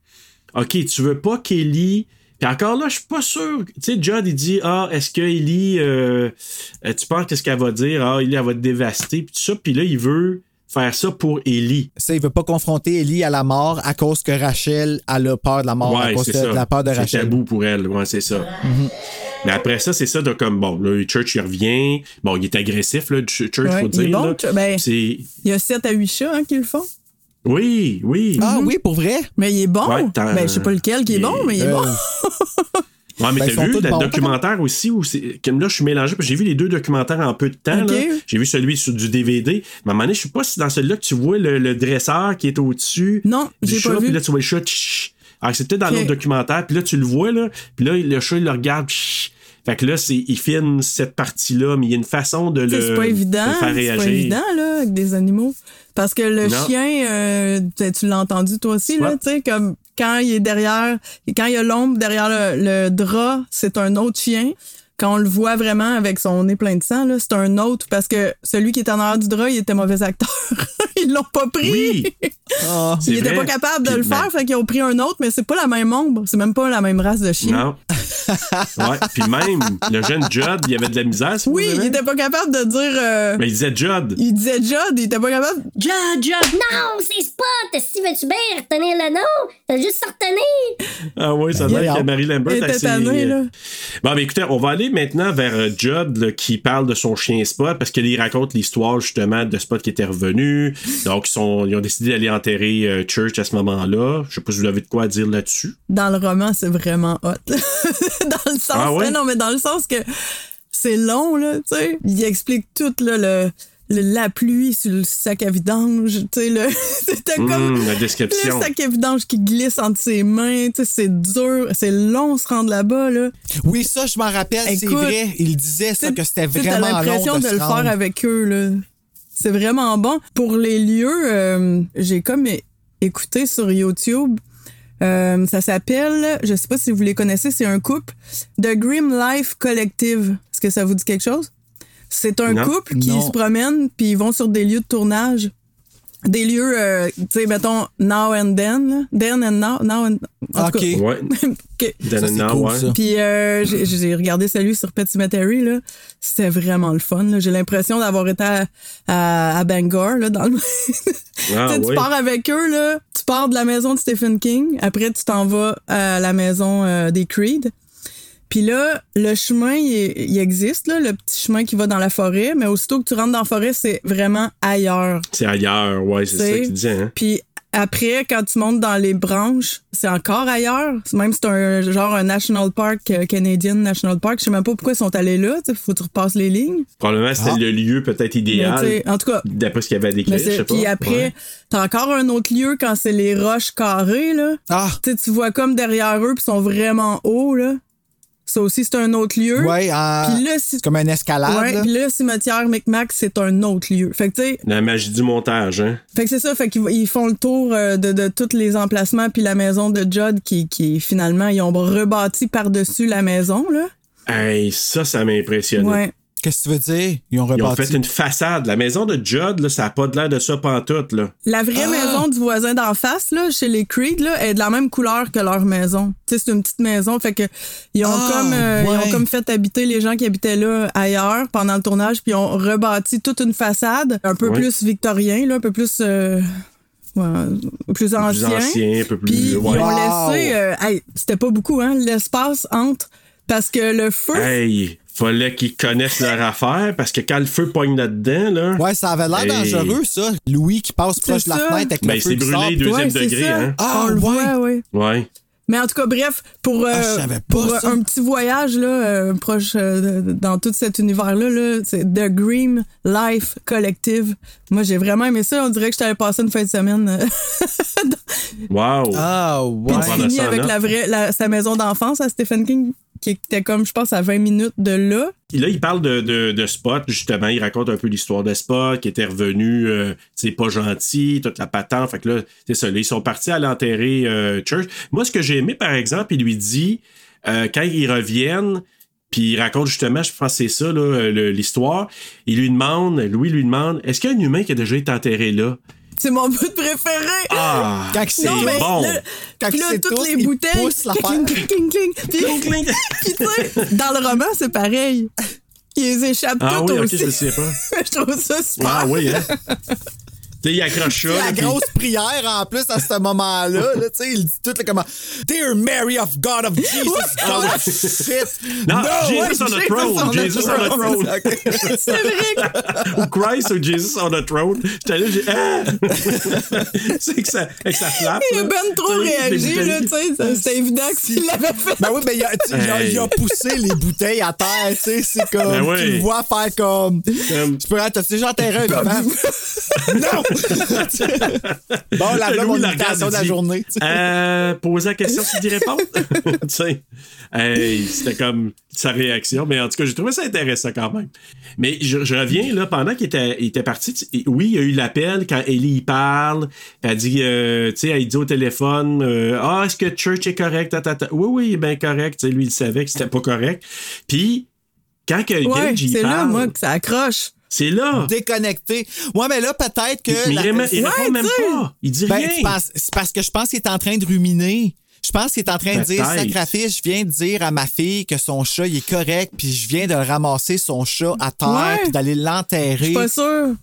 OK, tu veux pas qu'Ellie. Puis encore là, je suis pas sûr. Tu sais, Judd, il dit Ah, est-ce que Ellie, euh, tu penses qu'est-ce qu'elle va dire? Ah, Ellie, elle va te dévaster, puis tout ça. Puis là, il veut faire ça pour Ellie. Ça, il veut pas confronter Ellie à la mort à cause que Rachel a le peur de la mort, à Ouais, cause de, ça. de la peur de C'est tabou pour elle, ouais, c'est ça. Mais après ça, c'est ça de comme, bon, là, Church, il revient. Bon, il est agressif, là, Ch- Church, Ouais, faut il dire. bon, là. Ben- C'est... Il y a 7 à 8 chats hein, qui le font. Oui, oui. Ah oui, pour vrai? Mais il est bon. Ouais, ben, je sais pas lequel qui est il- bon, mais il est Euh, bon. Ouais, mais Ben, t'as vu le documentaire aussi où c'est. Comme là, je suis mélangé parce que j'ai vu les deux documentaires en peu de temps. J'ai vu celui sur du DVD. Mais à un moment donné, je sais pas si dans celui-là que tu vois le, le dresseur qui est au-dessus. Non, du j'ai chat, pas Puis vu. là, tu vois le chat. Alors, c'est peut-être dans Ok. l'autre documentaire. Puis là, tu le vois, là. Puis là, le chat, il le regarde. Fait que là, c'est, il filme cette partie-là, mais il y a une façon de le, C'est pas évident. faire C'est réagir. pas évident, là, avec des animaux. Parce que le Non. chien, euh, tu- l'as entendu toi aussi, là, tu sais, comme quand il est derrière, quand il y a l'ombre derrière le, le drap, c'est un autre chien. Quand on le voit vraiment avec son nez plein de sang, c'est un autre parce que celui qui est en arrière du drap, il était mauvais acteur. Ils l'ont pas pris. Oui. C'est Il était vrai. pas capable de Puis, le ben, faire, fait qu'ils ont pris un autre, mais c'est pas la même ombre, c'est même pas la même race de chien. Non. ouais. Puis même, le jeune Judd, il avait de la misère. Oui, il était pas capable de dire. euh, Mais il disait Judd. Il disait Judd, il était pas capable. Judd, Judd! Non, c'est Spot! Si veux-tu bien retenir le nom? T'as juste à retenir! Ah oui, ça a Il l'air que Marie Lambert Il était assez, tanné, euh, là. Bon, ben écoutez, on va aller maintenant vers euh, Judd là, qui parle de son chien Spot parce qu'il raconte l'histoire justement de Spot qui était revenu. Donc, ils, sont, ils ont décidé d'aller enterrer euh, Church à ce moment-là. Je sais pas si vous avez de quoi à dire là-dessus. Dans le roman, c'est vraiment hot. dans le sens. Ah ouais? mais non, mais dans le sens que c'est long, là, tu sais. Il explique tout, là, le. Le- la pluie sur le sac à vidange, tu sais, le, c'était comme Hum, la le sac à vidange qui glisse entre ses mains, tu sais, c'est dur, c'est long se rendre là-bas, là. Oui, ça, je m'en rappelle, c'est vrai. Il disait ça, que c'était vraiment long l'impression de, le rendre. faire avec eux, là. C'est vraiment bon. Pour les lieux, euh, j'ai comme écouté sur YouTube. Euh, ça s'appelle, je sais pas si vous les connaissez, c'est un couple, The Grim Life Collective. Est-ce que ça vous dit quelque chose? C'est un Non. couple qui Non. se promène puis ils vont sur des lieux de tournage. Des lieux, euh, tu sais, mettons, now and then, là. then and now, now and... en tout Ok. cas. Ouais. Ça, and c'est Now, cool, ouais. ça. Puis euh, j'ai- regardé celui sur Pet Cemetery, là. C'était vraiment le fun. là. J'ai l'impression d'avoir été à, à, à Bangor, là, dans le... Ah, Tu sais, tu ouais. pars avec eux, là. Tu pars de la maison de Stephen King. Après, tu t'en vas à la maison euh, des Creed. Puis là, le chemin, il, il existe, là, le petit chemin qui va dans la forêt. Mais aussitôt que tu rentres dans la forêt, c'est vraiment ailleurs. C'est ailleurs, ouais, c'est ça qu'il disait. Hein? Puis après, quand tu montes dans les branches, c'est encore ailleurs. Même c'est un genre un National Park, euh, Canadian National Park. Je sais même pas pourquoi ils sont allés là. Il faut que tu repasses les lignes. Probablement, c'était Ah. le lieu peut-être idéal. tu sais, en tout cas, D'après ce qu'il y avait à décrire, Mais je sais pas. Puis après, Ouais. t'as encore un autre lieu quand c'est les roches carrées, là. Ah. Tu sais, tu vois comme derrière eux, puis ils sont vraiment hauts, là. Ça aussi, c'est un autre lieu. Si- c'est comme un escalade. Ouais, puis là, le cimetière Micmac, c'est un autre lieu. Fait que, tu sais, La magie du montage, hein. fait que c'est ça, fait qu'ils ils font le tour euh, de, de tous les emplacements, puis la maison de Judd, qui, qui finalement, ils ont rebâti par-dessus la maison, là. Hey, ça, ça m'a impressionné. Ouais. Qu'est-ce que tu veux dire? Ils ont Ils ont rebâti. fait une façade. La maison de Judd, là, ça n'a pas de l'air de ça pantoute, là. La vraie Ah! maison du voisin d'en face, là, chez les Creed, là, est de la même couleur que leur maison. Tu sais, c'est une petite maison. Fait que ils ont Ah, comme euh, ils ont comme fait habiter les gens qui habitaient là ailleurs pendant le tournage, puis ils ont rebâti toute une façade, un peu Ouais. plus victorien, là, un peu plus euh, ouais, plus Un peu ancien. plus ancien, un peu plus. Puis ouais. ils ont Wow. laissé, euh, hey, c'était pas beaucoup, hein, l'espace entre parce que le feu. Hey, fallait qu'ils connaissent leur affaire parce que quand le feu pogne là-dedans, là. Ouais, ça avait l'air Hey. dangereux, ça. Louis qui passe proche de la fenêtre avec Ben, le feu c'est qui brûlé sort. deuxième Ouais, c'est degré, hein. Ah, le ouais. ouais. Ouais. Mais en tout cas, bref, pour, euh, Ah, pour euh, ça. un petit voyage là, euh, proche euh, de- dans tout cet univers-là, là, c'est The Green Life Collective. Moi, j'ai vraiment aimé ça. On dirait que je t'avais passé une fin de semaine. euh, Wow. Ah, Puis ça en avec la vraie, la- sa maison d'enfance à Stephen King, qui était comme, je pense, à 20 minutes de là. Là, il parle de, de, de Spot, justement. Il raconte un peu l'histoire de Spot, qui était revenu, euh, sais, pas gentil, toute la patente. Fait que là, c'est ça. Là, ils sont partis à l'enterrer euh, Church. Moi, ce que j'ai aimé, par exemple, il lui dit, euh, quand ils reviennent, puis il raconte justement, je pense que c'est ça, euh, l'histoire. Il lui demande, Louis lui demande, est-ce qu'il y a un humain qui a déjà été enterré là? C'est mon bout préféré. Ah, Quand c'est Non, mais bon. là- Quand Puis là, c'est toutes les bouteilles. poussent l'affaire. cling, cling, cling, cling. Puis, puis tu sais, dans le roman, c'est pareil. Ils échappent Ah toutes oui, ok, aussi. je le sais pas. je trouve ça super. Ah oui, hein? sais, il accroche ça. La puis- grosse prière en plus à ce moment-là. Là, tu sais, il dit tout là, comment Dear Mary of God of Jesus. Oh shit. Non, Jesus on the throne. Jesus on the throne. C'est vrai. ou Christ ou Jesus on the throne. J'étais là, j'ai. Ah! c'est que ça, que ça flappe. Il a ben trop réagi, là, tu sais. C'était évident que s'il l'avait fait. Ben oui, mais il a, tu sais, il a- poussé les bouteilles à terre, tu sais, c'est comme, Ben oui. tu le vois faire comme, Comme- tu peux, t'as déjà enterré un vivant? non! bon, la imitation regarde, de la journée. Euh, poser la question, tu dis répondre? tu sais. Hey, c'était comme sa réaction. Mais en tout cas, j'ai trouvé ça intéressant quand même. Mais je, je reviens, là, pendant qu'il était, il était parti, oui, il y a eu l'appel quand Ellie y parle. Elle dit, euh, tu sais, elle dit au téléphone, euh, ah, est-ce que Church est correct? Ta, ta, ta. Oui, oui, il est bien correct. Lui, il savait que c'était pas correct. Puis, quand que Ouais, Gage y c'est là, parle, moi, que ça accroche. C'est là. Déconnecté. Ouais, mais là, peut-être que. Mais la- il, ré- il Ouais, répond même pas. Il dit Ben, rien. penses- c'est parce que je pense qu'il est en train de ruminer. Je pense qu'il est en train de dire sacrifice, je viens de dire à ma fille que son chat il est correct, puis je viens de ramasser son chat à terre, Ouais. puis d'aller Je l'enterrer. suis pas sûre.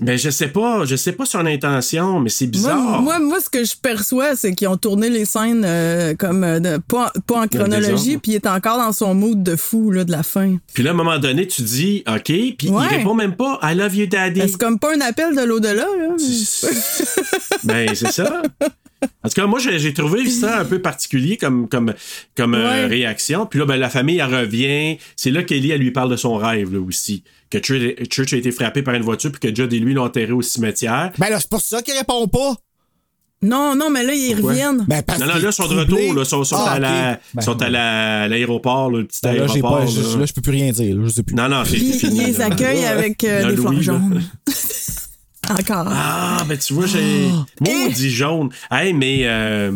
Ben, je sais pas. Je sais pas son intention, mais c'est bizarre. moi, moi, ce que je perçois, c'est qu'ils ont tourné les scènes euh, comme euh, de- pas, pas en chronologie, puis il est encore dans son mood de fou là, de la fin. Puis là, à un moment donné, tu dis, OK, puis Ouais. il répond même pas, I love you, daddy. Ben, C'est comme pas un appel de l'au-delà. là. ben, c'est ça. En tout cas, moi, j'ai trouvé ça un peu particulier comme, comme, comme euh, réaction. Puis là, ben, la famille, elle revient. C'est là qu'Ellie, elle lui parle de son rêve, là, aussi. Que Church, a été frappé par une voiture, puis que Judd et lui l'ont enterré au cimetière. Ben là, c'est pour ça qu'il répond pas. Non, non, mais là, ils Pourquoi? reviennent. Ben, parce Non, non, là, ils sont de retour, là. Ils sont, sont Ah, à la- Ben, sont à la- l'aéroport, là, le petit ben là, aéroport. pas, là. je- là, je peux plus rien dire. là, je sais plus. Non, non, c'est Puis fini. ils les accueillent avec euh, des Louis, là. Encore. Ah, ben tu vois, j'ai. Maudit jaune. Hey, mais. euh,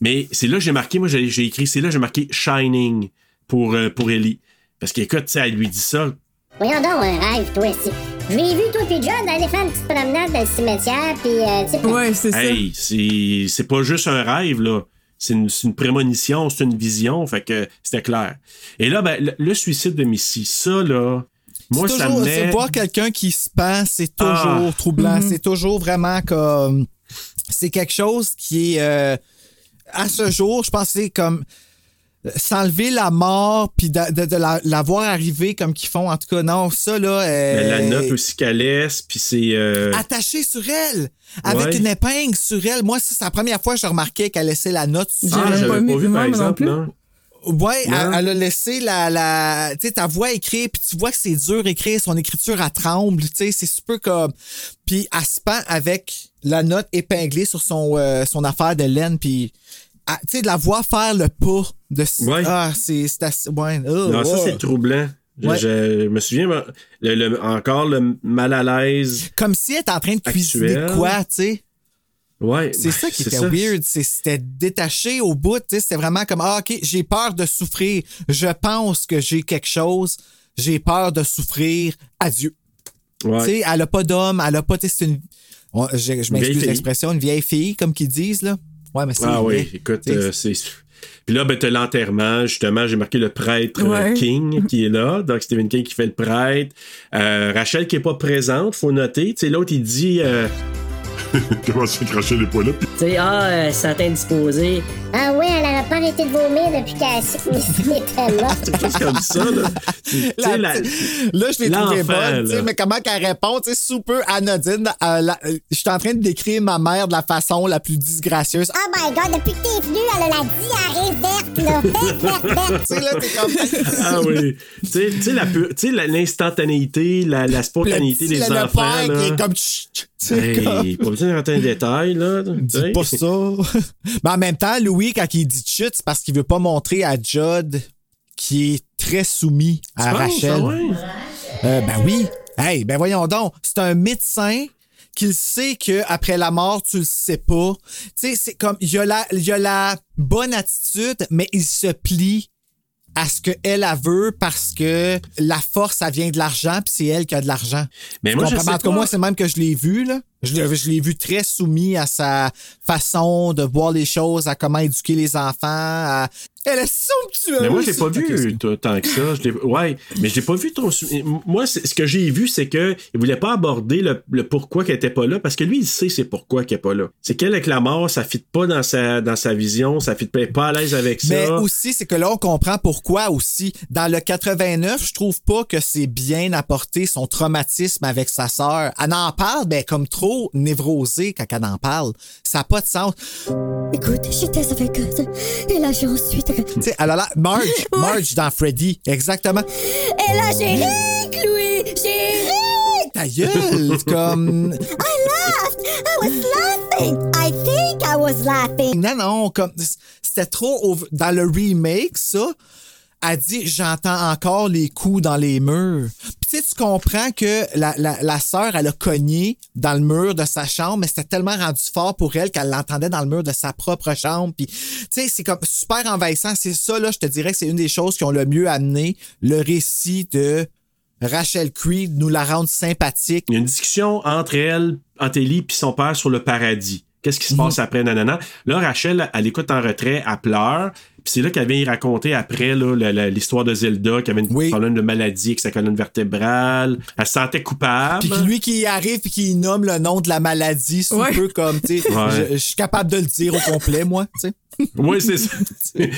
mais c'est là que j'ai marqué, moi, j'ai écrit, c'est là que j'ai marqué Shining pour, euh, pour Ellie. Parce qu'écoute, tu sais, elle lui dit ça. Voyons donc, un rêve, toi, ici. Je l'ai vu, toi, puis John, aller faire une petite promenade dans le cimetière, puis, euh, tu sais, Ouais, c'est ça. Hey, c'est c'est pas juste un rêve, là. C'est une, c'est une prémonition, c'est une vision, fait que c'était clair. Et là, ben, le, le suicide de Missy, ça, là. Moi, C'est ça toujours- me c'est met. voir quelqu'un qui se pend, c'est toujours Ah. troublant. Mhm. C'est toujours vraiment comme. C'est quelque chose qui est. euh, à ce jour, je pense que c'est comme. s'enlever la mort puis de, de- de la, la voir arriver comme qu'ils font. En tout cas, non, ça, là. euh, Mais la note aussi qu'elle laisse, puis c'est. euh, Attachée sur elle, avec Ouais. une épingle sur elle. Moi, ça, c'est la première fois que je remarquais qu'elle laissait la note sur Ah, elle. j'avais pas vu, par exemple, non. Ouais, elle, elle a laissé la, la tu sais, ta voix écrire, puis tu vois que c'est dur écrire, son écriture à tremble, tu sais, c'est super comme, puis elle se pend avec la note épinglée sur son, euh, son affaire de laine, puis ah, tu sais, de la voir faire le pas de, Ouais. ah, c'est, assez, ouais, oh, Non, ça, c'est troublant. Je, Ouais. je me souviens, le- le- encore le mal à l'aise. Comme si elle était en train de cuisiner quoi, tu sais. Ouais. C'est ça qui était ça. weird. C'était détaché au bout. tu sais, C'était vraiment comme Ah, OK, j'ai peur de souffrir. Je pense que j'ai quelque chose. J'ai peur de souffrir. Adieu. Ouais. Tu sais, elle a pas d'homme. Elle a pas. tu sais, C'est une. on- je m'excuse l'expression, une vieille fille, comme qu'ils disent, là. Ouais, mais c'est. Ah oui, écoute, euh, c'est. Puis là, ben, t'as l'enterrement, justement, j'ai marqué le prêtre euh, Ouais. King qui est là. Donc, Stephen King qui fait le prêtre. Euh, Rachel qui est pas présente, faut noter. Tu sais, l'autre, il dit. euh, Comment se fait cracher les poils là? puis- Tu sais, ah, euh, ça t'a indisposé. Ah ouais, elle n'aurait pas arrêté de vomir depuis qu'elle était morte. C'est plus comme ça, là. Tu sais, La la- petite- Là, je l'ai trouvé bonne, tu sais, là. mais comment qu'elle répond, tu sais, super anodine. euh, euh, Je suis en train de décrire ma mère de la façon la plus disgracieuse. Oh my god, depuis que t'es venue, elle a la diarrhée verte, là. Verte, verte, verte. Tu sais, là, t'es comme. Ah oui. Tu sais- tu sais, la pu- tu sais, la- l'instantanéité, la, la spontanéité Le des le enfants. père qui là. est comme. Chut, chut, Hey, comme- pas besoin de rentrer dans les détails, là. Dis pas ça. Mais en même temps, Louis, quand il dit chut, c'est parce qu'il veut pas montrer à Judd qui est très soumis à penses, Rachel. ah ouais? Euh, ben oui. Hey, ben voyons donc. C'est un médecin qu'il sait que après la mort, tu le sais pas. Tu sais, c'est comme il a la, il a la bonne attitude, mais il se plie à ce qu'elle elle veut parce que la force, ça vient de l'argent, puis c'est elle qui a de l'argent. Mais Tu moi, je sais En tout cas, moi, c'est même que je l'ai vu, là. Je l'ai, je l'ai vu très soumis à sa façon de voir les choses, à comment éduquer les enfants. à- Elle est somptueuse. Mais moi, je l'ai pas vu tant que ça. Je ouais, mais je l'ai pas vu trop. Moi, ce que j'ai vu, c'est que il voulait pas aborder le, le pourquoi qu'elle était pas là, parce que lui, il sait c'est pourquoi qu'elle est pas là. C'est qu'elle avec la mort, ça fit pas dans sa dans sa vision, ça fit pas, elle est pas à l'aise avec ça. Mais aussi, c'est que là, on comprend pourquoi aussi. Dans le 89, je trouve pas que c'est bien apporté son traumatisme avec sa sœur. Elle en parle, ben, comme trop névrosée quand elle en parle. Ça n'a pas de sens. Écoute, j'étais avec eux. Et là, j'ai ensuite. Tu sais, elle a l'air- Marge, Marge dans Freddy, exactement. Et là, j'ai ri, Louis. J'ai. Ta gueule, comme... I laughed. I was laughing. I think I was laughing. Non, non, comme c'était trop over- dans le remake, ça. Elle dit j'entends encore les coups dans les murs. Puis tu sais, tu comprends que la, la, la sœur, elle a cogné dans le mur de sa chambre, mais c'était tellement rendu fort pour elle qu'elle l'entendait dans le mur de sa propre chambre. Puis tu sais, c'est comme super envahissant. C'est ça, là, je te dirais que c'est une des choses qui ont le mieux amené le récit de Rachel Creed, nous la rendre sympathique. Il y a une discussion entre elle, entre Ellie puis son père sur le paradis. Qu'est-ce qui se passe après, nanana. Là, Rachel, elle écoute en retrait, elle pleure. Puis c'est là qu'elle vient y raconter après là, la- la- l'histoire de Zelda, qui avait une problème de maladie avec sa colonne vertébrale. Elle se sentait coupable. Puis lui qui arrive et qui nomme le nom de la maladie, c'est Ouais. un peu comme, tu sais, Ouais. je, je suis capable de le dire au complet, moi, tu sais. Oui, c'est ça. une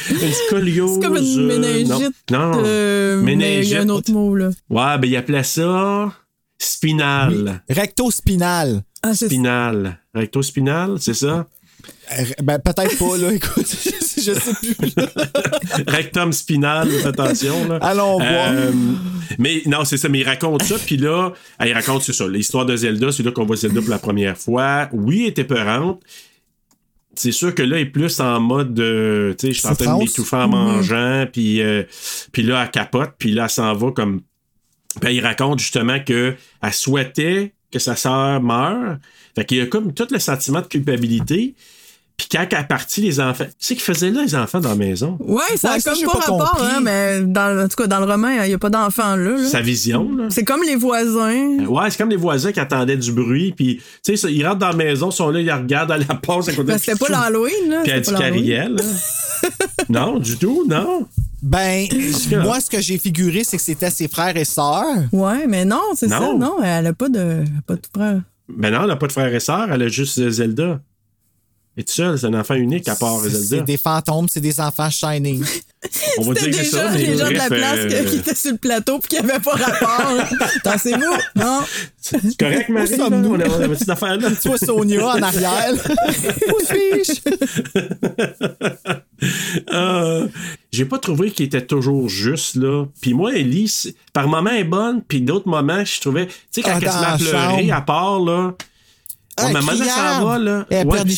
scoliose. C'est comme une euh, méningite. Non, non. euh, mais il y a un autre mot, là. Ouais, ben il appelait ça spinal. Recto-spinal. Ah, c'est Spinal. Recto-spinal, c'est ça? Euh, Ben, peut-être pas, là, écoute, je, sais plus. Rectum spinal, attention. Là. Allons voir. Euh, mais non, c'est ça, mais il raconte ça, puis là, ah, il raconte, c'est ça, l'histoire de Zelda, c'est là qu'on voit Zelda pour la première fois. Oui, elle était peurante. C'est sûr que là, elle est plus en mode, euh, tu sais, je suis en train de m'étouffer en Mhm. mangeant, puis, euh, puis là, elle capote, puis là, elle s'en va comme. Puis il raconte justement que elle souhaitait que sa sœur meure. Fait qu'il y a comme tout le sentiment de culpabilité. Puis quand elle est partie, les enfants. C'est qu'ils faisaient là, les enfants dans la maison? Ouais, ça a Ouais, ça, comme j'ai pas, pas rapport, compris. hein, mais dans, en tout cas, dans le roman, il n'y a pas d'enfant là. là. Sa vision, là. C'est comme les voisins. Ouais, c'est comme les voisins qui attendaient du bruit, puis tu sais, ça, ils rentrent dans la maison, ils sont là, ils regardent à la porte à côté de c'était pas l'Halloween, là. Puis elle dit non, du tout, non. Ben, moi, ce que j'ai figuré, c'est que c'était ses frères et sœurs. Ouais, mais non, c'est ça, non, elle a pas de, pas de frère. Ben non, elle n'a pas de frère et sœur, elle a juste Zelda. Est seul, c'est un enfant unique à part C'est des fantômes, c'est des enfants Shining. On va C'était dire que ça, les gens de la place euh, qui étaient sur le plateau puis qui n'avaient pas rapport. Pensez-vous? Non? C'est correct, Marie? Où là? sommes-nous? On a, on a cette affaire-là. Tu vois Sonia en arrière. Où suis-je? Euh, j'ai pas trouvé qu'il était toujours juste, là. Puis moi, Ellie, par moments, elle est bonne, puis d'autres moments, je trouvais... Tu sais, quand Ah, elle se met à pleurer chambre. à part, là... Ah, Ouais, mais donné, ça va, là. Elle Ouais, des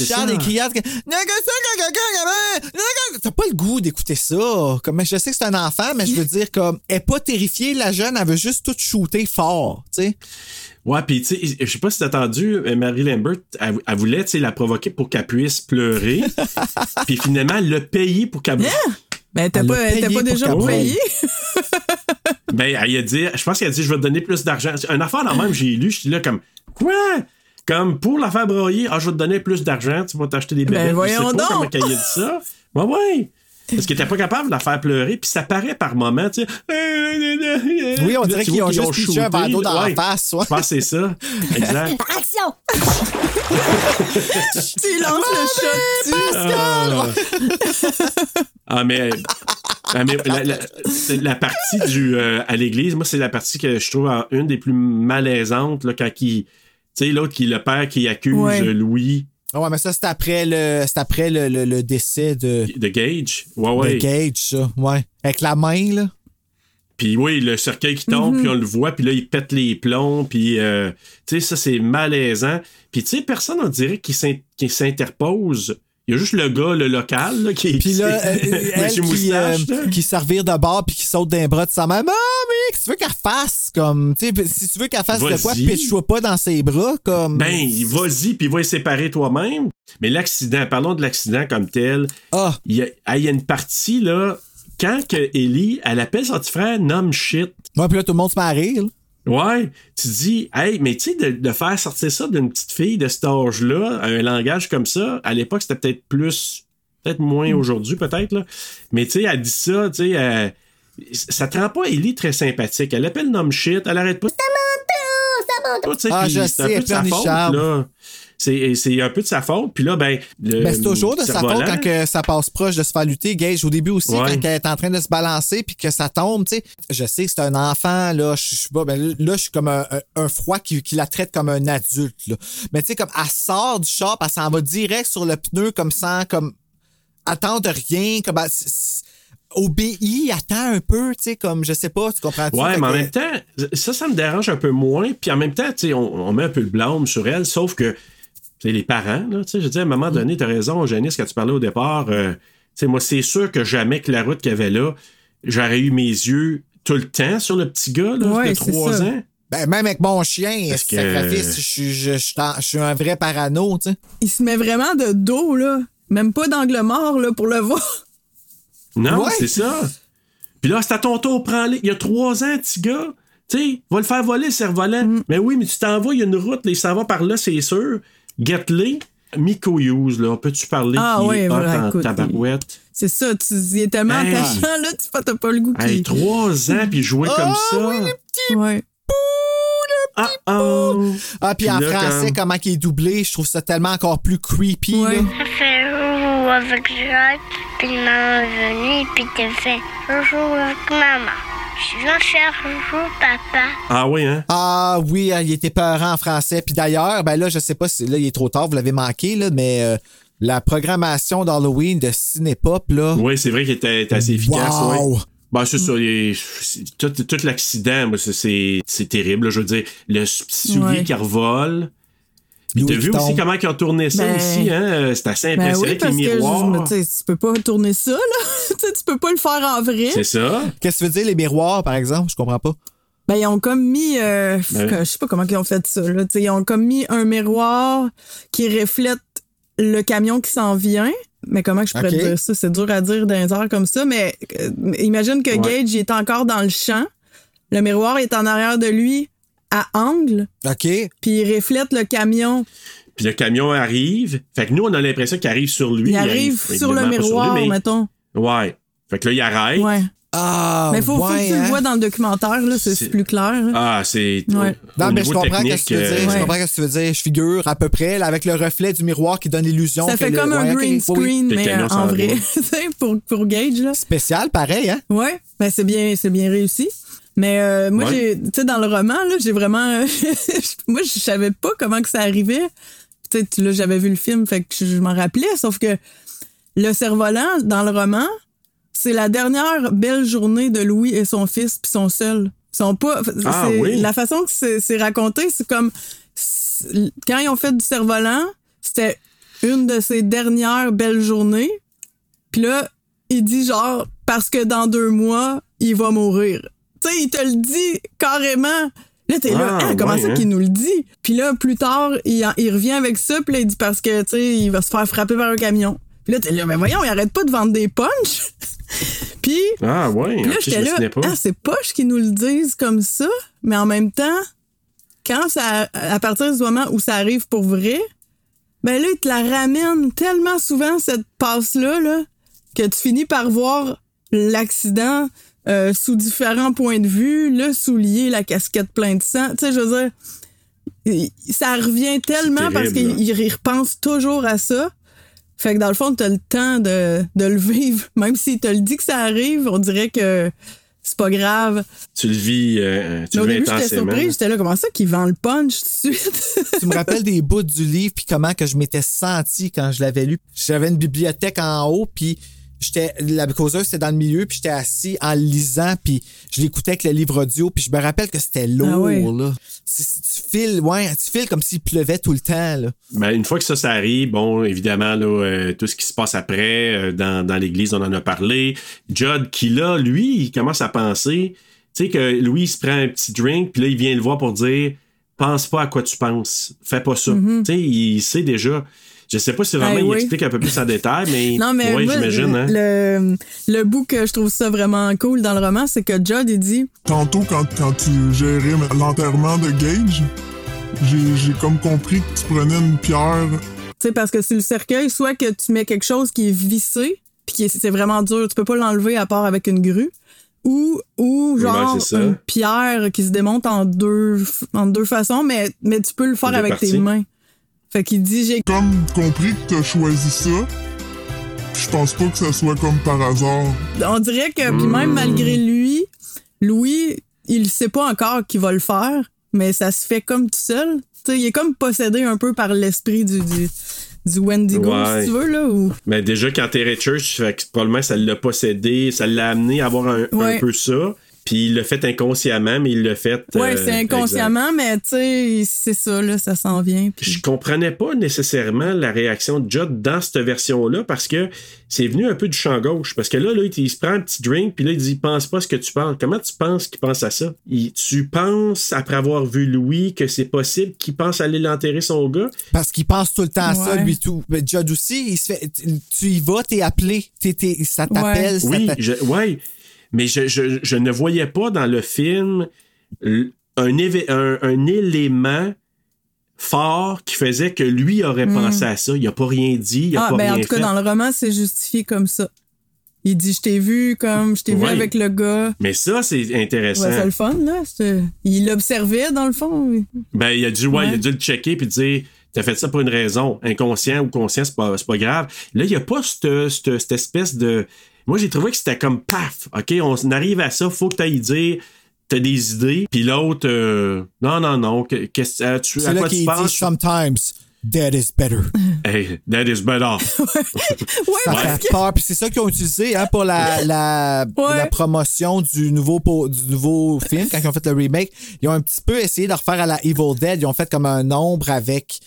T'as pas le goût d'écouter ça. Comme, je sais que c'est un enfant, mais je veux dire, comme, elle est pas terrifiée, la jeune, elle veut juste tout shooter fort, tu sais. Ouais, puis tu sais, je sais pas si t'as entendu, euh, Mary Lambert, elle, elle voulait, tu sais, la provoquer pour qu'elle puisse pleurer. puis finalement, elle l'a payé pour qu'elle... Ben, t'as Elle pas, payé pas déjà payé? Ben, elle a dit, je pense qu'elle a dit, je vais te donner plus d'argent. Un affaire le même, j'ai lu, je suis là comme, quoi? Comme pour la faire broyer, ah, je vais te donner plus d'argent, tu vas t'acheter des Ben, bébés. voyons je sais pas donc. comment a dit ça. Ouais, ouais. Parce qu'elle était pas capable de la faire pleurer, puis ça paraît par moments, tu sais. Oui, on dirait qu'ils ont juste pitché un verre d'eau dans la Ouais. face, ouais. Je pense que c'est ça. Exact. Action! tu lances le shot dessus. Ah. Ah, mais, ah, mais la, la- la partie du, euh, à l'église, moi, c'est la partie que je trouve une des plus malaisantes, là, quand il. Tu sais, l'autre qui le père qui accuse Ouais. Louis Ah Ouais, mais ça, c'est après le, c'est après le, le- le décès de, de Gage? Ouais, ouais. de Gage, ça. Ouais. Avec la main, là. Puis oui, le cercueil qui tombe, Mhm. puis on le voit, puis là, il pète les plombs, puis euh, tu sais, ça, c'est malaisant. Puis tu sais, personne, on dirait, qui s'interpose. Il y a juste le gars, le local, là, qui Puis là, euh, elle qui, euh, qui servir de bord puis qui saute d'un bras de sa mère. Maman, mais qu'est-ce que tu veux qu'elle fasse? Comme, tu sais, si tu veux qu'elle fasse de quoi, Vas-y. pitch-toi pas dans ses bras, comme. Ben, vas-y, puis va y séparer toi-même. Mais l'accident, parlons de l'accident comme tel. Ah. Il y, a, ah, il y a une partie, là, quand que Ellie, elle appelle son petit frère Nom shit. Ouais, puis là, tout le monde se met à rire. Ouais, tu dis, hey, mais tu sais, de, de faire sortir ça d'une petite fille de cet âge-là, un langage comme ça, à l'époque, c'était peut-être plus, peut-être moins aujourd'hui, peut-être, là. Mais tu sais, elle dit ça, tu sais, euh, ça te rend pas Ellie très sympathique. Elle appelle Nom shit, elle arrête pas. Tu sais, Ah, puis je c'est un sais, peu de sa faute, pleurnicharde. là. C'est un peu de sa faute. Puis là, ben. Ben, c'est toujours de sa faute quand que ça passe proche de se faire lutter. Gage, au début aussi, Ouais. quand elle est en train de se balancer puis que ça tombe, tu sais. Je sais que c'est un enfant, là. Je suis pas, ben là, je suis comme un, un- un froid qui, qui la traite comme un adulte, là. Mais tu sais, comme elle sort du shop, elle s'en va direct sur le pneu comme sans, comme, attendre rien, comme, elle- s- s- obéit, attend un peu, tu sais, comme, je sais pas, tu comprends Ouais, mais en même temps, ça, ça me dérange un peu moins. Puis en même temps, tu sais, on, on met un peu le blâme sur elle, sauf que, tu les parents, là, tu sais, je dis, à un moment Mm. donné, t'as raison, Janice, quand tu parlais au départ, euh, tu sais, moi, c'est sûr que jamais que la route qu'il y avait là, j'aurais eu mes yeux tout le temps sur le petit gars, là, Ouais, de c'est 3 ça. ans. Ben, même avec mon chien, Parce que- sacrifice, je suis, je, je suis en- je suis un vrai parano, tu sais. Il se met vraiment de dos, là. Même pas d'angle mort, là, pour le voir. Non, Ouais. c'est ça. Puis là, c'est à ton tour, prends-les. Il y a trois ans, petit gars. Tu sais, va le faire voler, le cerf-volant. Mm. Mais oui, mais tu t'en vas, il y a une route, là, il s'en va par là, c'est sûr. Get-les. Miko Hughes, là, peux-tu parler Ah qui ouais, est voilà, écoute, tabarouette? C'est ça, tu y es tellement Hey. attachant, là, tu t'as pas le goût. Hey, trois ans, puis jouer Ah, comme ça. Ouais. Ah, oh. Ah, puis en là, français, quand- comment il est doublé, je trouve ça tellement encore plus creepy. là. Ça fait joujou avec Jacques, puis maman est venue, puis t'as fait joujou avec maman. Je viens faire joujou, papa. Ah oui, hein? Ah oui, il était peurant en français. Puis d'ailleurs, ben là, je sais pas si là, il est trop tard, vous l'avez manqué, là, mais euh, la programmation d'Halloween de Cinépop, là. Oui, c'est vrai qu'il était, était assez efficace. Wow. ouais. Ben, c'est ça. Tout, tout l'accident, moi, c'est- terrible. là, je veux dire, le soulier Ouais. qui revole. Louis t'as vu Vuitton. aussi comment ils ont tourné ça Ben- aussi, hein? C'est assez Ben impressionnant oui, avec les que je miroirs. tu tu peux pas tourner ça, là. tu tu peux pas le faire en vrai. C'est ça. Qu'est-ce que tu veux dire, les miroirs, par exemple? Je comprends pas. Ben, ils ont comme mis, euh, Ben. je sais pas comment ils ont fait ça, là. Tu ils ont comme mis un miroir qui reflète le camion qui s'en vient. Mais comment je pourrais dire ça? C'est dur à dire dans les airs comme ça, mais euh, imagine que Ouais. Gage il est encore dans le champ. Le miroir est en arrière de lui à angle, OK. puis il reflète le camion. Puis le camion arrive. Fait que nous, on a l'impression qu'il arrive sur lui. Il arrive sur le miroir, lui, mais- mettons. Ouais. Fait que là, il arrête. Ouais. Ah, Mais faut, faut que ouais, tu le hein? vois dans le documentaire, là, c'est plus clair. là. Ah, c'est. Ouais. Non, mais je comprends ce que tu veux dire. euh, Je comprends ce que tu veux dire. Je figure à peu près, là, avec le reflet du miroir qui donne l'illusion. Ça que fait le- comme un ouais, green oui. screen, mais euh, en vrai, tu sais, pour, pour Gage, là. Spécial, pareil, hein? Ouais, ben c'est bien, c'est bien réussi. Mais euh, moi, Ouais. j'ai, tu sais, dans le roman, là, j'ai vraiment, moi, je savais pas comment que ça arrivait. Tu sais, là, j'avais vu le film, fait que je, m'en rappelais. Sauf que le cerf-volant, dans le roman, c'est la dernière belle journée de Louis et son fils, puis son seul. Ils sont pas. Ah, oui. La façon que c'est c'est raconté, c'est comme quand ils ont fait du cerf-volant, c'était une de ses dernières belles journées. Puis là, il dit genre parce que dans deux mois, il va mourir. Tu sais, il te le dit carrément. Là, t'es là, Ah, Hein, comment ouais, ça hein? qu'il nous le dit? Puis là, plus tard, il, en- il revient avec ça, puis là, il dit parce que, tu sais, il va se faire frapper par un camion. Puis là, t'es là, mais voyons, il arrête pas de vendre des punchs. puis Ah, ouais. puis là, ok, je j'étais me là, pas. ah, c'est poche qu'ils nous le disent comme ça, mais en même temps, quand ça, à partir du moment où ça arrive pour vrai, ben là, ils te la ramènent tellement souvent, cette passe-là, là, que tu finis par voir l'accident euh, sous différents points de vue, le soulier, la casquette pleine de sang. Tu sais, je veux dire, ça revient tellement parce qu'il il repense toujours à ça. Fait que dans le fond, t'as le temps de, de le vivre. Même s'il te le dit que ça arrive, on dirait que c'est pas grave. Tu le vis, euh, tu Mais au le vis début, j'étais intensément. surprise. J'étais là, comment ça qu'il vend le punch tout de suite? tu me rappelles des bouts du livre puis comment que je m'étais senti quand je l'avais lu. J'avais une bibliothèque en haut puis j'étais la causeuse c'était dans le milieu puis j'étais assis en lisant puis je l'écoutais avec le livre audio puis je me rappelle que c'était lourd Ah ouais. là. Tu files ouais, tu files comme s'il pleuvait tout le temps là. Ben, une fois que ça, ça arrive, bon, évidemment, là, euh, tout ce qui se passe après, euh, dans, dans l'église, on en a parlé. Judd, qui là, lui, il commence à penser, tu sais, que Louis il se prend un petit drink, puis là, il vient le voir pour dire, pense pas à quoi tu penses, fais pas ça. Mhm. Tu sais, il sait déjà. Je sais pas si vraiment Ah il oui. explique un peu plus en détail, mais, Non, mais ouais, moi, j'imagine, hein. le, le bout que je trouve ça vraiment cool dans le roman, c'est que Judd, il dit Tantôt, quand, quand tu gérais l'enterrement de Gage, j'ai j'ai comme compris que tu prenais une pierre. Tu sais, parce que c'est le cercueil, soit que tu mets quelque chose qui est vissé, puis c'est vraiment dur, tu peux pas l'enlever à part avec une grue, ou, ou genre c'est ça. une pierre qui se démonte en deux, en deux façons, mais, mais tu peux le faire avec tes mains. Fait qu'il dit, j'ai Comme compris que t'as choisi ça, je pense pas que ça soit comme par hasard. On dirait que, puis même Hmm. malgré lui, Louis, il sait pas encore qu'il va le faire, mais ça se fait comme tout seul. Tu sais, il est comme possédé un peu par l'esprit du, du, du Wendigo, Ouais. si tu veux, là. Ou... Mais déjà, quand t'es Richard, fait que probablement ça l'a possédé, ça l'a amené à avoir un, peu ça. Puis il l'a fait inconsciemment, mais il l'a fait. Ouais, euh, c'est inconsciemment, mais tu sais, c'est ça, là, ça s'en vient. puis- Je comprenais pas nécessairement la réaction de Judd dans cette version-là parce que c'est venu un peu du champ gauche. Parce que là, là il, il se prend un petit drink, puis là, il dit Pense pas à ce que tu penses. Comment tu penses qu'il pense à ça? Il- Tu penses, après avoir vu Louis, que c'est possible qu'il pense aller l'enterrer son gars? Parce qu'il pense tout le temps à ça, Ouais. lui tout. Mais Judd aussi, il se fait, tu y vas, t'es appelé, t'es, t'es- ça t'appelle. ça Oui, je, ouais, mais je, je, je ne voyais pas dans le film un, un, un élément fort qui faisait que lui aurait Hmm. pensé à ça. Il a pas rien dit, il a Ah, pas ben rien en tout cas, fait. dans le roman, c'est justifié comme ça. Il dit, je t'ai vu comme, je t'ai vu avec le gars. Mais ça, c'est Ouais, intéressant. c'est le fun, là. Il l'observait, dans le fond. Ben, il a dû, ouais, Ouais. il a dû le checker puis dire T'as fait ça pour une raison. Inconscient ou conscient, c'est pas, pas grave. Là, il n'y a pas cette, cette, cette espèce de. Moi, j'ai trouvé que c'était comme paf. OK, on arrive à ça, faut que tu ailles dire. T'as des idées, puis l'autre, euh, non, non, non, que- euh, tu, à quoi tu dit sometimes dead is better. Hey, that is better. Ça fait peur. Puis c'est ça qu'ils ont utilisé hein, pour la, la, la promotion du nouveau, du nouveau film, quand ils ont fait le remake. Ils ont un petit peu essayé de refaire à la Evil Dead. Ils ont fait comme un nombre avec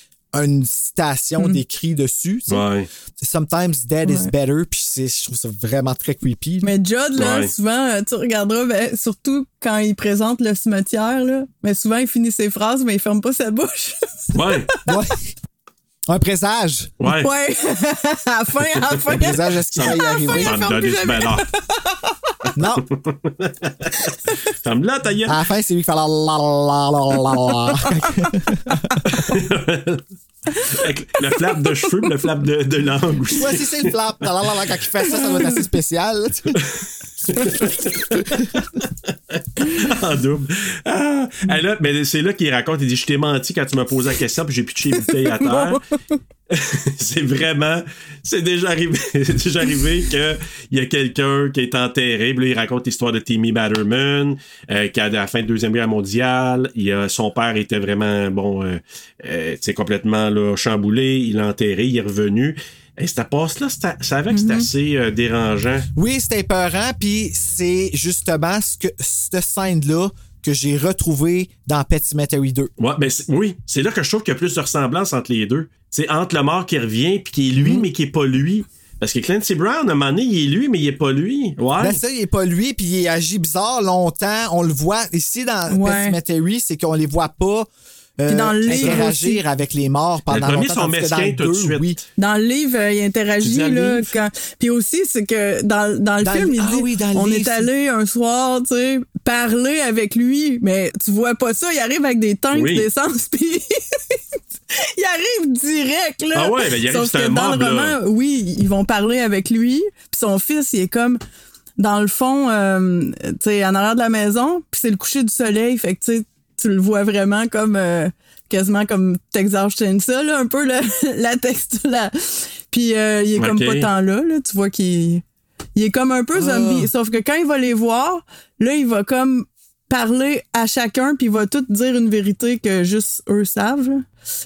une citation Mm. d'écrit dessus. tu sais. Ouais. Sometimes dead is better. Puis c'est- je trouve ça vraiment très creepy. Mais Judd, là, Ouais. souvent, euh, tu regarderas, ben, surtout quand il présente le cimetière, là, mais souvent, il finit ses phrases, mais il ferme pas sa bouche. Ouais. Ouais. Un présage. Ouais. Ouais. à la fin, à la fin. Un présage, est-ce qu'il va y arriver? Non. Ferme-la, ta gueule. À la fin, c'est lui qui fait la la la la la la. Avec le flap de cheveux, le flap de, de langue aussi. Ouais, si c'est le flap. La la la la, Quand il fait ça, ça doit être assez spécial. là, en double. Ah, là, mais c'est là qu'il raconte, il dit, je t'ai menti quand tu m'as posé la question, puis j'ai pitché les bouteilles à terre. c'est vraiment, c'est déjà arrivé, c'est déjà arrivé que il y a quelqu'un qui est enterré. Puis là, il raconte l'histoire de Timmy Batterman, euh, qui à la fin de la deuxième guerre mondiale, il a, son père était vraiment bon, euh, euh, c'est complètement là, chamboulé. Il l'a enterré, il est revenu. Et cette passe-là, c'est c'est vrai que c'est assez euh, dérangeant. Oui, c'était épeurant, puis c'est justement ce que, cette scène-là que j'ai retrouvé dans Pet Cemetery 2. Ouais, ben oui, c'est là que je trouve qu'il y a plus de ressemblance entre les deux. C'est entre le mort qui revient puis qui est Mm. lui, mais qui est pas lui. Parce que Clancy Brown, à un moment donné, il est lui, mais il est pas lui. Ouais. Ben ça, il est pas lui, puis il agit bizarre longtemps. On le voit ici dans Ouais. Cemetery, c'est qu'on les voit pas euh, Puis dans le livre interagir aussi. avec les morts pendant Le premier longtemps. sont mesquins le tout de suite. Oui. Dans le livre, euh, il interagit là. livre? Quand... Puis aussi, c'est que dans, dans le Dans film, le- il ah dit oui, on livre, est allé un soir, tu sais, parler avec lui, mais tu vois pas ça. Il arrive avec des tanks Oui. d'essence, puis il arrive direct là. Ah ouais, ben, il arrive, Sauf c'est que un dans mob, le là. roman, oui, ils vont parler avec lui, puis son fils, il est comme dans le fond, euh, tu sais, en arrière de la maison, puis c'est le coucher du soleil, fait que tu sais, tu le vois vraiment comme euh, quasiment comme Texas Chainsaw, là, un peu la, la texture là. Puis euh, il est comme pas tant là, là, tu vois qu'il il est comme un peu zombie, sauf que quand il va les voir, là il va comme parler à chacun puis il va tout dire une vérité que juste eux savent.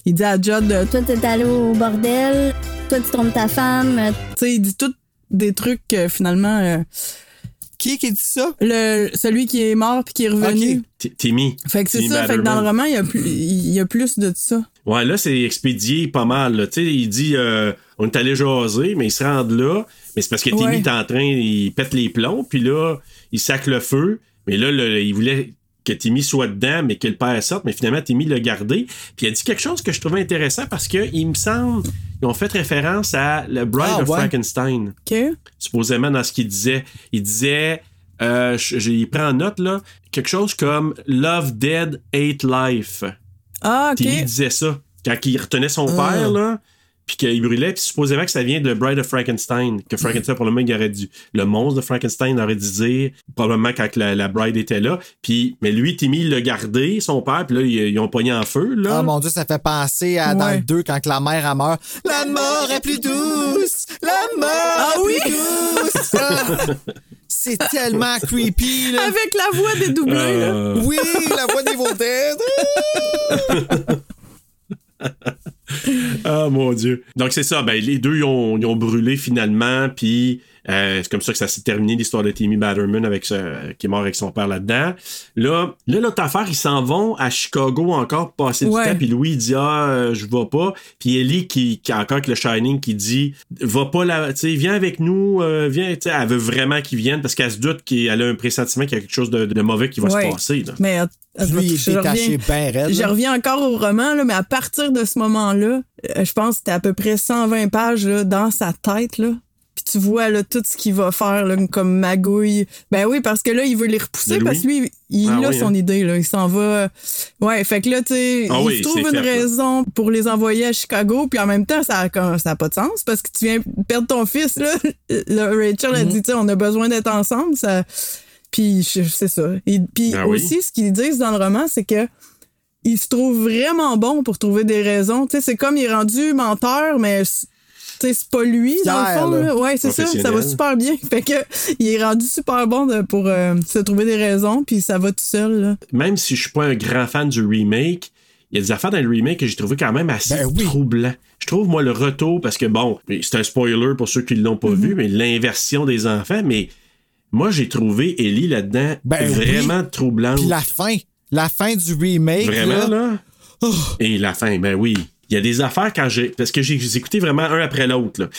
Il dit à Judd euh, Toi, t'es allé au bordel. Toi, tu trompes ta femme. euh, tu sais, il dit tout des trucs que finalement euh, Qui qui dit ça? le celui qui est mort puis qui est revenu. Timmy. Fait que c'est ça, fait que dans le roman, il y a plus il y a plus de ça. Ouais, là, c'est expédié pas mal. Tu sais, il dit euh, on est allé jaser, mais il se rend là. Mais c'est parce que Timmy Ouais. est en train, il pète les plombs, puis là, il sac le feu. Mais là, le- il voulait que Timmy soit dedans, mais que le père sorte. Mais finalement, Timmy l'a gardé. Puis il a dit quelque chose que je trouvais intéressant parce que il me semble ils ont fait référence à le Bride Ah, of ouais. Frankenstein. OK? supposément dans ce qu'il disait. Il disait, euh, je- j'ai pris en note là, quelque chose comme Love Dead Hate Life. Ah, OK. Timmy disait ça quand il retenait son Ah. père là, puis qu'il brûlait, puis supposément que ça vient de Bride of Frankenstein, que Frankenstein probablement il aurait dû, le monstre de Frankenstein aurait dû dire probablement quand la, la Bride était là, puis mais lui Timmy il l'a gardé son père, puis là ils, ils ont pogné en feu là. Oh mon dieu, ça fait penser à dans Ouais. le 2 quand que la mère elle meurt. La mort est plus douce! La mort Ah est oui! plus douce! Ah! C'est tellement creepy, là. Avec la voix dédoublée, là. Euh, Oui, la voix des Dead. Ah mon dieu. Donc c'est ça, ben les deux ils ont, ils ont brûlé finalement, puis euh, c'est comme ça que ça s'est terminé l'histoire de Timmy Batterman avec ce- qui est mort avec son père là-dedans. Là, là l'autre affaire, ils s'en vont à Chicago encore pour passer Ouais. du temps, puis Louis il dit ah euh, je vais pas, puis Ellie qui, qui encore avec le Shining qui dit va pas là, tu sais viens avec nous, euh, viens, tu sais elle veut vraiment qu'il vienne parce qu'elle se doute qu'elle a un pressentiment qu'il y a quelque chose de, de mauvais qui va Ouais. se passer. Là. Mais Lui, il est je détaché reviens- bien raide. Je reviens encore au roman, là, mais à partir de ce moment-là, je pense que c'était à peu près 120 pages là, dans sa tête. Là. Tu vois là, tout ce qu'il va faire là, comme magouille. Ben oui, parce que là, il veut les repousser parce que lui, il Ah a oui, son hein. idée. Là. Il s'en va. Ouais, fait que là, tu sais, Ah il oui, trouve une fait, là. raison pour les envoyer à Chicago. Puis en même temps, ça a, comme- ça a pas de sens parce que tu viens perdre ton fils. Là. Rachel a Mhm. dit, tu sais, on a besoin d'être ensemble. Ça... Puis c'est ça. Et, puis Ah oui. aussi, ce qu'ils disent dans le roman, c'est que il se trouve vraiment bon pour trouver des raisons. Tu sais, c'est comme il est rendu menteur, mais c'est pas lui, dans le fond. là. là. Ouais, c'est ça. Ça va super bien. Fait que il est rendu super bon de- pour euh, se trouver des raisons, puis ça va tout seul. Là. même si je suis pas un grand fan du remake, il y a des affaires dans le remake que j'ai trouvé quand même assez Ben oui. troublant. Je trouve, moi, le retour, parce que bon, c'est un spoiler pour ceux qui l'ont pas Mhm. vu, mais l'inversion des enfants, mais moi, j'ai trouvé Ellie là-dedans Ben oui. vraiment troublante. Puis la fin. La fin du remake. Vraiment, là. là? Oh. Et la fin, ben oui. Il y a des affaires quand j'ai. Parce que j'ai écouté vraiment un après l'autre.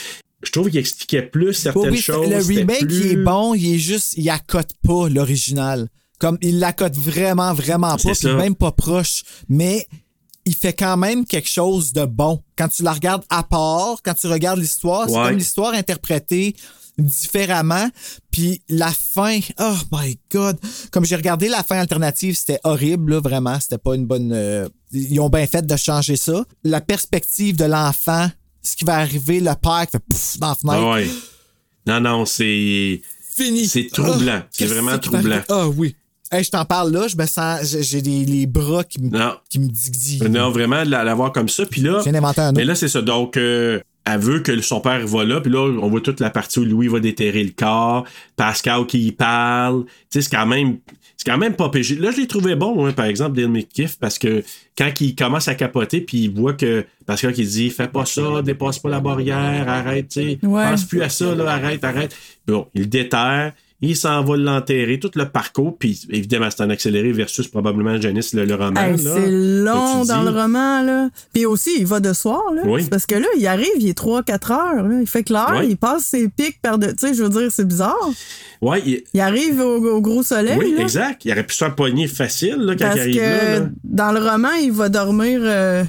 Je trouve qu'il expliquait plus certaines Oui, oui, choses. le remake, plus- il est bon, il est juste, il accote pas l'original. Comme, il l'accote vraiment, vraiment pas, puis même pas proche. Mais il fait quand même quelque chose de bon. Quand tu la regardes à part, quand tu regardes l'histoire, c'est comme l'histoire interprétée différemment. Puis la fin, oh my god. Comme j'ai regardé la fin alternative, c'était horrible, là, vraiment. C'était pas une bonne. euh, Ils ont bien fait de changer ça. La perspective de l'enfant, ce qui va arriver, le père qui fait pouf dans la fenêtre. Ah ouais. Non, non, c'est. fini. C'est troublant. Ah, c'est vraiment troublant. Ah oui. Hey, je t'en parle là, je me sens. J'ai des, les bras qui me, Non. qui me zigzillent. Non, vraiment, de la, la voir comme ça. Puis là, Je viens d'inventer un mais là, c'est ça. Donc, euh, elle veut que son père va là. Puis là, on voit toute la partie où Louis va déterrer le corps. Pascal qui y parle. Tu sais, c'est quand même. C'est quand même pas péché. Là, je l'ai trouvé bon, hein, par exemple, Dale McKiff, parce que quand il commence à capoter, puis il voit que Pascal qui dit Fais pas ça, dépasse pas la barrière, arrête, tu sais, Ouais. pense plus à ça, là, arrête, arrête. Bon, il déterre, il s'en va l'enterrer, tout le parcours, puis évidemment, c'est un accéléré versus probablement Janice, le, le roman. Hey, c'est long dans le roman, là. Puis aussi, il va de soir, là. Oui. Parce que là, il arrive, il est 3-4 heures, là. Il fait clair, Oui. il passe ses pics par de. Tu sais, je veux dire, c'est bizarre. Ouais, il- Il arrive au, au gros soleil, oui, là. exact. Il aurait pu se faire pogner facile là, quand Parce il arrive que là. là. dans le roman, il va dormir euh,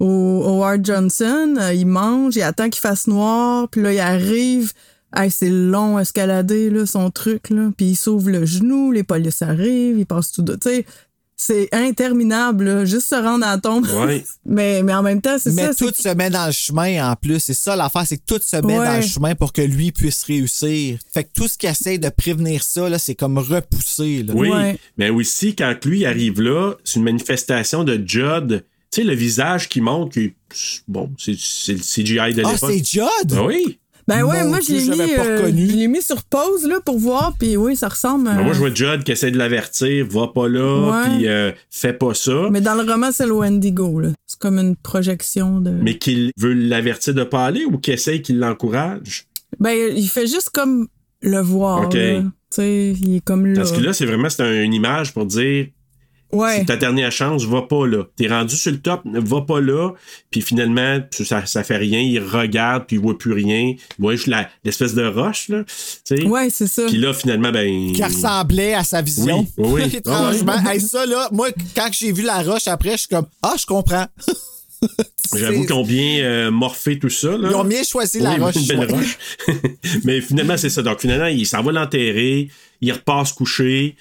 au, Howard Johnson, il mange, il attend qu'il fasse noir, puis là, il arrive. Hey, c'est long à escalader, là, son truc, là. Puis il s'ouvre le genou, les polices arrivent, il passe tout de. Tu sais, c'est interminable, là, juste se rendre à la tombe. Ouais. mais, mais en même temps, c'est Mais ça. tout c'est- se met dans le chemin en plus. C'est ça l'affaire, c'est que tout se met Ouais. dans le chemin pour que lui puisse réussir. Fait que tout ce qui essaie de prévenir ça, là, c'est comme repoussé. Là. Oui, mais aussi, quand lui arrive là, c'est une manifestation de Judd. Tu sais, le visage qui montre que, bon, c'est c'est le CGI de Ah, l'époque. c'est Judd? Ben oui. Ben ouais, Mon moi, je l'ai mis, euh, reconnu. je l'ai mis sur pause, là, pour voir, puis oui, ça ressemble. Ben, euh, moi, je vois Judd qui essaie de l'avertir, va pas là, puis euh, fais pas ça. Mais dans le roman, c'est le Wendigo, là. C'est comme une projection de. Mais qu'il veut l'avertir de pas aller ou qu'il essaye qu'il l'encourage? Ben, il fait juste comme le voir. Ok. là. Tu sais, il est comme là. Parce que là, c'est vraiment c'est un- une image pour dire ouais. c'est ta dernière chance, va pas là. T'es rendu sur le top, va pas là. Puis finalement, ça, ça fait rien. Il regarde, puis il voit plus rien. Il voit juste la- l'espèce de roche, là. Tu sais. Ouais, c'est ça. Puis là, finalement, ben. Qui ressemblait à sa vision. Oui, oui. Étrangement. Ah ouais. Hey, ça, là, moi, quand j'ai vu la roche après, je suis comme, ah, je comprends. J'avoue ont bien euh, morphé tout ça. Là. Ils ont bien choisi la Oui, roche. Une belle ouais. roche. Mais finalement, c'est ça. Donc, finalement, il s'en va l'enterrer. Il repasse coucher.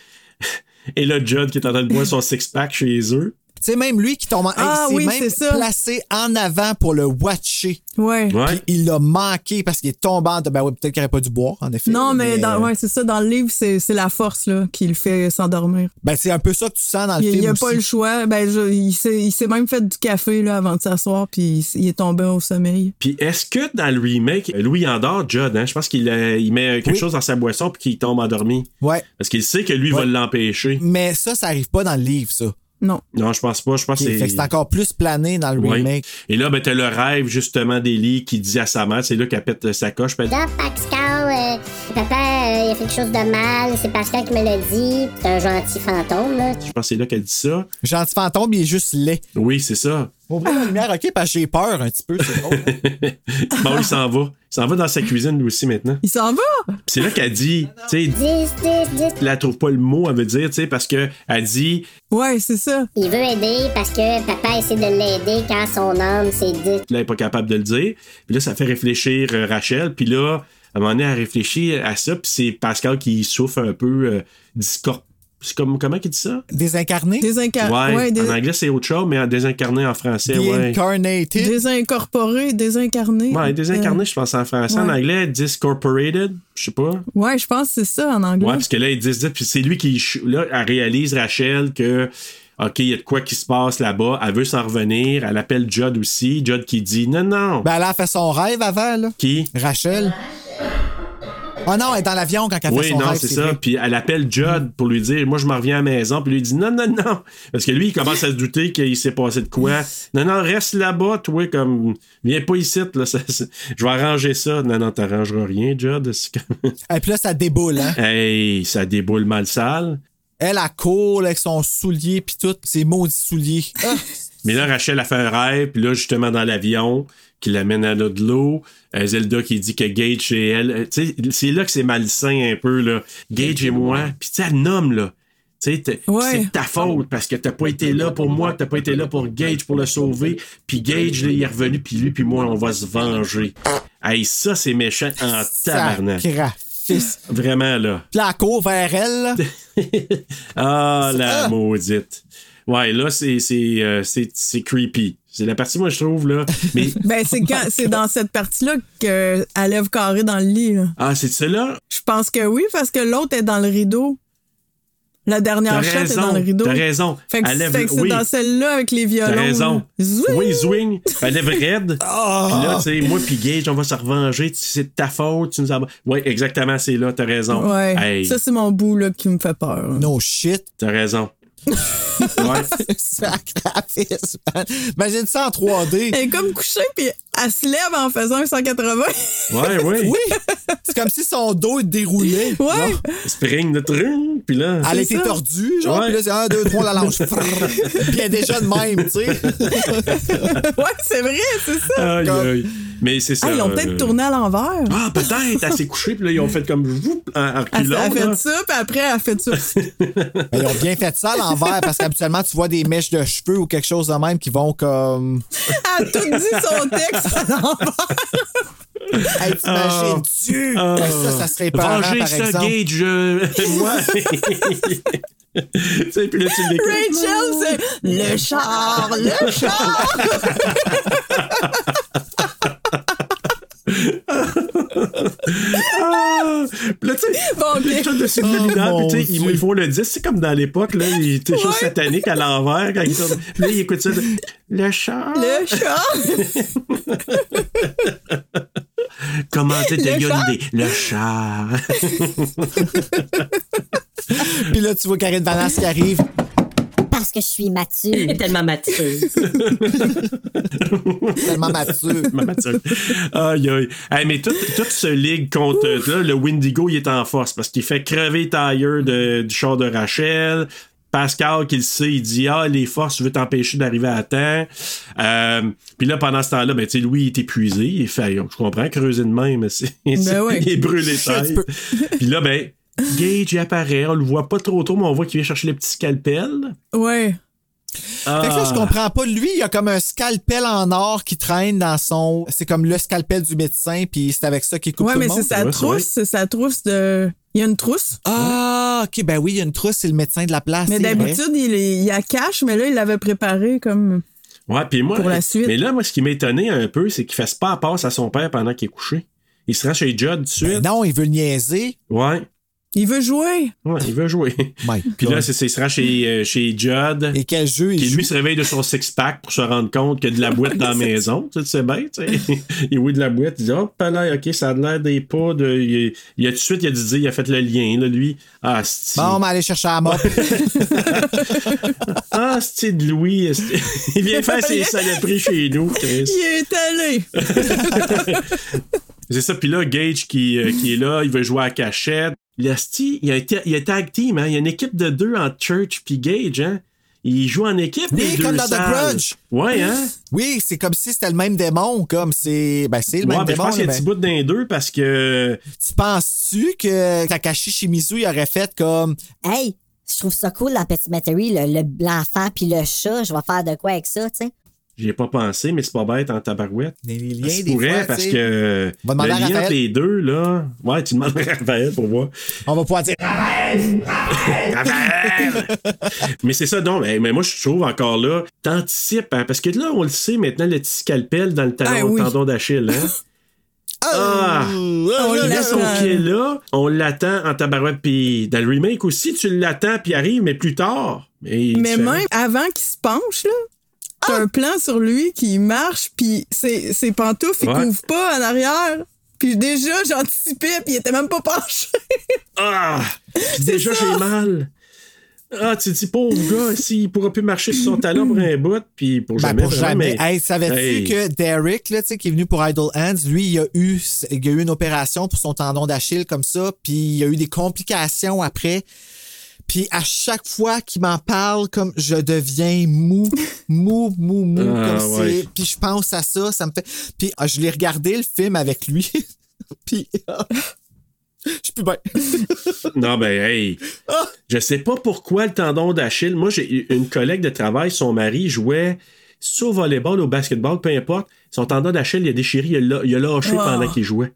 Et là, Judd qui est en train de boire son six-pack chez eux. Tu sais, même lui qui tombe en. Ah il oui, même c'est ça. placé en avant pour le watcher. Ouais. Puis il l'a manqué parce qu'il est tombé en. Ben ouais, peut-être qu'il n'aurait pas dû boire, en effet. Non, mais, dans- ouais, c'est ça. Dans le livre, c'est c'est la force là, qui le fait s'endormir. Ben, c'est un peu ça que tu sens dans le Il film. n'y a aussi. pas le choix. Ben, je- il s'est il s'est même fait du café là, avant de s'asseoir, puis il, il est tombé au sommeil. Puis est-ce que dans le remake, Louis endort Judd, hein? Je pense qu'il euh, il met quelque Oui. chose dans sa boisson puis qu'il tombe endormi. Ouais. Parce qu'il sait que lui va Ouais. l'empêcher. Mais ça, ça arrive pas dans le livre, ça. Non. Non, je pense pas. Je pense que c'est encore plus plané dans le Ouais. remake. Et là, ben, t'as le rêve, justement, d'Ellie qui dit à sa mère, c'est là qu'elle pète sa coche. puis elle papa, euh, il a fait quelque chose de mal, c'est Pascal qui me l'a dit. C'est un gentil fantôme, là. Je pense que c'est là qu'elle dit ça. Gentil fantôme, il est juste laid. Oui, c'est ça. Ouvrir la lumière, ok, parce que j'ai peur un petit peu, c'est drôle. bon, il s'en va. Il s'en va dans sa cuisine, lui aussi, maintenant. Il s'en va? Puis c'est là qu'elle dit, tu sais, 10, 10, 10. elle trouve pas le mot, elle veut dire, tu sais, parce que elle dit, Ouais, c'est ça. Il veut aider parce que papa essaie de l'aider quand son âme s'est dit. là, elle est pas capable de le dire. Puis là, ça fait réfléchir euh, Rachel. Puis là, à un moment donné, elle réfléchit à ça. Puis c'est Pascal qui souffre un peu euh, discor- C'est comme, comment il dit ça? Désincarné? Désincar... Ouais, en anglais, c'est autre chose, mais en désincarné en français, ouais. Désincorporé, désincarné. Ouais, désincarné, je pense en français. En anglais, discorporated, je sais pas. Ouais, je pense que c'est ça en anglais. Ouais, parce que là, ils disent, puis c'est lui qui, là, elle réalise, Rachel, que, OK, il y a de quoi qui se passe là-bas. Elle veut s'en revenir. Elle appelle Judd aussi. Judd qui dit, non, non. Ben, elle a fait son rêve avant, là. Qui? Rachel. Ah non, elle est dans l'avion quand elle fait Oui, son non, c'est ça. vrai. Puis elle appelle Judd pour lui dire, moi, je m'en reviens à la maison. Puis lui dit, non, non, non. Parce que lui, il commence à se douter qu'il s'est passé de quoi. Non, non, reste là-bas, toi, comme, viens pas ici, là. ça- ça- je vais arranger ça. Non, non, t'arrangeras rien, Judd. Et puis là, ça déboule, hein. hey, ça déboule mal sale. Elle, elle court avec son soulier, puis tout, ses maudits souliers. Ah, Mais là, Rachel a fait un rêve, puis là, justement, dans l'avion, qui l'amène à l'eau de l'eau. Euh, Zelda qui dit que Gage et elle. euh, Tu sais, c'est là que c'est malsain un peu, là. Gage et moi. Puis tu sais, elle nomme, là. Tu sais, t'es- Ouais. c'est de ta faute parce que t'as pas été là pour moi, t'as pas été là pour Gage pour le sauver. Puis Gage, là, il est revenu, puis lui, puis moi, on va se venger. Hey, ça, c'est méchant en tabarnak. Vraiment, là. Puis elle court vers elle. Ah, la Ah. maudite. Ouais, là, c'est, c'est, euh, c'est, c'est creepy. C'est la partie, moi, je trouve, là. Mais. Ben, c'est quand, c'est dans cette partie-là qu'elle lève carré dans le lit, là. ah, c'est celle-là? Je pense que oui, parce que l'autre est dans le rideau. La dernière shot est dans le rideau. t'as raison. Fait que, c'est oui. dans celle-là avec les violons. T'as raison. Zwing! Oui, swing. Elle lève raide. Ah! Puis là, tu sais, moi puis Gage, on va se revenger. C'est de ta faute. Tu nous as... Oui, exactement, c'est là. T'as raison. Ouais. Hey, Ça, c'est mon bout, là, qui me fait peur. No shit. t'as raison. Ouais. Sacrifice, man. Imagine ça en 3D. Elle est comme couchée, puis elle se lève en faisant un 180. Ouais, oui. Oui. C'est comme si son dos est déroulé. Ouais. genre. Spring de trum. Puis là. Elle ça. tordue, genre, Ouais. puis là, c'est un, deux, trois, la lâche. puis elle est déjà de même, tu sais. ouais, c'est vrai, c'est ça. Aïe, aïe. Mais c'est ça. Ah, ils peut-être euh, tourné à l'envers. Ah, peut-être. Elle s'est couchée. Puis là, ils ont fait comme. Whoop, en, en Elle, reculant, a fait ça, puis après, elle a fait ça. Ils ont bien fait ça à l'envers parce qu'habituellement, tu vois des mèches de cheveux ou quelque chose de même qui vont comme. Elle a tout dit son texte à l'envers. Hey, t'imagines-tu? Ah. Ben, ça, ça serait épeurant, Vengez par ça, exemple. Gage. euh, moi. tu sais, puis là, tu. Rachel, c'est le char, le char. Puis là, tu sais, Bon, ok. les de Oh, puis tu sais, ils, font le 10, c'est comme dans l'époque, là, il était juste satanique à l'envers quand ils tournent. Puis là, ils écoutent ça. de, Le chat. Le char. Comment tu chat? une idée? Le chat. Puis là, tu vois Karine Vanasse qui arrive. Parce que je suis mature. Tellement mature. Tellement mature. Ma mature. Aïe, aïe. Hey, mais tout, tout se ligue contre. Là, le Windigo, il est en force parce qu'il fait crever Tyre de- du char de Rachel. Pascal, qui le sait, il dit Ah, les forces, je veux t'empêcher d'arriver à temps. Euh, Puis là, pendant ce temps-là, ben, tu sais, Louis il est épuisé. Il fait Je comprends, creuser de même, mais c'est. Ben ouais. il est brûlé Puis là, ben, Gage, il apparaît. On le voit pas trop tôt, mais on voit qu'il vient chercher le petit scalpel. Ouais. Ah. Fait que là, je comprends pas. Lui, il y a comme un scalpel en or qui traîne dans son. C'est comme le scalpel du médecin, puis c'est avec ça qu'il coupe Ouais, tout mais le c'est monde. sa Ouais, c'est trousse, c'est sa trousse de. Il y a une trousse. Ah, ok, ben oui, il y a une trousse, c'est le médecin de la place. Mais d'habitude, il, il la cache, mais là, il l'avait préparé comme. Ouais, puis moi. Pour la suite. Mais là, moi, ce qui m'a étonné un peu, c'est qu'il fasse pas à passe à son père pendant qu'il est couché. Il se rend chez Judd tout de suite. Ben non, il veut le niaiser. Ouais. Il veut jouer. Ouais, il veut jouer. My Puis God. là, c'est, il se rend chez, euh, chez Judd. Et quel jeu il Qui joue? lui se réveille de son six-pack pour se rendre compte qu'il y a de la boîte dans la maison. Tu sais, c'est bien, tu sais. Il oui de la boîte, il dit, oh, là, ok, ça a l'air des pas de. Il, il a tout de suite, il a dit, il a fait le lien, là, lui. Ah, c'est. Bon, on va aller chercher la mop. Ah, c'est de Louis. Il vient faire ses saloperies chez nous, Chris. Il est allé. C'est ça. Puis là, Gage qui, euh, qui est là, il veut jouer à cachette. L'Esti, il y a, été- il a tag team, hein. Il y a une équipe de deux entre Church puis Gage, hein. Il joue en équipe, les Oui, deux comme dans The. Grudge. Ouais, hein. Oui, c'est comme si c'était le même démon, comme c'est. Ben, c'est le Ouais, même ben, je démon. pense qu'il y a un petit ben. bout d'un deux parce que. Tu penses-tu que Takashi Shimizu, il aurait fait comme. Hey, je trouve ça cool, la petite Metairie, le, le- l'enfant puis le chat. Je vais faire de quoi avec ça, tu sais? J'y ai pas pensé, mais c'est pas bête en tabarouette. Les liens, Ça des pourrait fois, parce que On va le demander à lien entre Raphaël. les deux, là. Ouais, tu demandes à Raphaël pour voir. On va pouvoir dire. Raphaël! mais c'est ça, non, mais, mais moi, je trouve encore là, t'anticipes, hein, parce que là, on le sait maintenant, le petit scalpel dans le talon, Ah oui. tendon d'Achille, hein. Ah! On Il laisse son pied là, on l'attend en tabarouette, puis dans le remake aussi, tu l'attends, puis il arrive, mais plus tard. Mais, même avant qu'il se penche, là, t'as un plan sur lui qui marche, puis ses, ses pantoufles, il Ouais. couvre pas en arrière. Puis déjà, j'anticipais, puis il était même pas penché. Ah! Déjà, j'ai mal. Ah, tu te dis, pauvre gars, s'il pourra plus marcher sur son talon pour un bout, puis pour Ben, jamais. pour vraiment, jamais. mais- Hey, savais-tu Hey. que Derek, là, tu sais, qui est venu pour Idle Hands, lui, il a eu, il a eu une opération pour son tendon d'Achille comme ça, puis il a eu des complications après. Puis à chaque fois qu'il m'en parle, comme je deviens mou, mou, mou, mou, Ah, comme ouais. c'est. Puis je pense à ça, ça me fait. Puis ah, je l'ai regardé le film avec lui. puis ah, je suis plus bien. Non, ben, hey. Ah! Je sais pas pourquoi le tendon d'Achille. Moi, j'ai une collègue de travail, son mari jouait au volleyball, au basketball, peu importe. Son tendon d'Achille, il a déchiré, il a, il a lâché Oh. pendant qu'il jouait.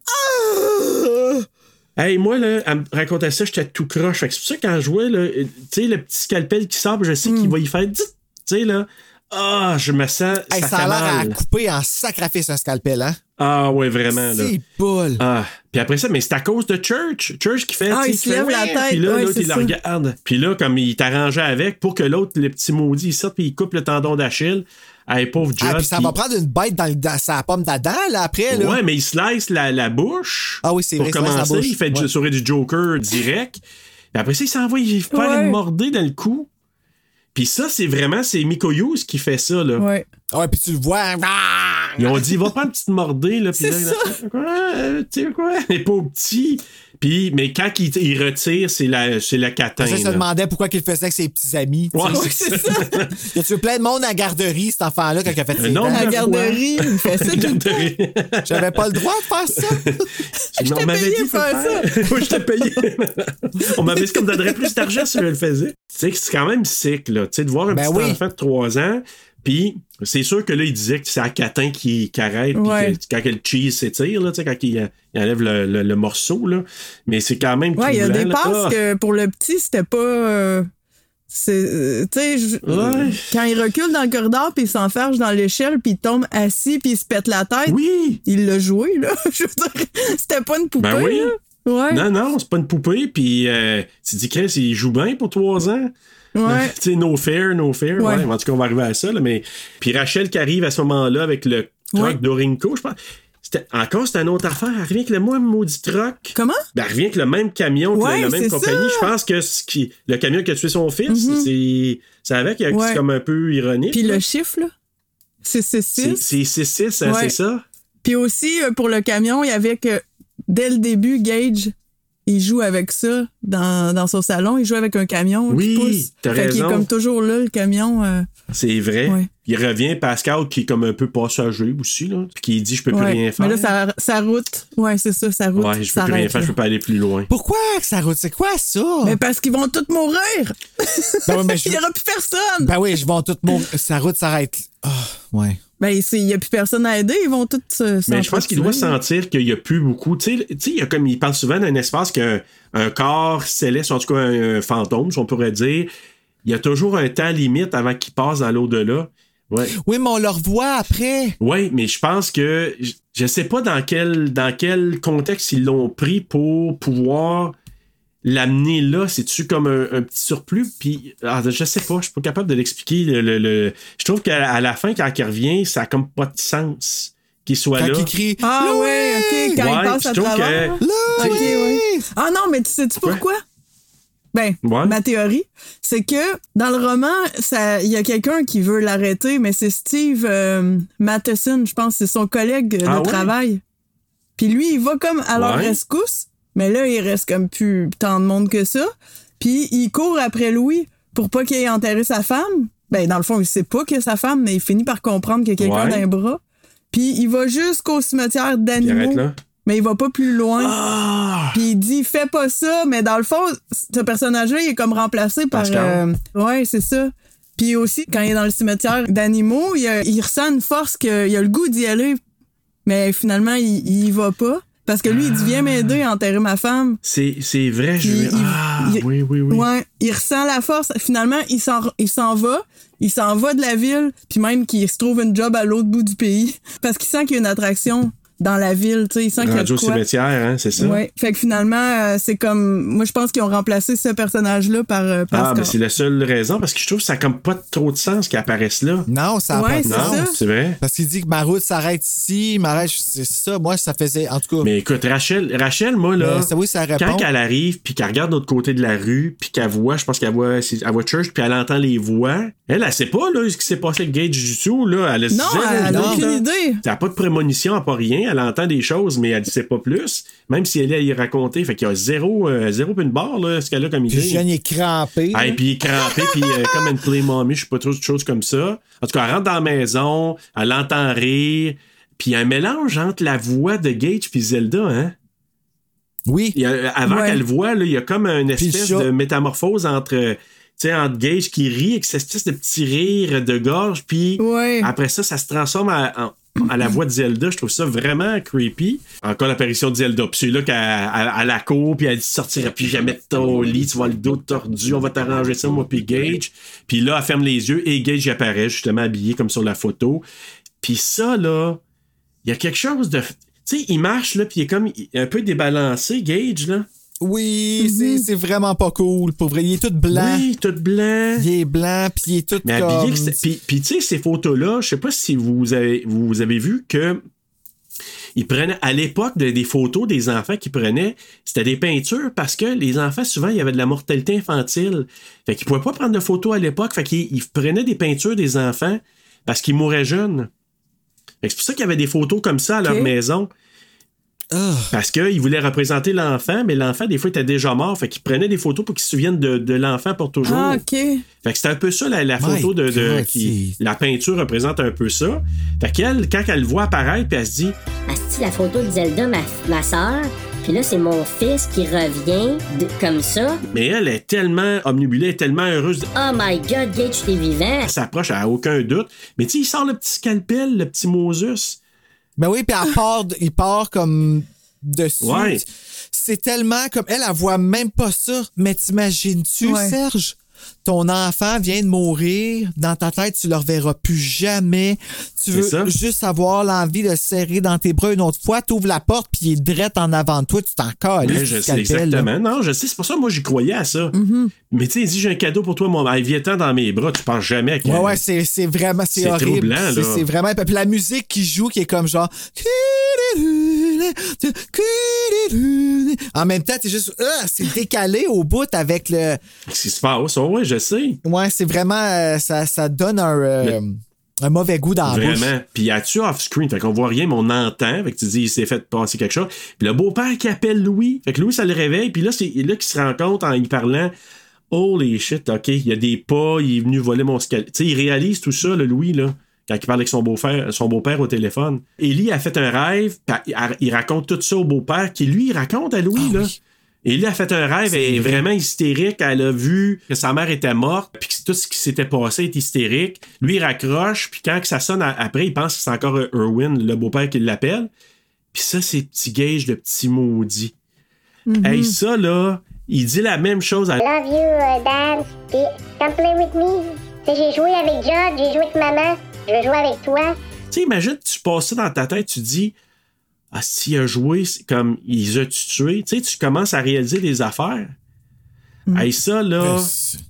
Hey, moi, là, elle me racontait ça, j'étais tout croche. Fait que c'est pour ça, quand je jouais, là, tu sais, le petit scalpel qui sort, je sais qu'il va y faire. Tu sais, là. Ah, je me sens. Hey, ça, ça a l'air à couper en sacrifice un scalpel, hein? Ah, ouais, vraiment, là. C'est bol. Ah, puis après ça, mais c'est à cause de Church. Church qui fait. Ah, il se fait, lève la tête. Puis là, Ouais, l'autre, c'est il le ça. regarde. Puis là, comme il t'arrangeait avec pour que l'autre, le petit maudit, il sorte puis il coupe le tendon d'Achille. Hey, pauvre Judd. Ah, puis ça va prendre une bête dans, le- dans sa pomme d'Adam, là, après, là. Ouais, mais il slice la, la bouche. Ah oui, c'est Pour vrai, la commencer, il fait du Ouais. sourire du Joker direct. Puis après ça, il s'envoie il fait Ouais. une mordée dans le cou. Puis ça, c'est vraiment, c'est Mikoyous qui fait ça, là. Ouais. Ouais, puis tu le vois. ah! Ils ont dit, va prendre une petite mordée, là. Puis C'est là, il a ça. fait, quoi, euh, tu sais quoi, il est pas petit. Puis, mais quand il, il retire, c'est la, c'est la catin. Ça, je là. demandais pourquoi il le faisait avec ses petits amis. Ouais, c'est ça. Y a-tu plein de monde à la garderie, cet enfant-là, quand il a fait ses? À la de garderie, il fait ça. Garderie. J'avais pas le droit de faire ça. Non, t'ai on m'avait payé dit, faire faire. Oui, je t'ai payé. on m'avait dit qu'on me donnerait plus d'argent si je le faisais. Tu sais que c'est quand même sick, là. Tu sais, de voir un Ben petit oui. enfant de 3 ans, puis c'est sûr que là, il disait que c'est à catin qui, qui arrête, puis Ouais. que- quand le cheese s'étire, là, quand il, il enlève le, le- le morceau, là. Mais c'est quand même Ouais, il y a des là. passes Ah! que pour le petit, c'était pas. euh, c'est, euh, je- Ouais. quand il recule dans le corridor, puis il s'enferge dans l'échelle, puis il tombe assis, puis il se pète la tête. Oui! Il l'a joué, là. Je veux dire, c'était pas une poupée, Ben oui. là. Ouais. Non, non, c'est pas une poupée, puis euh, tu te dis, Chris, il joue bien pour 3 ans. Ouais. tu sais, no fair, no fair. Ouais. Ouais. En tout cas, on va arriver à ça. Là, mais... Puis Rachel qui arrive à ce moment-là avec le truck Ouais. d'Orinco, je pense. Encore, c'est une autre affaire. Elle revient avec le même maudit truck. Comment? Ben, elle revient avec le même camion, que Ouais, la même c'est compagnie. Je pense que ce qui... le camion qui a tué son fils, Mhm. c'est... c'est avec, c'est Ouais. comme un peu ironique. Puis là. le chiffre, là, c'est c'est C'est six. c'est 6 hein, c'est ça? Puis aussi, euh, pour le camion, il y avait que dès le début, Gage, il joue avec ça dans, dans son salon. Il joue avec un camion Oui, qui pousse. t'as fait qu'il est raison. comme toujours là, le camion. euh, C'est vrai. Ouais. Il revient, Pascal, qui est comme un peu passager aussi, là, puis qui dit, je peux plus ouais. rien faire. Mais là, sa, sa route, ouais, c'est ça, sa route. ouais, je peux plus rien faire, je peux pas aller plus loin. Pourquoi que ça route? C'est quoi ça? Mais parce qu'ils vont tous mourir! Ben mais je- Il n'y aura plus personne! Ben oui, je vais tout mon. Sa route s'arrête. Ah, ouais. Ben, il n'y a plus personne à aider, ils vont tous se. Mais je pense qu'il doit sentir qu'il n'y a plus beaucoup. Tu sais, tu sais, il y a comme il parle souvent d'un espace qu'un un corps céleste, en tout cas un, un fantôme, si on pourrait dire, il y a toujours un temps limite avant qu'il passe dans l'au-delà. Ouais. Oui, mais on le revoit après. Oui, mais je pense que je- je sais pas dans quel dans quel contexte ils l'ont pris pour pouvoir l'amener là. C'est-tu comme un, un petit surplus? Puis ah, je sais pas, je suis pas capable de l'expliquer. Le, le- le- Je trouve qu'à à la fin, quand il revient, ça a comme pas de sens qu'il soit Quand là. il crie. Ah Louis! ouais, ok, quand Ouais, il passe à travers. que- ouais. Ah non, mais tu sais-tu pourquoi? Ben, Ouais. ma théorie, c'est que dans le roman, ça, il y a quelqu'un qui veut l'arrêter, mais c'est Steve euh, Matheson, je pense, c'est son collègue de Ah ouais? travail. Puis lui, il va comme à leur Ouais. rescousse, mais là, il reste comme plus tant de monde que ça. Puis il court après Louis pour pas qu'il ait enterré sa femme. Ben, dans le fond, il sait pas que sa femme, mais il finit par comprendre qu'il y a quelqu'un Ouais. les bras. Puis il va jusqu'au cimetière d'animaux, mais il va pas plus loin. Ah! Puis il dit fais pas ça, mais dans le fond, ce personnage-là, il est comme remplacé par. Euh, ouais, c'est ça. Puis aussi, quand il est dans le cimetière d'animaux, il, a- il ressent une force qu'il a le goût d'y aller, mais finalement, il, il y va pas. Parce que lui, il dit Viens m'aider à enterrer ma femme. C'est, c'est vrai, je Puis il- Ah, il- oui, oui, oui. Ouais, il ressent la force. Finalement, il s'en, il s'en va. Il s'en va de la ville, puis même qu'il se trouve une job à l'autre bout du pays. Parce qu'il sent qu'il y a une attraction dans la ville, tu sais. Il sent qu'il y a de quoi. cimetière, hein, c'est ça? Ouais. Fait que finalement, euh, c'est comme. Moi, je pense qu'ils ont remplacé ce personnage-là par euh, Ah, mais c'est la seule raison, parce que je trouve que ça a comme pas trop de sens qu'il apparaisse là. Non, ça a Ouais, pas de c'est sens. C'est vrai? Parce qu'il dit que ma route s'arrête ici, ma route, c'est ça. Moi, ça faisait. En tout cas. Mais écoute, Rachel, Rachel moi, là, Mais ça, oui, ça répond. quand elle arrive, puis qu'elle regarde de l'autre côté de la rue, puis qu'elle voit, je pense qu'elle voit, elle voit Church, puis elle entend les voix, elle, elle sait pas, là, ce qui s'est passé avec Gage du tout, là. Elle a Non, elle a idée, aucune là. idée. Elle n'a pas de prémonition, elle n'a pas rien. Elle entend des choses, mais elle ne sait pas plus. Même si elle est à y raconter. Fait qu'il y a zéro, euh, zéro une barre, là, ce qu'elle a comme idée. jeune est crampé. Ah, et puis il est crampé, puis euh, comme une play mommy, je sais pas trop de choses comme ça. En tout cas, elle rentre dans la maison, elle entend rire, puis il y a un mélange entre la voix de Gage puis Zelda, hein? Oui. Il y a- avant Ouais. qu'elle voit, là, il y a comme une espèce de métamorphose entre, euh, sais, entre Gage qui rit avec cette espèce de petit rire de gorge, puis Ouais. après ça, ça se transforme en- à la voix de Zelda. Je trouve ça vraiment creepy. Encore l'apparition de Zelda. Puis c'est là qu'elle à, à la cour, puis elle dit sortira plus jamais de ton lit, tu vas le dos tordu, on va t'arranger ça, moi, puis Gage. Puis là, elle ferme les yeux et Gage apparaît, justement habillé comme sur la photo. Puis ça, là, il y a quelque chose de. Tu sais, il marche, là, puis il est comme un peu débalancé, Gage, là. Oui, c'est- c'est vraiment pas cool. Pour vrai, il est tout blanc. Oui, tout blanc. Il est blanc, puis il est tout Mais comme... puis, tu sais, ces photos-là, je sais pas si vous avez, vous avez vu que ils prenaient, à l'époque, de- des photos des enfants qu'ils prenaient, c'était des peintures parce que les enfants, souvent, il y avait de la mortalité infantile. Fait qu'ils pouvaient pas prendre de photos à l'époque. Fait qu'ils ils prenaient des peintures des enfants parce qu'ils mouraient jeunes. Fait que c'est pour ça qu'il y avait des photos comme ça à leur Ok. Maison. Parce qu'ils voulaient représenter l'enfant, mais l'enfant, des fois, était déjà mort. Fait qu'ils prenaient des photos pour qu'ils se souviennent de, de l'enfant pour toujours. Ah, OK. Fait que c'est un peu ça, la, la My photo de, de- God, qui. La peinture représente un peu ça. Fait qu'elle, quand elle le voit apparaître, puis elle se dit Asti, la photo de Zelda, ma, ma soeur. Puis là, c'est mon fils qui revient de- comme ça. Mais elle est tellement omnibulée, elle est tellement heureuse. Oh my God, Gage, t'es vivant. Elle s'approche, elle a aucun doute. Mais tu sais, il sort le petit scalpel, le petit Moses. Ben oui, puis elle part, il part comme dessus. Ouais. C'est tellement comme elle, elle voit même pas ça. Mais t'imagines-tu, Ouais. Serge? Ton enfant vient de mourir. Dans ta tête, tu le reverras plus jamais. Tu veux ça. juste avoir l'envie de le serrer dans tes bras une autre fois. Tu ouvres la porte, puis il est drette en avant de toi. Tu t'en. Mais je sais exactement. Non, je sais, c'est pour ça que moi j'y croyais à ça. Mais tu sais, il dit j'ai un cadeau pour toi, mon viens-ten dans mes bras, tu penses jamais à Ouais, ouais, c'est c'est vraiment, c'est C'est horrible. troublant, là. C'est vraiment. Puis la musique qui joue, qui est comme genre. En même temps, t'es juste. Ah, c'est décalé au bout avec le. Qu'est-ce qui se passe? Ouais, je sais. Ouais, c'est vraiment. euh, ça, ça donne un, euh, un mauvais goût dans la bouche. Vraiment. Puis a-tu off-screen, fait qu'on voit rien, mais on entend. Fait que tu dis, il s'est fait passer quelque chose. Puis le beau-père qui appelle Louis. Fait que Louis, ça le réveille. Puis là, c'est là qu'il se rend compte en y parlant. Holy shit, OK, il y a des pas, il est venu voler mon squelette. Tu sais, il réalise tout ça, le Louis, là, quand il parle avec son beau-père, son beau-père au téléphone. Ellie a fait un rêve, il raconte tout ça au beau-père, qui lui, il raconte à Louis, là. Ellie a fait un rêve, elle est vraiment hystérique. Elle a vu que sa mère était morte, puis que tout ce qui s'était passé est hystérique. Lui, il raccroche, puis quand que ça sonne après, il pense que c'est encore Erwin, le beau-père, qui l'appelle. Puis ça, c'est petit gage, le petit maudit. Hey, ça, là, il dit la même chose à Love you, uh, Dad. Puis, come play with me. Tu sais, j'ai joué avec Judd, j'ai joué avec maman. Je veux jouer avec toi. Tu sais, imagine, tu passes ça dans ta tête, tu dis, ah, s'il a joué, c'est comme, il a tué. Tu sais, tu commences à réaliser des affaires. Hey, ça, là,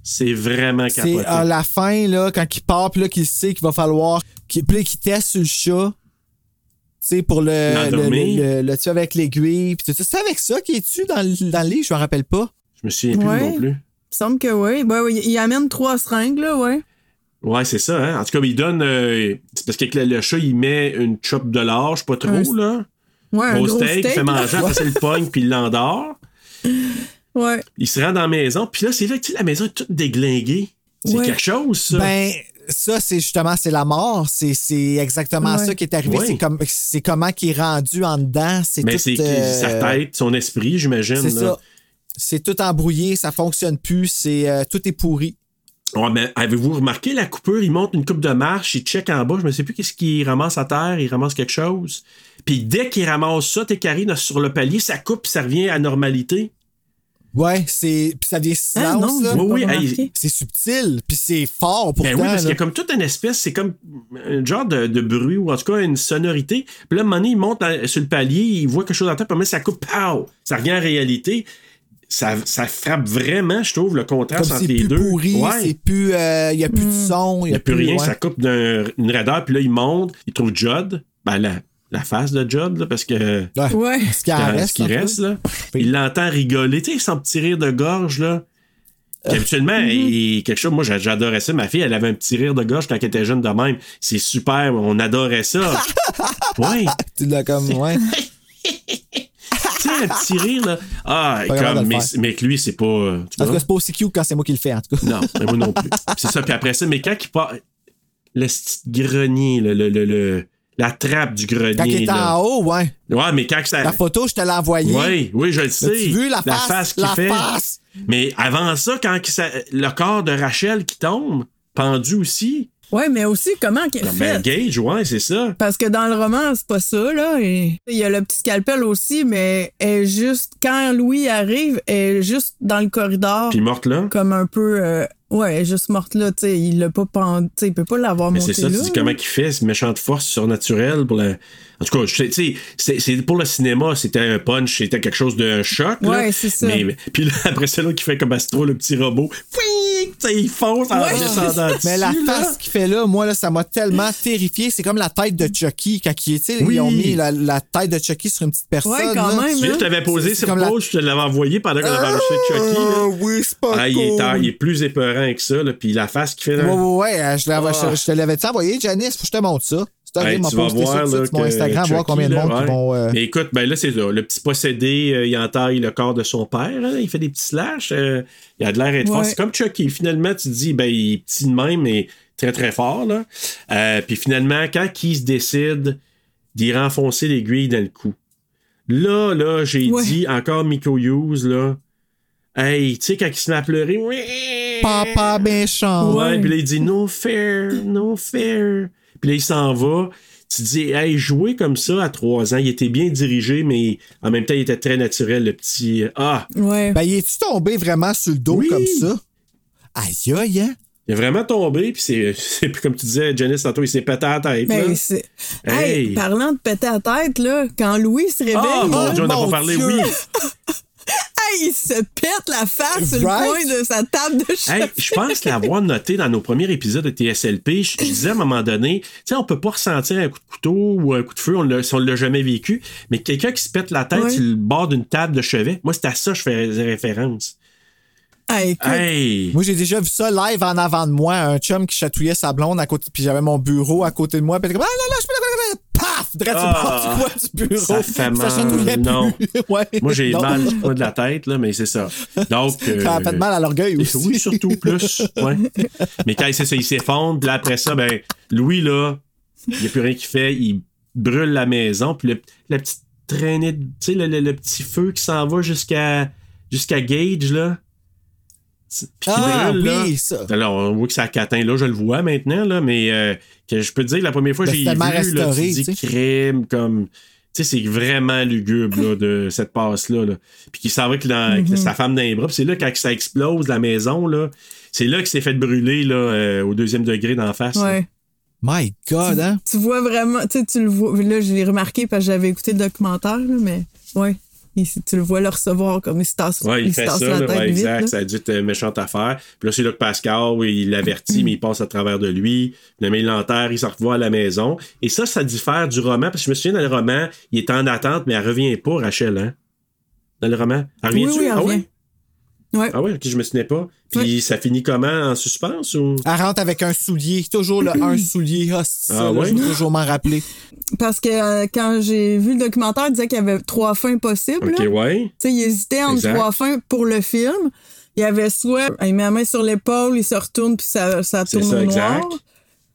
c'est vraiment C'est capoté. à la fin, là, quand il part, puis là, qu'il sait qu'il va falloir. Qu'il, puis là, qu'il teste sur le chat. Tu sais, pour le, le, le, le, le tuer avec l'aiguille. Puis tout ça. C'est avec ça qu'il est tu dans, le- dans le lit, je me rappelle pas. Je me souviens plus Ouais. non plus. Il me semble que oui. Ben, oui, il amène trois seringues, là, ouais. Ouais, c'est ça, hein. En tout cas, il donne. euh, c'est parce que le, le chat, il met une chope de large, pas trop, Un- là. Ouais, un Gros steak, il fait manger, après ça, il le pogne, puis il l'endort. Ouais. Il se rend dans la maison, puis là, c'est là que tu sais, la maison est toute déglinguée. C'est Ouais. quelque chose, ça. Ben, ça, c'est justement, c'est la mort. C'est, c'est exactement Ouais. ça qui est arrivé. Ouais. C'est, comme, c'est comment qu'il est rendu en dedans. C'est Mais tout, c'est euh, sa tête, son esprit, j'imagine. C'est là. ça. C'est tout embrouillé, ça fonctionne plus, c'est, euh, tout est pourri. Ouais, mais avez-vous remarqué la coupure? Il monte une coupe de marche, il check en bas, je ne sais plus qu'est-ce qu'il ramasse à terre, il ramasse quelque chose. Puis dès qu'il ramasse ça, t'es carré là, sur le palier, ça coupe, puis ça revient à normalité. Ouais, c'est. Puis ça vient Ah, silence, non, là. j'ai Oui. C'est subtil, puis c'est fort pourtant. Ben oui, parce qu'il y là. a comme toute une espèce, c'est comme un genre de, de bruit, ou en tout cas une sonorité. Puis là, à un moment donné, il monte sur le palier, il voit quelque chose à terre, puis après, ça coupe, pow! Ça revient en réalité. Ça, ça frappe vraiment, je trouve, le contraste Comme entre c'est les plus deux. pourri, Ouais. c'est plus. Il n'y a plus de son, Il n'y a plus rien, ouais. ça coupe d'une raideur, puis là, il monte, il trouve Judd, ben, la, la face de Judd, là, parce que. Ouais. Ouais. Ce qui reste. là. Il l'entend rigoler, tu sais, son petit rire de gorge, là. Puis Habituellement, il- quelque chose, moi j'a- j'adorais ça. Ma fille, elle avait un petit rire de gorge quand elle était jeune de même. C'est super, on adorait ça. ouais. Tu l'as comme. Ouais. Tu sais, un petit rire, là. Ah, comme, mais, mais que lui, c'est pas. euh, tu En tout vois? cas, c'est pas aussi cute quand c'est moi qui le fais, en tout cas. Non, mais moi non plus. c'est ça. Puis après ça, mais quand il part. Le petit grenier, le, le, le, le- la trappe du grenier. Quand il là. en haut, ouais. Ouais, mais quand ça. La photo, je te l'ai envoyée. Oui, oui, je le sais. As-tu vu la face? qu'il La fait. face! Mais avant ça, quand ça- le corps de Rachel qui tombe, pendu aussi, Ouais, mais aussi, comment qu'elle Ben, fait? Gage, ouais, c'est ça. Parce que dans le roman, c'est pas ça, là. Et il y a le petit scalpel aussi, mais elle est juste, quand Louis arrive, elle est juste dans le corridor. Puis morte là? Comme un peu, euh, ouais, elle est juste morte là, tu sais. Il l'a pas pendu, il peut pas l'avoir Mais montée c'est ça, là. tu dis comment qu'il fait, cette méchante force surnaturelle pour la. En tout cas, tu sais, c'est- pour le cinéma, c'était un punch, c'était quelque chose d'un choc. là. Ouais, c'est ça. Mais, puis là, après ça, là, qui fait comme Astro, le petit robot. Il fonce en Ouais. descendant dessus. Mais la face qu'il fait là, moi, là, ça m'a tellement terrifié. C'est comme la tête de Chucky quand il Oui. ils ont mis la, la tête de Chucky sur une petite personne. Ouais, quand là. même, je t'avais posé sur la- pause, je te l'avais envoyé pendant qu'on avait enregistré Chucky. Là. Ah, oui, c'est pas Ah, il, est, cool. il est plus épeurant que ça, là. Puis la face qu'il fait Ouais, là. ouais, ouais, euh, je, l'avais- Ah. je- je te l'avais dit envoyé, Janice, faut que je te montre ça. Hey, tu vas voir là, mon Instagram, voir combien de monde qui ouais. vont. euh, Mais écoute, ben là, c'est ça. Le petit possédé, euh, il entaille le corps de son père. hein, il fait des petits slash. euh, il a de l'air d'être fort. Ouais. C'est comme Chucky. Finalement, tu te dis, ben, il est petit de même, mais très, très fort. Là. Euh, puis finalement, quand il se décide d'y renfoncer l'aiguille dans le cou, là, là, j'ai Ouais. dit encore Miko Hughes, là. Hey, tu sais, quand il se met à pleurer, Papa méchant. Ouais, puis là, il dit no fair, no fair. Puis là, il s'en va. Tu te dis, hey, jouer comme ça à trois ans, il était bien dirigé, mais en même temps, il était très naturel, le petit. Ah, Ouais. Ben, il est-tu tombé vraiment sur le dos Oui. comme ça? Aïe, aïe, hein? il est vraiment tombé, puis c'est, c'est puis comme tu disais, Janice, tantôt, il s'est pété à la tête. Mais là. Ben, c'est. Hey. Hey, parlant de péter la tête, là, quand Louis se réveille. Ah, mon là, Dieu, on n'a mon pas parlé, Dieu. oui. hey, il se pète la face sur le coin de sa table de Hey, chef. je pense l'avoir noté dans nos premiers épisodes de TSLP. Je, disais à un moment donné, tu sais, on peut pas ressentir un coup de couteau ou un coup de feu on l'a- si on l'a jamais vécu, mais quelqu'un qui se pète la tête Ouais. sur le bord d'une table de chevet, moi, c'est à ça que je faisais référence. Hey, écoute, Hey! Moi, j'ai déjà vu ça live en avant de moi, un chum qui chatouillait sa blonde à côté, puis j'avais mon bureau à côté de moi, puis comme, ah là là, je peux la paf! Le Ah, bord du coin du bureau. ça fait mal, plus. non. Ouais. Moi, j'ai mal pas de la tête, là, mais c'est ça. Donc. Ça a fait mal à l'orgueil aussi. Oui, surtout, plus. Ouais. Mais quand ça, il s'effondre, puis là, après ça, ben, Louis, là, il n'y a plus rien qu'il fait, il brûle la maison, puis le, la petite traînée, tu sais, le, le- le petit feu qui s'en va jusqu'à jusqu'à Gage, là. Ah, là. oui, ça. Alors, on voit que ça catin, là, je le vois maintenant, là, mais euh, que je peux te dire, la première fois que Ben, j'ai vu, là, tu restauré, dis crème, comme... Tu sais, c'est vraiment lugubre, là, de cette passe-là, là. Puis qu'il s'en va que, dans- que sa femme dans les bras. Puis c'est là, quand ça explose, la maison, là, c'est là qu'il s'est fait brûler, là, euh, au deuxième degré d'en face. là. ouais. My God, hein? Tu vois vraiment, tu sais, tu le vois. Là, je l'ai remarqué parce que j'avais écouté le documentaire, là, mais ouais. Il- tu le vois le recevoir comme il se tasse, Ouais, il, fait tasse ça, la là, tête ouais, vite. exact. là. Ça a dû être une méchante affaire. Puis là, c'est là que Pascal, oui, il l'avertit, mais il passe à travers de lui. Le met il l'enterre, il se revoit à la maison. Et ça, ça diffère du roman, parce que je me souviens, dans le roman, il est en attente, mais elle revient pas, Rachel, hein? Dans le roman. Elle revient Oui, oui, elle ah revient. Ouais. Ah ouais, ok, je me souvenais pas. Puis ça finit comment? En suspense ou? Elle rentre avec un soulier. Toujours le un soulier. Ah, c'est Ah ça, là, ouais? je vais toujours m'en rappeler. Parce que euh, quand j'ai vu le documentaire, il disait qu'il y avait trois fins possibles. Ok, là. ouais. Tu sais, il hésitait entre Exact. trois fins pour le film. Il y avait soit il met la main sur l'épaule, il se retourne puis ça, ça C'est tourne ça, au noir. exact.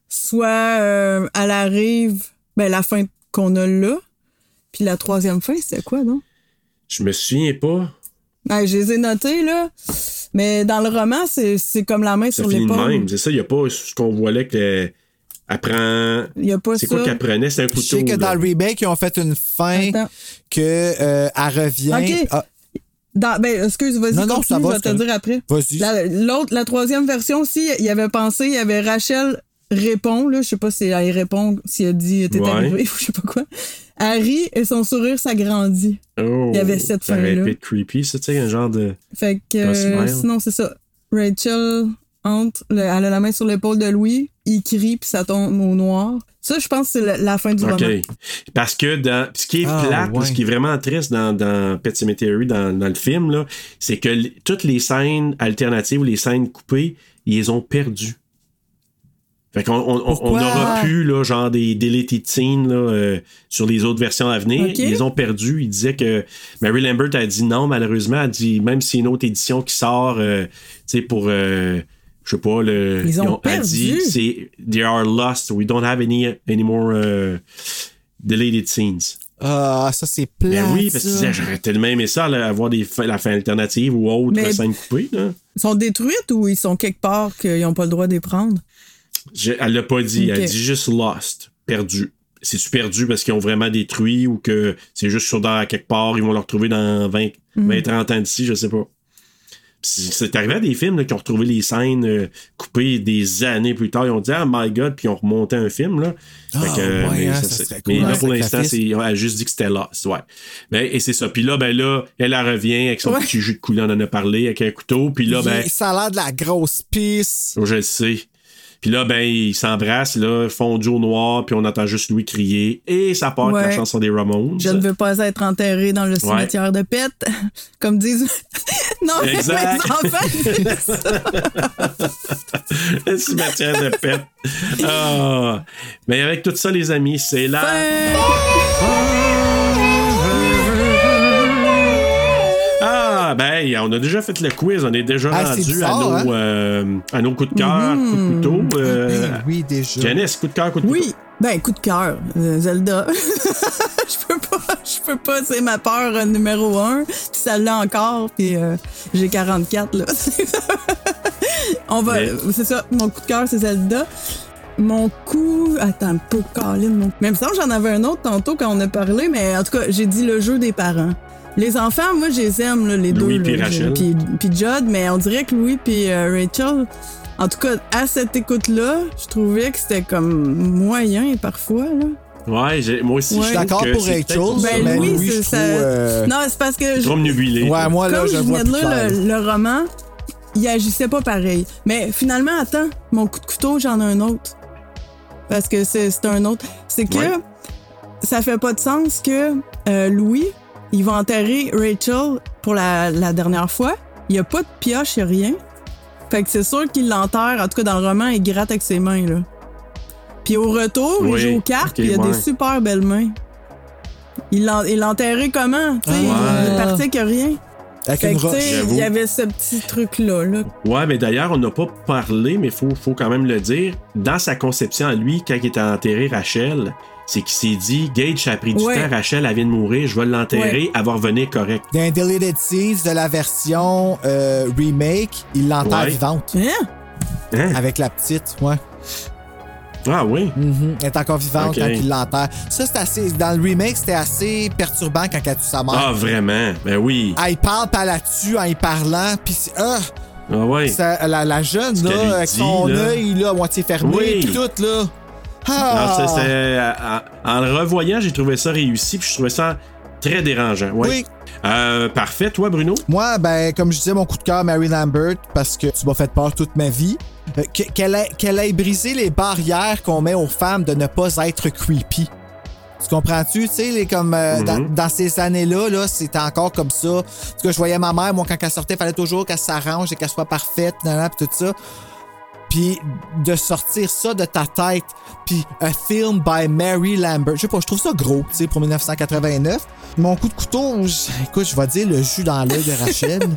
Soit euh, elle arrive, ben la fin qu'on a là. Puis la troisième fin, c'était quoi, non? Je me souviens pas. Ben, je les ai notés, là. Mais dans le roman, c'est c'est comme la main Ça sur l'épaule. même. C'est ça, il n'y a pas ce qu'on voit là que. Elle prend. Il y a pas C'est quoi qu'elle prenait? C'est un Je couteau. sais que là. dans le remake, ils ont fait une fin Attends. que euh, elle revient. Ok. Ah, Dans- ben, excuse, vas-y, Non, non, continue, ça va, je vais te dire après. Vas-y. La, l'autre, la troisième version aussi, il y avait pensé, il y avait Rachel répond, là, je sais pas si elle répond, si elle dit t'es Ouais. arrivé ou je sais pas quoi. Harry et son sourire s'agrandit. Oh, Il y avait cette ça aurait fin-là. pu être creepy, ça, tu sais, un genre de. Fait que euh, sinon, c'est ça. Rachel entre, le- elle a la main sur l'épaule de Louis, il crie puis ça tombe au noir. Ça, je pense que c'est la, la fin du OK. roman. Parce que dans, ce qui est Ah, plate, ouais. ce qui est vraiment triste dans, dans Pet Cemetery, dans, dans le film, là, c'est que toutes les scènes alternatives ou les scènes coupées, ils les ont perdues. Fait qu'on on, on- aura pu, là, genre des deleted scenes là, euh, sur les autres versions à venir. Ils les ont perdues. Ils disaient que Mary Lambert a dit non, malheureusement. Elle dit même si une autre édition qui sort, euh, tu sais, pour. euh, je sais pas, le, Ils ont elle dit, perdu. c'est They are lost. We don't have any, any more deleted scenes. ah, ça, c'est plat. Ben oui, parce que j'aurais tellement aimé ça, là, avoir des, la fin alternative ou autre Mais- scène coupée. Là. Ils sont détruites ou ils sont quelque part qu'ils n'ont pas le droit de les prendre? Je- elle l'a pas dit. Elle dit juste lost, perdu. C'est-tu perdu parce qu'ils ont vraiment détruit ou que c'est juste sur dans à quelque part, ils vont le retrouver dans 20, Mm. 20 30 ans d'ici, je sais pas. C'est arrivé à des films là, qui ont retrouvé les scènes euh, coupées des années plus tard. Ils ont dit Ah my god, puis ils ont remonté un film. Là. Ah, Fait que, ouais, mais hein, ça, serait mais cool, là, un pour l'instant, elle a juste dit que c'était Lost. Ouais. Ben, et c'est ça. Puis là, ben là, elle, elle revient avec son Ouais. petit jus de coulis, on en a parlé, avec un couteau. Puis là, ben. Ça a l'air de la grosse pisse. Oh, je le sais. Puis là, ben, ils s'embrassent, là, fondu au noir, puis on entend juste Louis crier. Et ça part avec la chanson des Ramones. Je ne veux pas être enterré dans le cimetière de pète, comme disent. non, mais Exact. mes enfants. Le cimetière de. Ah. Mais avec tout ça, les amis, c'est là. Ah, ben, on a déjà fait le quiz, on est déjà Ah, rendu bizarre, à, nos, hein? euh, à nos coups de cœur, coups de couteau. euh, Ben oui, déjà. Janice, coup de cœur, coup de couteau. Oui, ben coup de cœur, euh, Zelda. je peux pas, je peux pas, c'est ma peur numéro un. Puis celle-là encore, puis euh, j'ai 44 là. On va, Mais- c'est ça, mon coup de cœur c'est Zelda. Mon coup, attends un peu, Colin, mon... Même ça, j'en avais un autre tantôt quand on a parlé, mais en tout cas, j'ai dit le jeu des parents. Les enfants, moi, je les aime, là, les Louis deux. puis là, Rachel. Puis, puis Judd, mais on dirait que Louis puis euh, Rachel, en tout cas, à cette écoute-là, je trouvais que c'était comme moyen parfois, là. Ouais, moi aussi, Ouais. je suis d'accord pour Rachel, ça. Ben mais oui, Louis, c'est je ça. trouve, euh, Non, c'est parce que. je- Trop obnubilé. Ouais, moi, là, Comme je je le vois venais de clair. le, le roman, il agissait pas pareil. Mais finalement, attends, mon coup de couteau, j'en ai un autre. Parce que c'est c'est un autre. C'est que Ouais. ça fait pas de sens que euh, Louis, il va enterrer Rachel pour la, la dernière fois. Il y a pas de pioche, il y a rien. Fait que c'est sûr qu'il l'enterre, en tout cas dans le roman, il gratte avec ses mains, là. Puis au retour, Oui, il joue aux cartes, ok, puis il a ouais. des super belles mains. Il l'a il l'a enterré comment? Ouais. il est parti avec rien. Avec Fait une que, il y avait ce petit truc-là. Là. Ouais, mais d'ailleurs, on n'a pas parlé, mais il faut, faut quand même le dire. Dans sa conception à lui, quand il était enterré Rachel, c'est qu'il s'est dit Gage, a pris du Ouais. temps, Rachel, elle vient de mourir, je vais l'enterrer, Ouais. elle va revenir correct. Dans un Deleted Scenes de la version euh, remake, il l'enterre Ouais. vivante. Hein? Hein? Avec la petite, ouais. Ah oui? Mhm. Elle est encore vivante quand il l'enterre. Ça, c'est assez. Dans le remake, c'était assez perturbant quand elle a tué sa mère. Ah, vraiment? Ben oui. Ah, il parle, pas là-dessus en y parlant, puis c'est. Ah! Ah ouais. Ça- la, la jeune, là, avec dit, son là. œil, là, à moitié fermé, Oui. tout, là. Ah! en, en le revoyant, j'ai trouvé ça réussi, puis je trouvais ça très dérangeant. Ouais. Oui. Euh, parfait, toi, Bruno? Moi, ben, comme je disais, mon coup de cœur, Mary Lambert, parce que tu m'as fait peur toute ma vie. Euh, que- Qu'elle ait, brisé les barrières qu'on met aux femmes de ne pas être creepy. Tu comprends-tu? Tu sais, les- comme euh, dans, Mhm. dans ces années-là, là, c'était encore comme ça. En tout cas, je voyais ma mère, moi, quand elle sortait, il fallait toujours qu'elle s'arrange et qu'elle soit parfaite, nan, nan, puis tout ça. Puis de sortir ça de ta tête, puis un film by Mary Lambert. Je sais pas, je trouve ça gros, tu sais, pour 1989. Mon coup de couteau, écoute, je vais dire le jus dans l'œil de Rachel.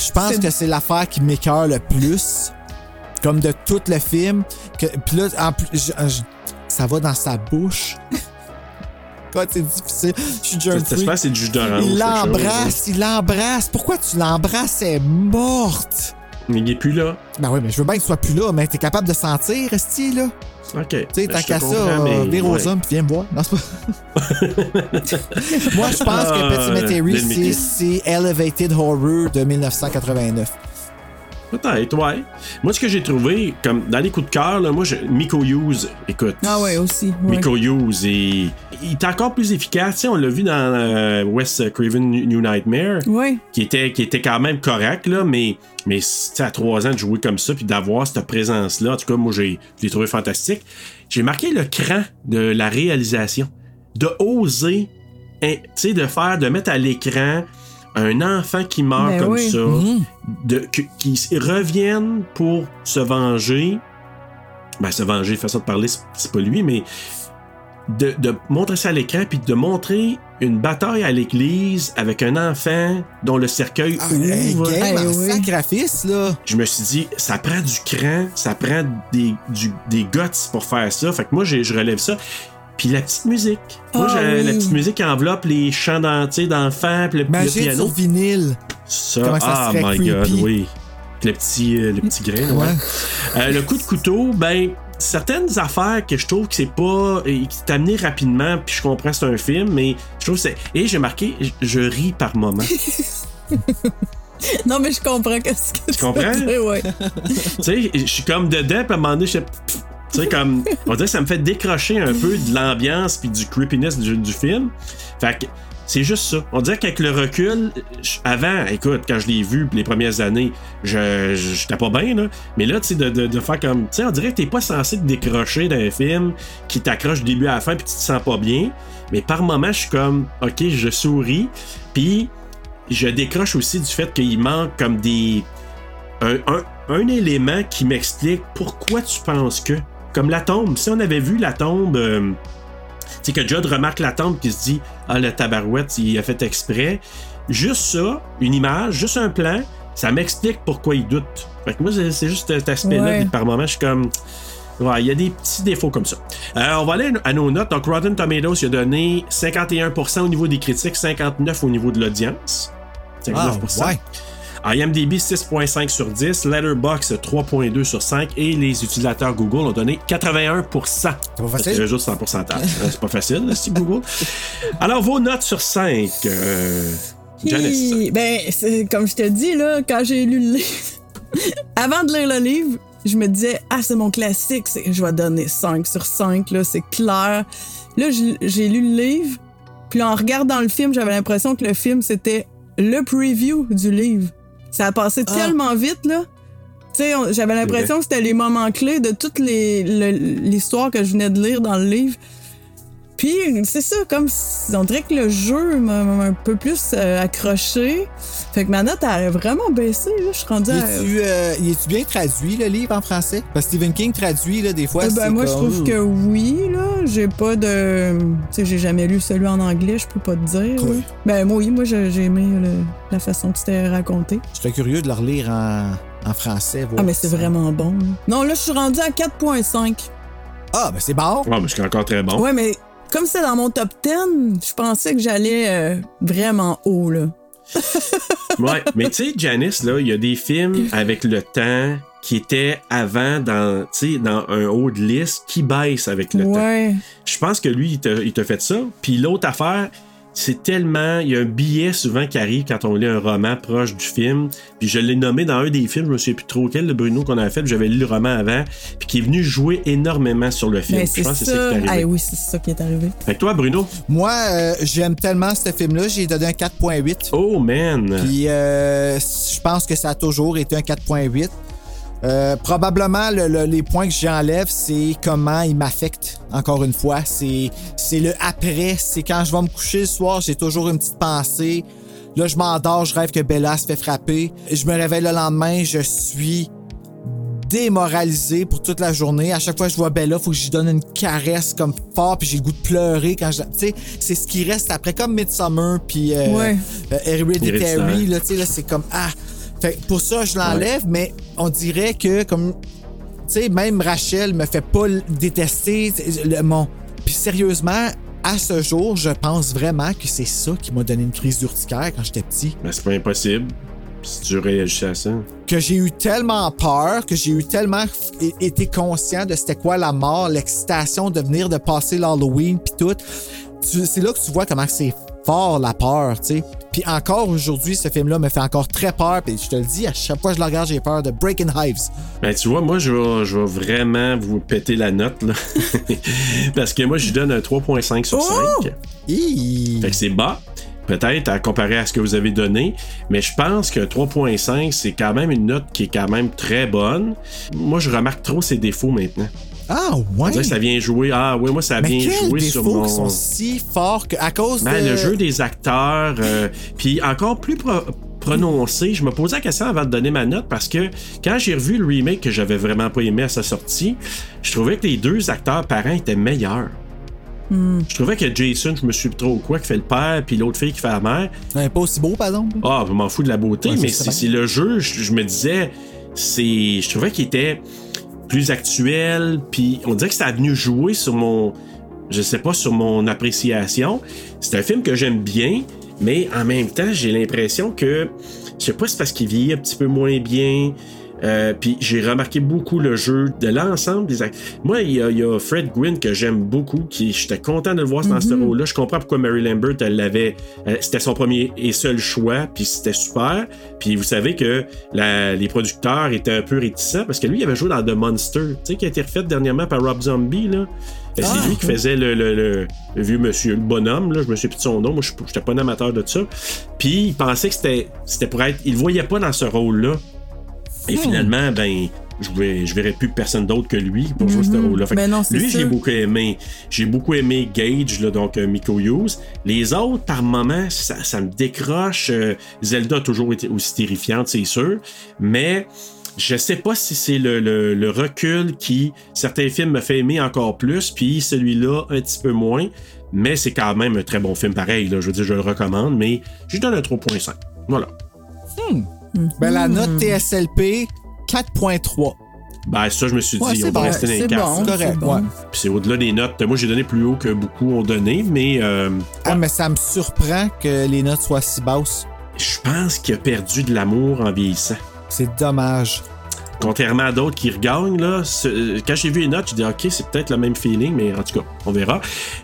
Je pense que c'est l'affaire qui m'écœure le plus, comme de tout le film. Que, puis là, en plus, je- je- ça va dans sa bouche. C'est difficile. Je suis que c'est du jus d'orange. Il l'embrasse, il l'embrasse. Pourquoi tu l'embrasses? Elle est morte. Mais il est plus là. Ben oui, mais je veux bien qu'il soit plus là, mais t'es capable de sentir, Esti, là? OK. Tu sais, Ben, tant qu'à ça, comprends, euh, vire aux hommes puis viens me voir. Non, c'est pas... Moi, je pense que Ah, Petit Metairie, c'est- Mickey. c'est Elevated Horror de 1989. Peut-être, ouais. Moi, ce que j'ai trouvé, comme dans les coups de cœur, là, moi, je, Miko Hughes, écoute. Ah ouais, aussi. ouais. Miko Hughes, il, il est encore plus efficace. On l'a vu dans euh, Wes Craven New Nightmare, Ouais. qui était, qui était quand même correct, là, mais, mais à trois ans de jouer comme ça, puis d'avoir cette présence-là, en tout cas, moi, j'ai, je l'ai trouvé fantastique. J'ai marqué le cran de la réalisation. De oser, hein, tu sais, de faire, de mettre à l'écran un enfant qui meurt Ben comme oui. ça, de, que- qui reviennent pour se venger. Ben, se venger, façon de parler, c'est- pas lui, mais de, de montrer ça à l'écran, puis de montrer une bataille à l'église avec un enfant dont le cercueil Ah, hey, ouvre. game, sacrifice, là. Je me suis dit, ça prend du cran, ça prend des, du- des guts pour faire ça. Fait que moi, je relève ça. Puis la petite musique. Moi, Ah oui. la petite musique qui enveloppe les chants tu d'enfants, puis le, le piano. sur vinyle. Ça, Comment ça ah my god, oui. Le petit, euh, le petit grain, ouais. Euh, le coup de couteau, ben, certaines affaires que je trouve que c'est pas. et qui t'amené rapidement, puis je comprends c'est un film, mais je trouve que c'est. Et j'ai marqué, je- je ris par moment. Non, mais je comprends qu'est-ce que tu comprends? dire, ouais. tu sais, je suis comme dedans, puis à un moment donné, je Tu sais, comme. On dirait que ça me fait décrocher un peu de l'ambiance puis du creepiness du, film. Fait que. C'est juste ça. On dirait qu'avec le recul, avant, écoute, quand je l'ai vu les premières années, je j'étais pas bien, là. Mais là, tu sais, de, de- de faire comme. Tu sais, on dirait que t'es pas censé te décrocher d'un film qui t'accroche du début à la fin puis tu te sens pas bien. Mais par moment, je suis comme, ok, je souris. Puis je décroche aussi du fait qu'il manque comme des. Un- un élément qui m'explique pourquoi tu penses que. Comme la tombe. Si on avait vu la tombe. euh, tu sais, que Judd remarque la tombe qui se dit Ah, le tabarouette, il a fait exprès. Juste ça, une image, juste un plan, ça m'explique pourquoi il doute. Fait que moi, c'est juste cet aspect-là. Ouais. Par moment, je suis comme. Ouais, il y a des petits défauts comme ça. Euh, on va aller à nos notes. Donc, Rotten Tomatoes, il a donné 51% au niveau des critiques, 59% au niveau de l'audience. 59%. Ah, ouais. IMDb 6.5 sur 10, Letterboxd 3.2 sur 5 et les utilisateurs Google ont donné 81%. C'est pas facile. C'est juste en pourcentage. Euh, c'est pas facile, c'est Google. Alors, vos notes sur 5. Euh, Janice. Hi, Ben, c'est comme je te dis, là, quand j'ai lu le livre, avant de lire le livre, je me disais, ah, c'est mon classique, je vais donner 5 sur 5, là, c'est clair. Là, j'ai lu le livre, puis en regardant le film, j'avais l'impression que le film, c'était le preview du livre. Ça a passé tellement vite, là. Tu sais, on- j'avais l'impression que c'était les moments clés de toute les- le- l'histoire que je venais de lire dans le livre. Puis, c'est ça, comme si- on dirait que le jeu m'a un peu plus euh, accroché. Fait que ma note a vraiment baissé, là. Je suis rendue Il à. est-tu euh, bien traduit, le livre, en français? Parce que Stephen King traduit, là, des fois, Euh, c'est ben, moi, je trouve que oui, là. J'ai pas de. Tu sais, j'ai jamais lu celui en anglais, je peux pas te dire. Oui. Ben, moi, oui, moi, j'ai aimé le- la façon que c'était raconté. Je serais curieux de le relire en, en français. voir Ah, mais c'est vraiment bon. là. Non, là, je suis rendue à 4,5. Ah, ben c'est bon. Ouais, mais c'est encore très bon. Ouais, mais comme c'est dans mon top 10, je pensais que j'allais euh, vraiment haut, là. Ouais, mais tu sais, Janice, là, il y a des films avec le temps qui étaient avant dans, un haut de liste qui baissent avec le temps. Je pense que lui, il t'a il t'a fait ça. Puis l'autre affaire, c'est tellement. Il y a un billet souvent qui arrive quand on lit un roman proche du film. Puis je l'ai nommé dans un des films, je me souviens plus trop quel, le Bruno qu'on avait fait. puis J'avais lu le roman avant. Puis qui est venu jouer énormément sur le film. Je c'est pense que c'est ça ça. qui est arrivé. Ah oui, c'est ça qui est arrivé. Fait que toi, Bruno? Moi, euh, j'aime tellement ce film-là, j'ai donné un 4.8. Oh, man! Puis euh, je pense que ça a toujours été un 4.8. Euh, probablement, le- le- les points que j'enlève, c'est comment il m'affecte. Encore une fois, c'est c'est le après. C'est quand je vais me coucher le soir, j'ai toujours une petite pensée. Là, je m'endors, je rêve que Bella se fait frapper. Je me réveille le lendemain, je suis démoralisé pour toute la journée. À chaque fois que je vois Bella, faut que je lui donne une caresse comme fort, puis j'ai le goût de pleurer quand je. Tu sais, c'est ce qui reste après, comme Midsummer, puis euh, Ouais. euh, là, tu sais, là, c'est comme ah. Fait pour ça, je l'enlève, mais on dirait que comme tu sais, même Rachel me fait pas détester le mon. Puis sérieusement, à ce jour, je pense vraiment que c'est ça qui m'a donné une crise d'urticaire quand j'étais petit. Mais c'est pas impossible. Si tu réagissais à ça. Que j'ai eu tellement peur, que j'ai eu tellement été conscient de c'était quoi la mort, l'excitation de venir de passer l'Halloween puis tout. C'est là que tu vois comment c'est fort la peur, tu sais. Puis encore aujourd'hui, ce film-là me fait encore très peur. Puis je te le dis, à chaque fois que je le regarde, j'ai peur de Breaking Hives. Ben, tu vois, moi, je vais, je vais vraiment vous péter la note, là. Parce que moi, je lui donne un 3.5 sur 5. Fait que c'est bas. Peut-être à comparer à ce que vous avez donné, mais je pense que 3.5, c'est quand même une note qui est quand même très bonne. Moi, je remarque trop ses défauts maintenant. Ah, ouais. que ça vient jouer. Ah, oui, moi, ça Mais vient jouer sur mon. qui sont si forts qu'à cause Ben, de... le jeu des acteurs, euh, puis encore plus pro- prononcé, je me posais la question avant de donner ma note parce que quand j'ai revu le remake que j'avais vraiment pas aimé à sa sortie, je trouvais que les deux acteurs parents étaient meilleurs. Hmm. Je trouvais que Jason, je me suis trop quoi, qui fait le père, puis l'autre fille qui fait la mère. Ouais, pas aussi beau, par exemple. Ah, je m'en fous de la beauté, Ouais, mais c'est le jeu, je, je me disais, c'est. Je trouvais qu'il était plus actuel, puis on dirait que ça a venu jouer sur mon. Je sais pas, sur mon appréciation. C'est un film que j'aime bien, mais en même temps, j'ai l'impression que Je sais pas c'est parce qu'il vieillit un petit peu moins bien. Euh, puis j'ai remarqué beaucoup le jeu de l'ensemble des acteurs. Moi, il y, a- il y a Fred Gwynn que j'aime beaucoup, qui j'étais content de le voir dans ce Mhm. rôle-là. Je comprends pourquoi Mary Lambert, elle l'avait. euh, C'était son premier et seul choix, puis c'était super. Puis vous savez que la- les producteurs étaient un peu réticents parce que lui, il avait joué dans The Monster, tu sais, qui a été refait dernièrement par Rob Zombie, là. Euh, Ah, c'est lui qui faisait le, le- le- le vieux monsieur, le bonhomme, là, je me souviens plus de son nom, moi je j'étais pas un amateur de ça. Puis il pensait que c'était c'était pour être. Il le voyait pas dans ce rôle-là. Et Hmm. finalement, ben, je, je verrais plus personne d'autre que lui pour jouer ce Mhm. rôle-là. Ben lui, j'ai beaucoup aimé. J'ai beaucoup aimé Gage, là, donc euh, Miko Hughes. Les autres, par moments, ça, ça me décroche. Euh, Zelda a toujours été aussi terrifiante, c'est sûr. Mais je sais pas si c'est le, le- le recul qui, certains films me fait aimer encore plus, puis celui-là, un petit peu moins. Mais c'est quand même un très bon film pareil. Là. Je veux dire, je le recommande, mais je lui donne un 3.5. Voilà. Ben, la note TSLP, 4.3. Ben, ça, je me suis dit, Ouais, on va rester dans les c'est quatre. bon, C'est correct, c'est bon. ouais. Puis c'est au-delà des notes. Moi, j'ai donné plus haut que beaucoup ont donné, mais euh, Ah, mais ça me surprend que les notes soient si basses. je pense qu'il a perdu de l'amour en vieillissant. C'est dommage. Contrairement à d'autres qui regagnent, là, ce- quand j'ai vu les notes, j'ai dit, OK, c'est peut-être le même feeling, mais en tout cas, on verra.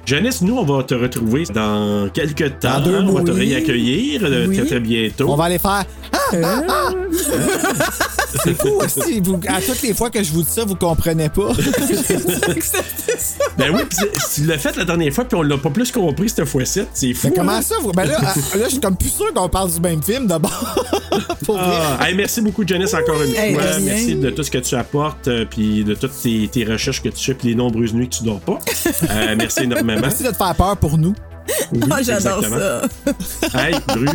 Janice, nous, on va te retrouver dans quelques temps. deux on va te réaccueillir euh, Oui. très, très bientôt. On va aller faire. Ah, ah, ah! C'est fou aussi. Vous, à toutes les fois que je vous dis ça, vous comprenez pas. Ben oui, pis tu l'as fait la dernière fois, puis on l'a pas plus compris cette fois-ci. C'est fou. Mais comment hein? ça? Vous... Ben là, ah, là, je suis comme plus sûr qu'on parle du même film d'abord. Ah, hey, merci beaucoup, Janice, encore une Hey, fois. Merci de tout ce que tu apportes, euh, puis de toutes tes, tes recherches que tu fais, puis les nombreuses nuits que tu dors pas. Euh, merci énormément. Merci de te faire peur pour nous. Oui, Ah, j'adore ça. Hey, Bru,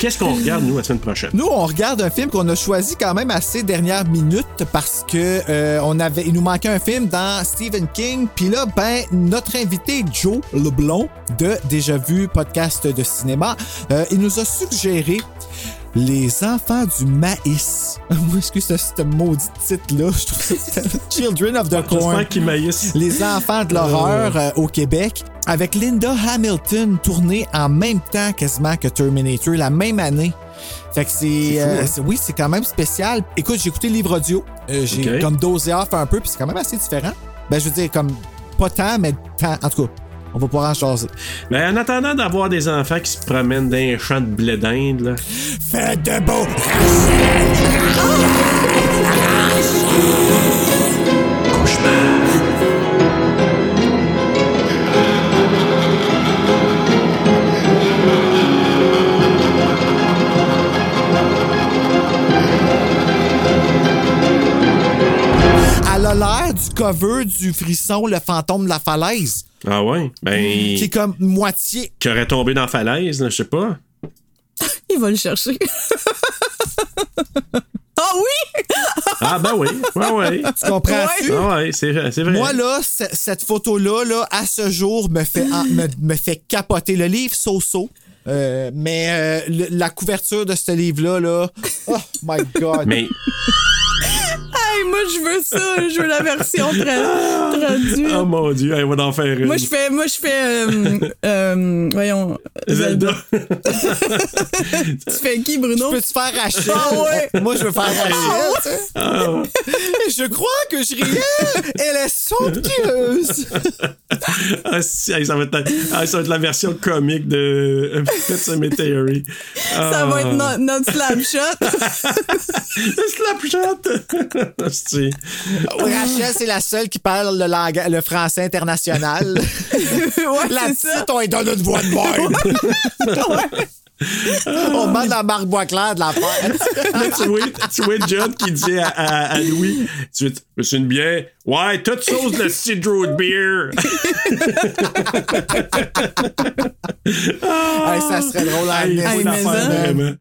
qu'est-ce qu'on regarde, nous, la semaine prochaine? Nous, on regarde un film qu'on a choisi quand même assez dernière minute parce que euh, on avait, il nous manquait un film dans Stephen King. Puis là, ben, notre invité Joe Leblond de Déjà Vu podcast de cinéma, euh, il nous a suggéré les enfants du maïs. Moi, excuse ce, ce maudit titre-là. Je trouve ça Children of the Corn. Les enfants de l'horreur euh, au Québec. Avec Linda Hamilton tournée en même temps quasiment que Terminator, la même année. Fait que c'est. Euh, hein? oui, c'est quand même spécial. Écoute, j'ai écouté le livre audio. Euh, j'ai comme dosé off un peu, puis c'est quand même assez différent. Ben, je veux dire, comme. Pas tant, mais tant. En tout cas, on va pouvoir en jaser. Ben, en attendant d'avoir des enfants qui se promènent dans un champ de blé d'Inde, là. Faites de beaux Elle a l'air du cover du frisson Le fantôme de la falaise, Ah ouais? Ben. qui est comme moitié. Qui aurait tombé dans la falaise, je sais pas. Il va le chercher. Ah oui! Ah, ben oui. Ouais, ouais. Tu comprends-tu? Ah ouais, c'est vrai. c'est vrai. Moi, là, c- cette photo-là, là, à ce jour, me fait, en- me, me fait capoter. Le livre So-So. euh, mais euh, le- la couverture de ce livre-là, là, oh my God. Mais moi, je veux ça. Je veux la version tra- traduite. Oh mon dieu, elle va en faire une. Moi, je fais, moi, je fais, euh, euh, voyons, Zelda. tu fais qui, Bruno? Peux-tu faire Rachel? Ah ouais. Moi, je veux faire Rachel. Ah sais. Ah ouais. Je crois que je riais. Elle est somptueuse. Ah, si, hey, ça, va être, ah, ça va être la version comique de Pet Cemetery. Ça va être no- notre slapshot. Slapshot! Rachel, c'est la seule qui parle le, français international. ouais, la ça. petite, on est dans notre voix de même. On demande à Marc Boisclair de la faire. Tu vois, tu vois John qui dit à, à- à Louis tu veux, une bière? Ouais, toute sauce de Sid Road Beer. Hey, ça serait drôle à Hey, amener, faut cette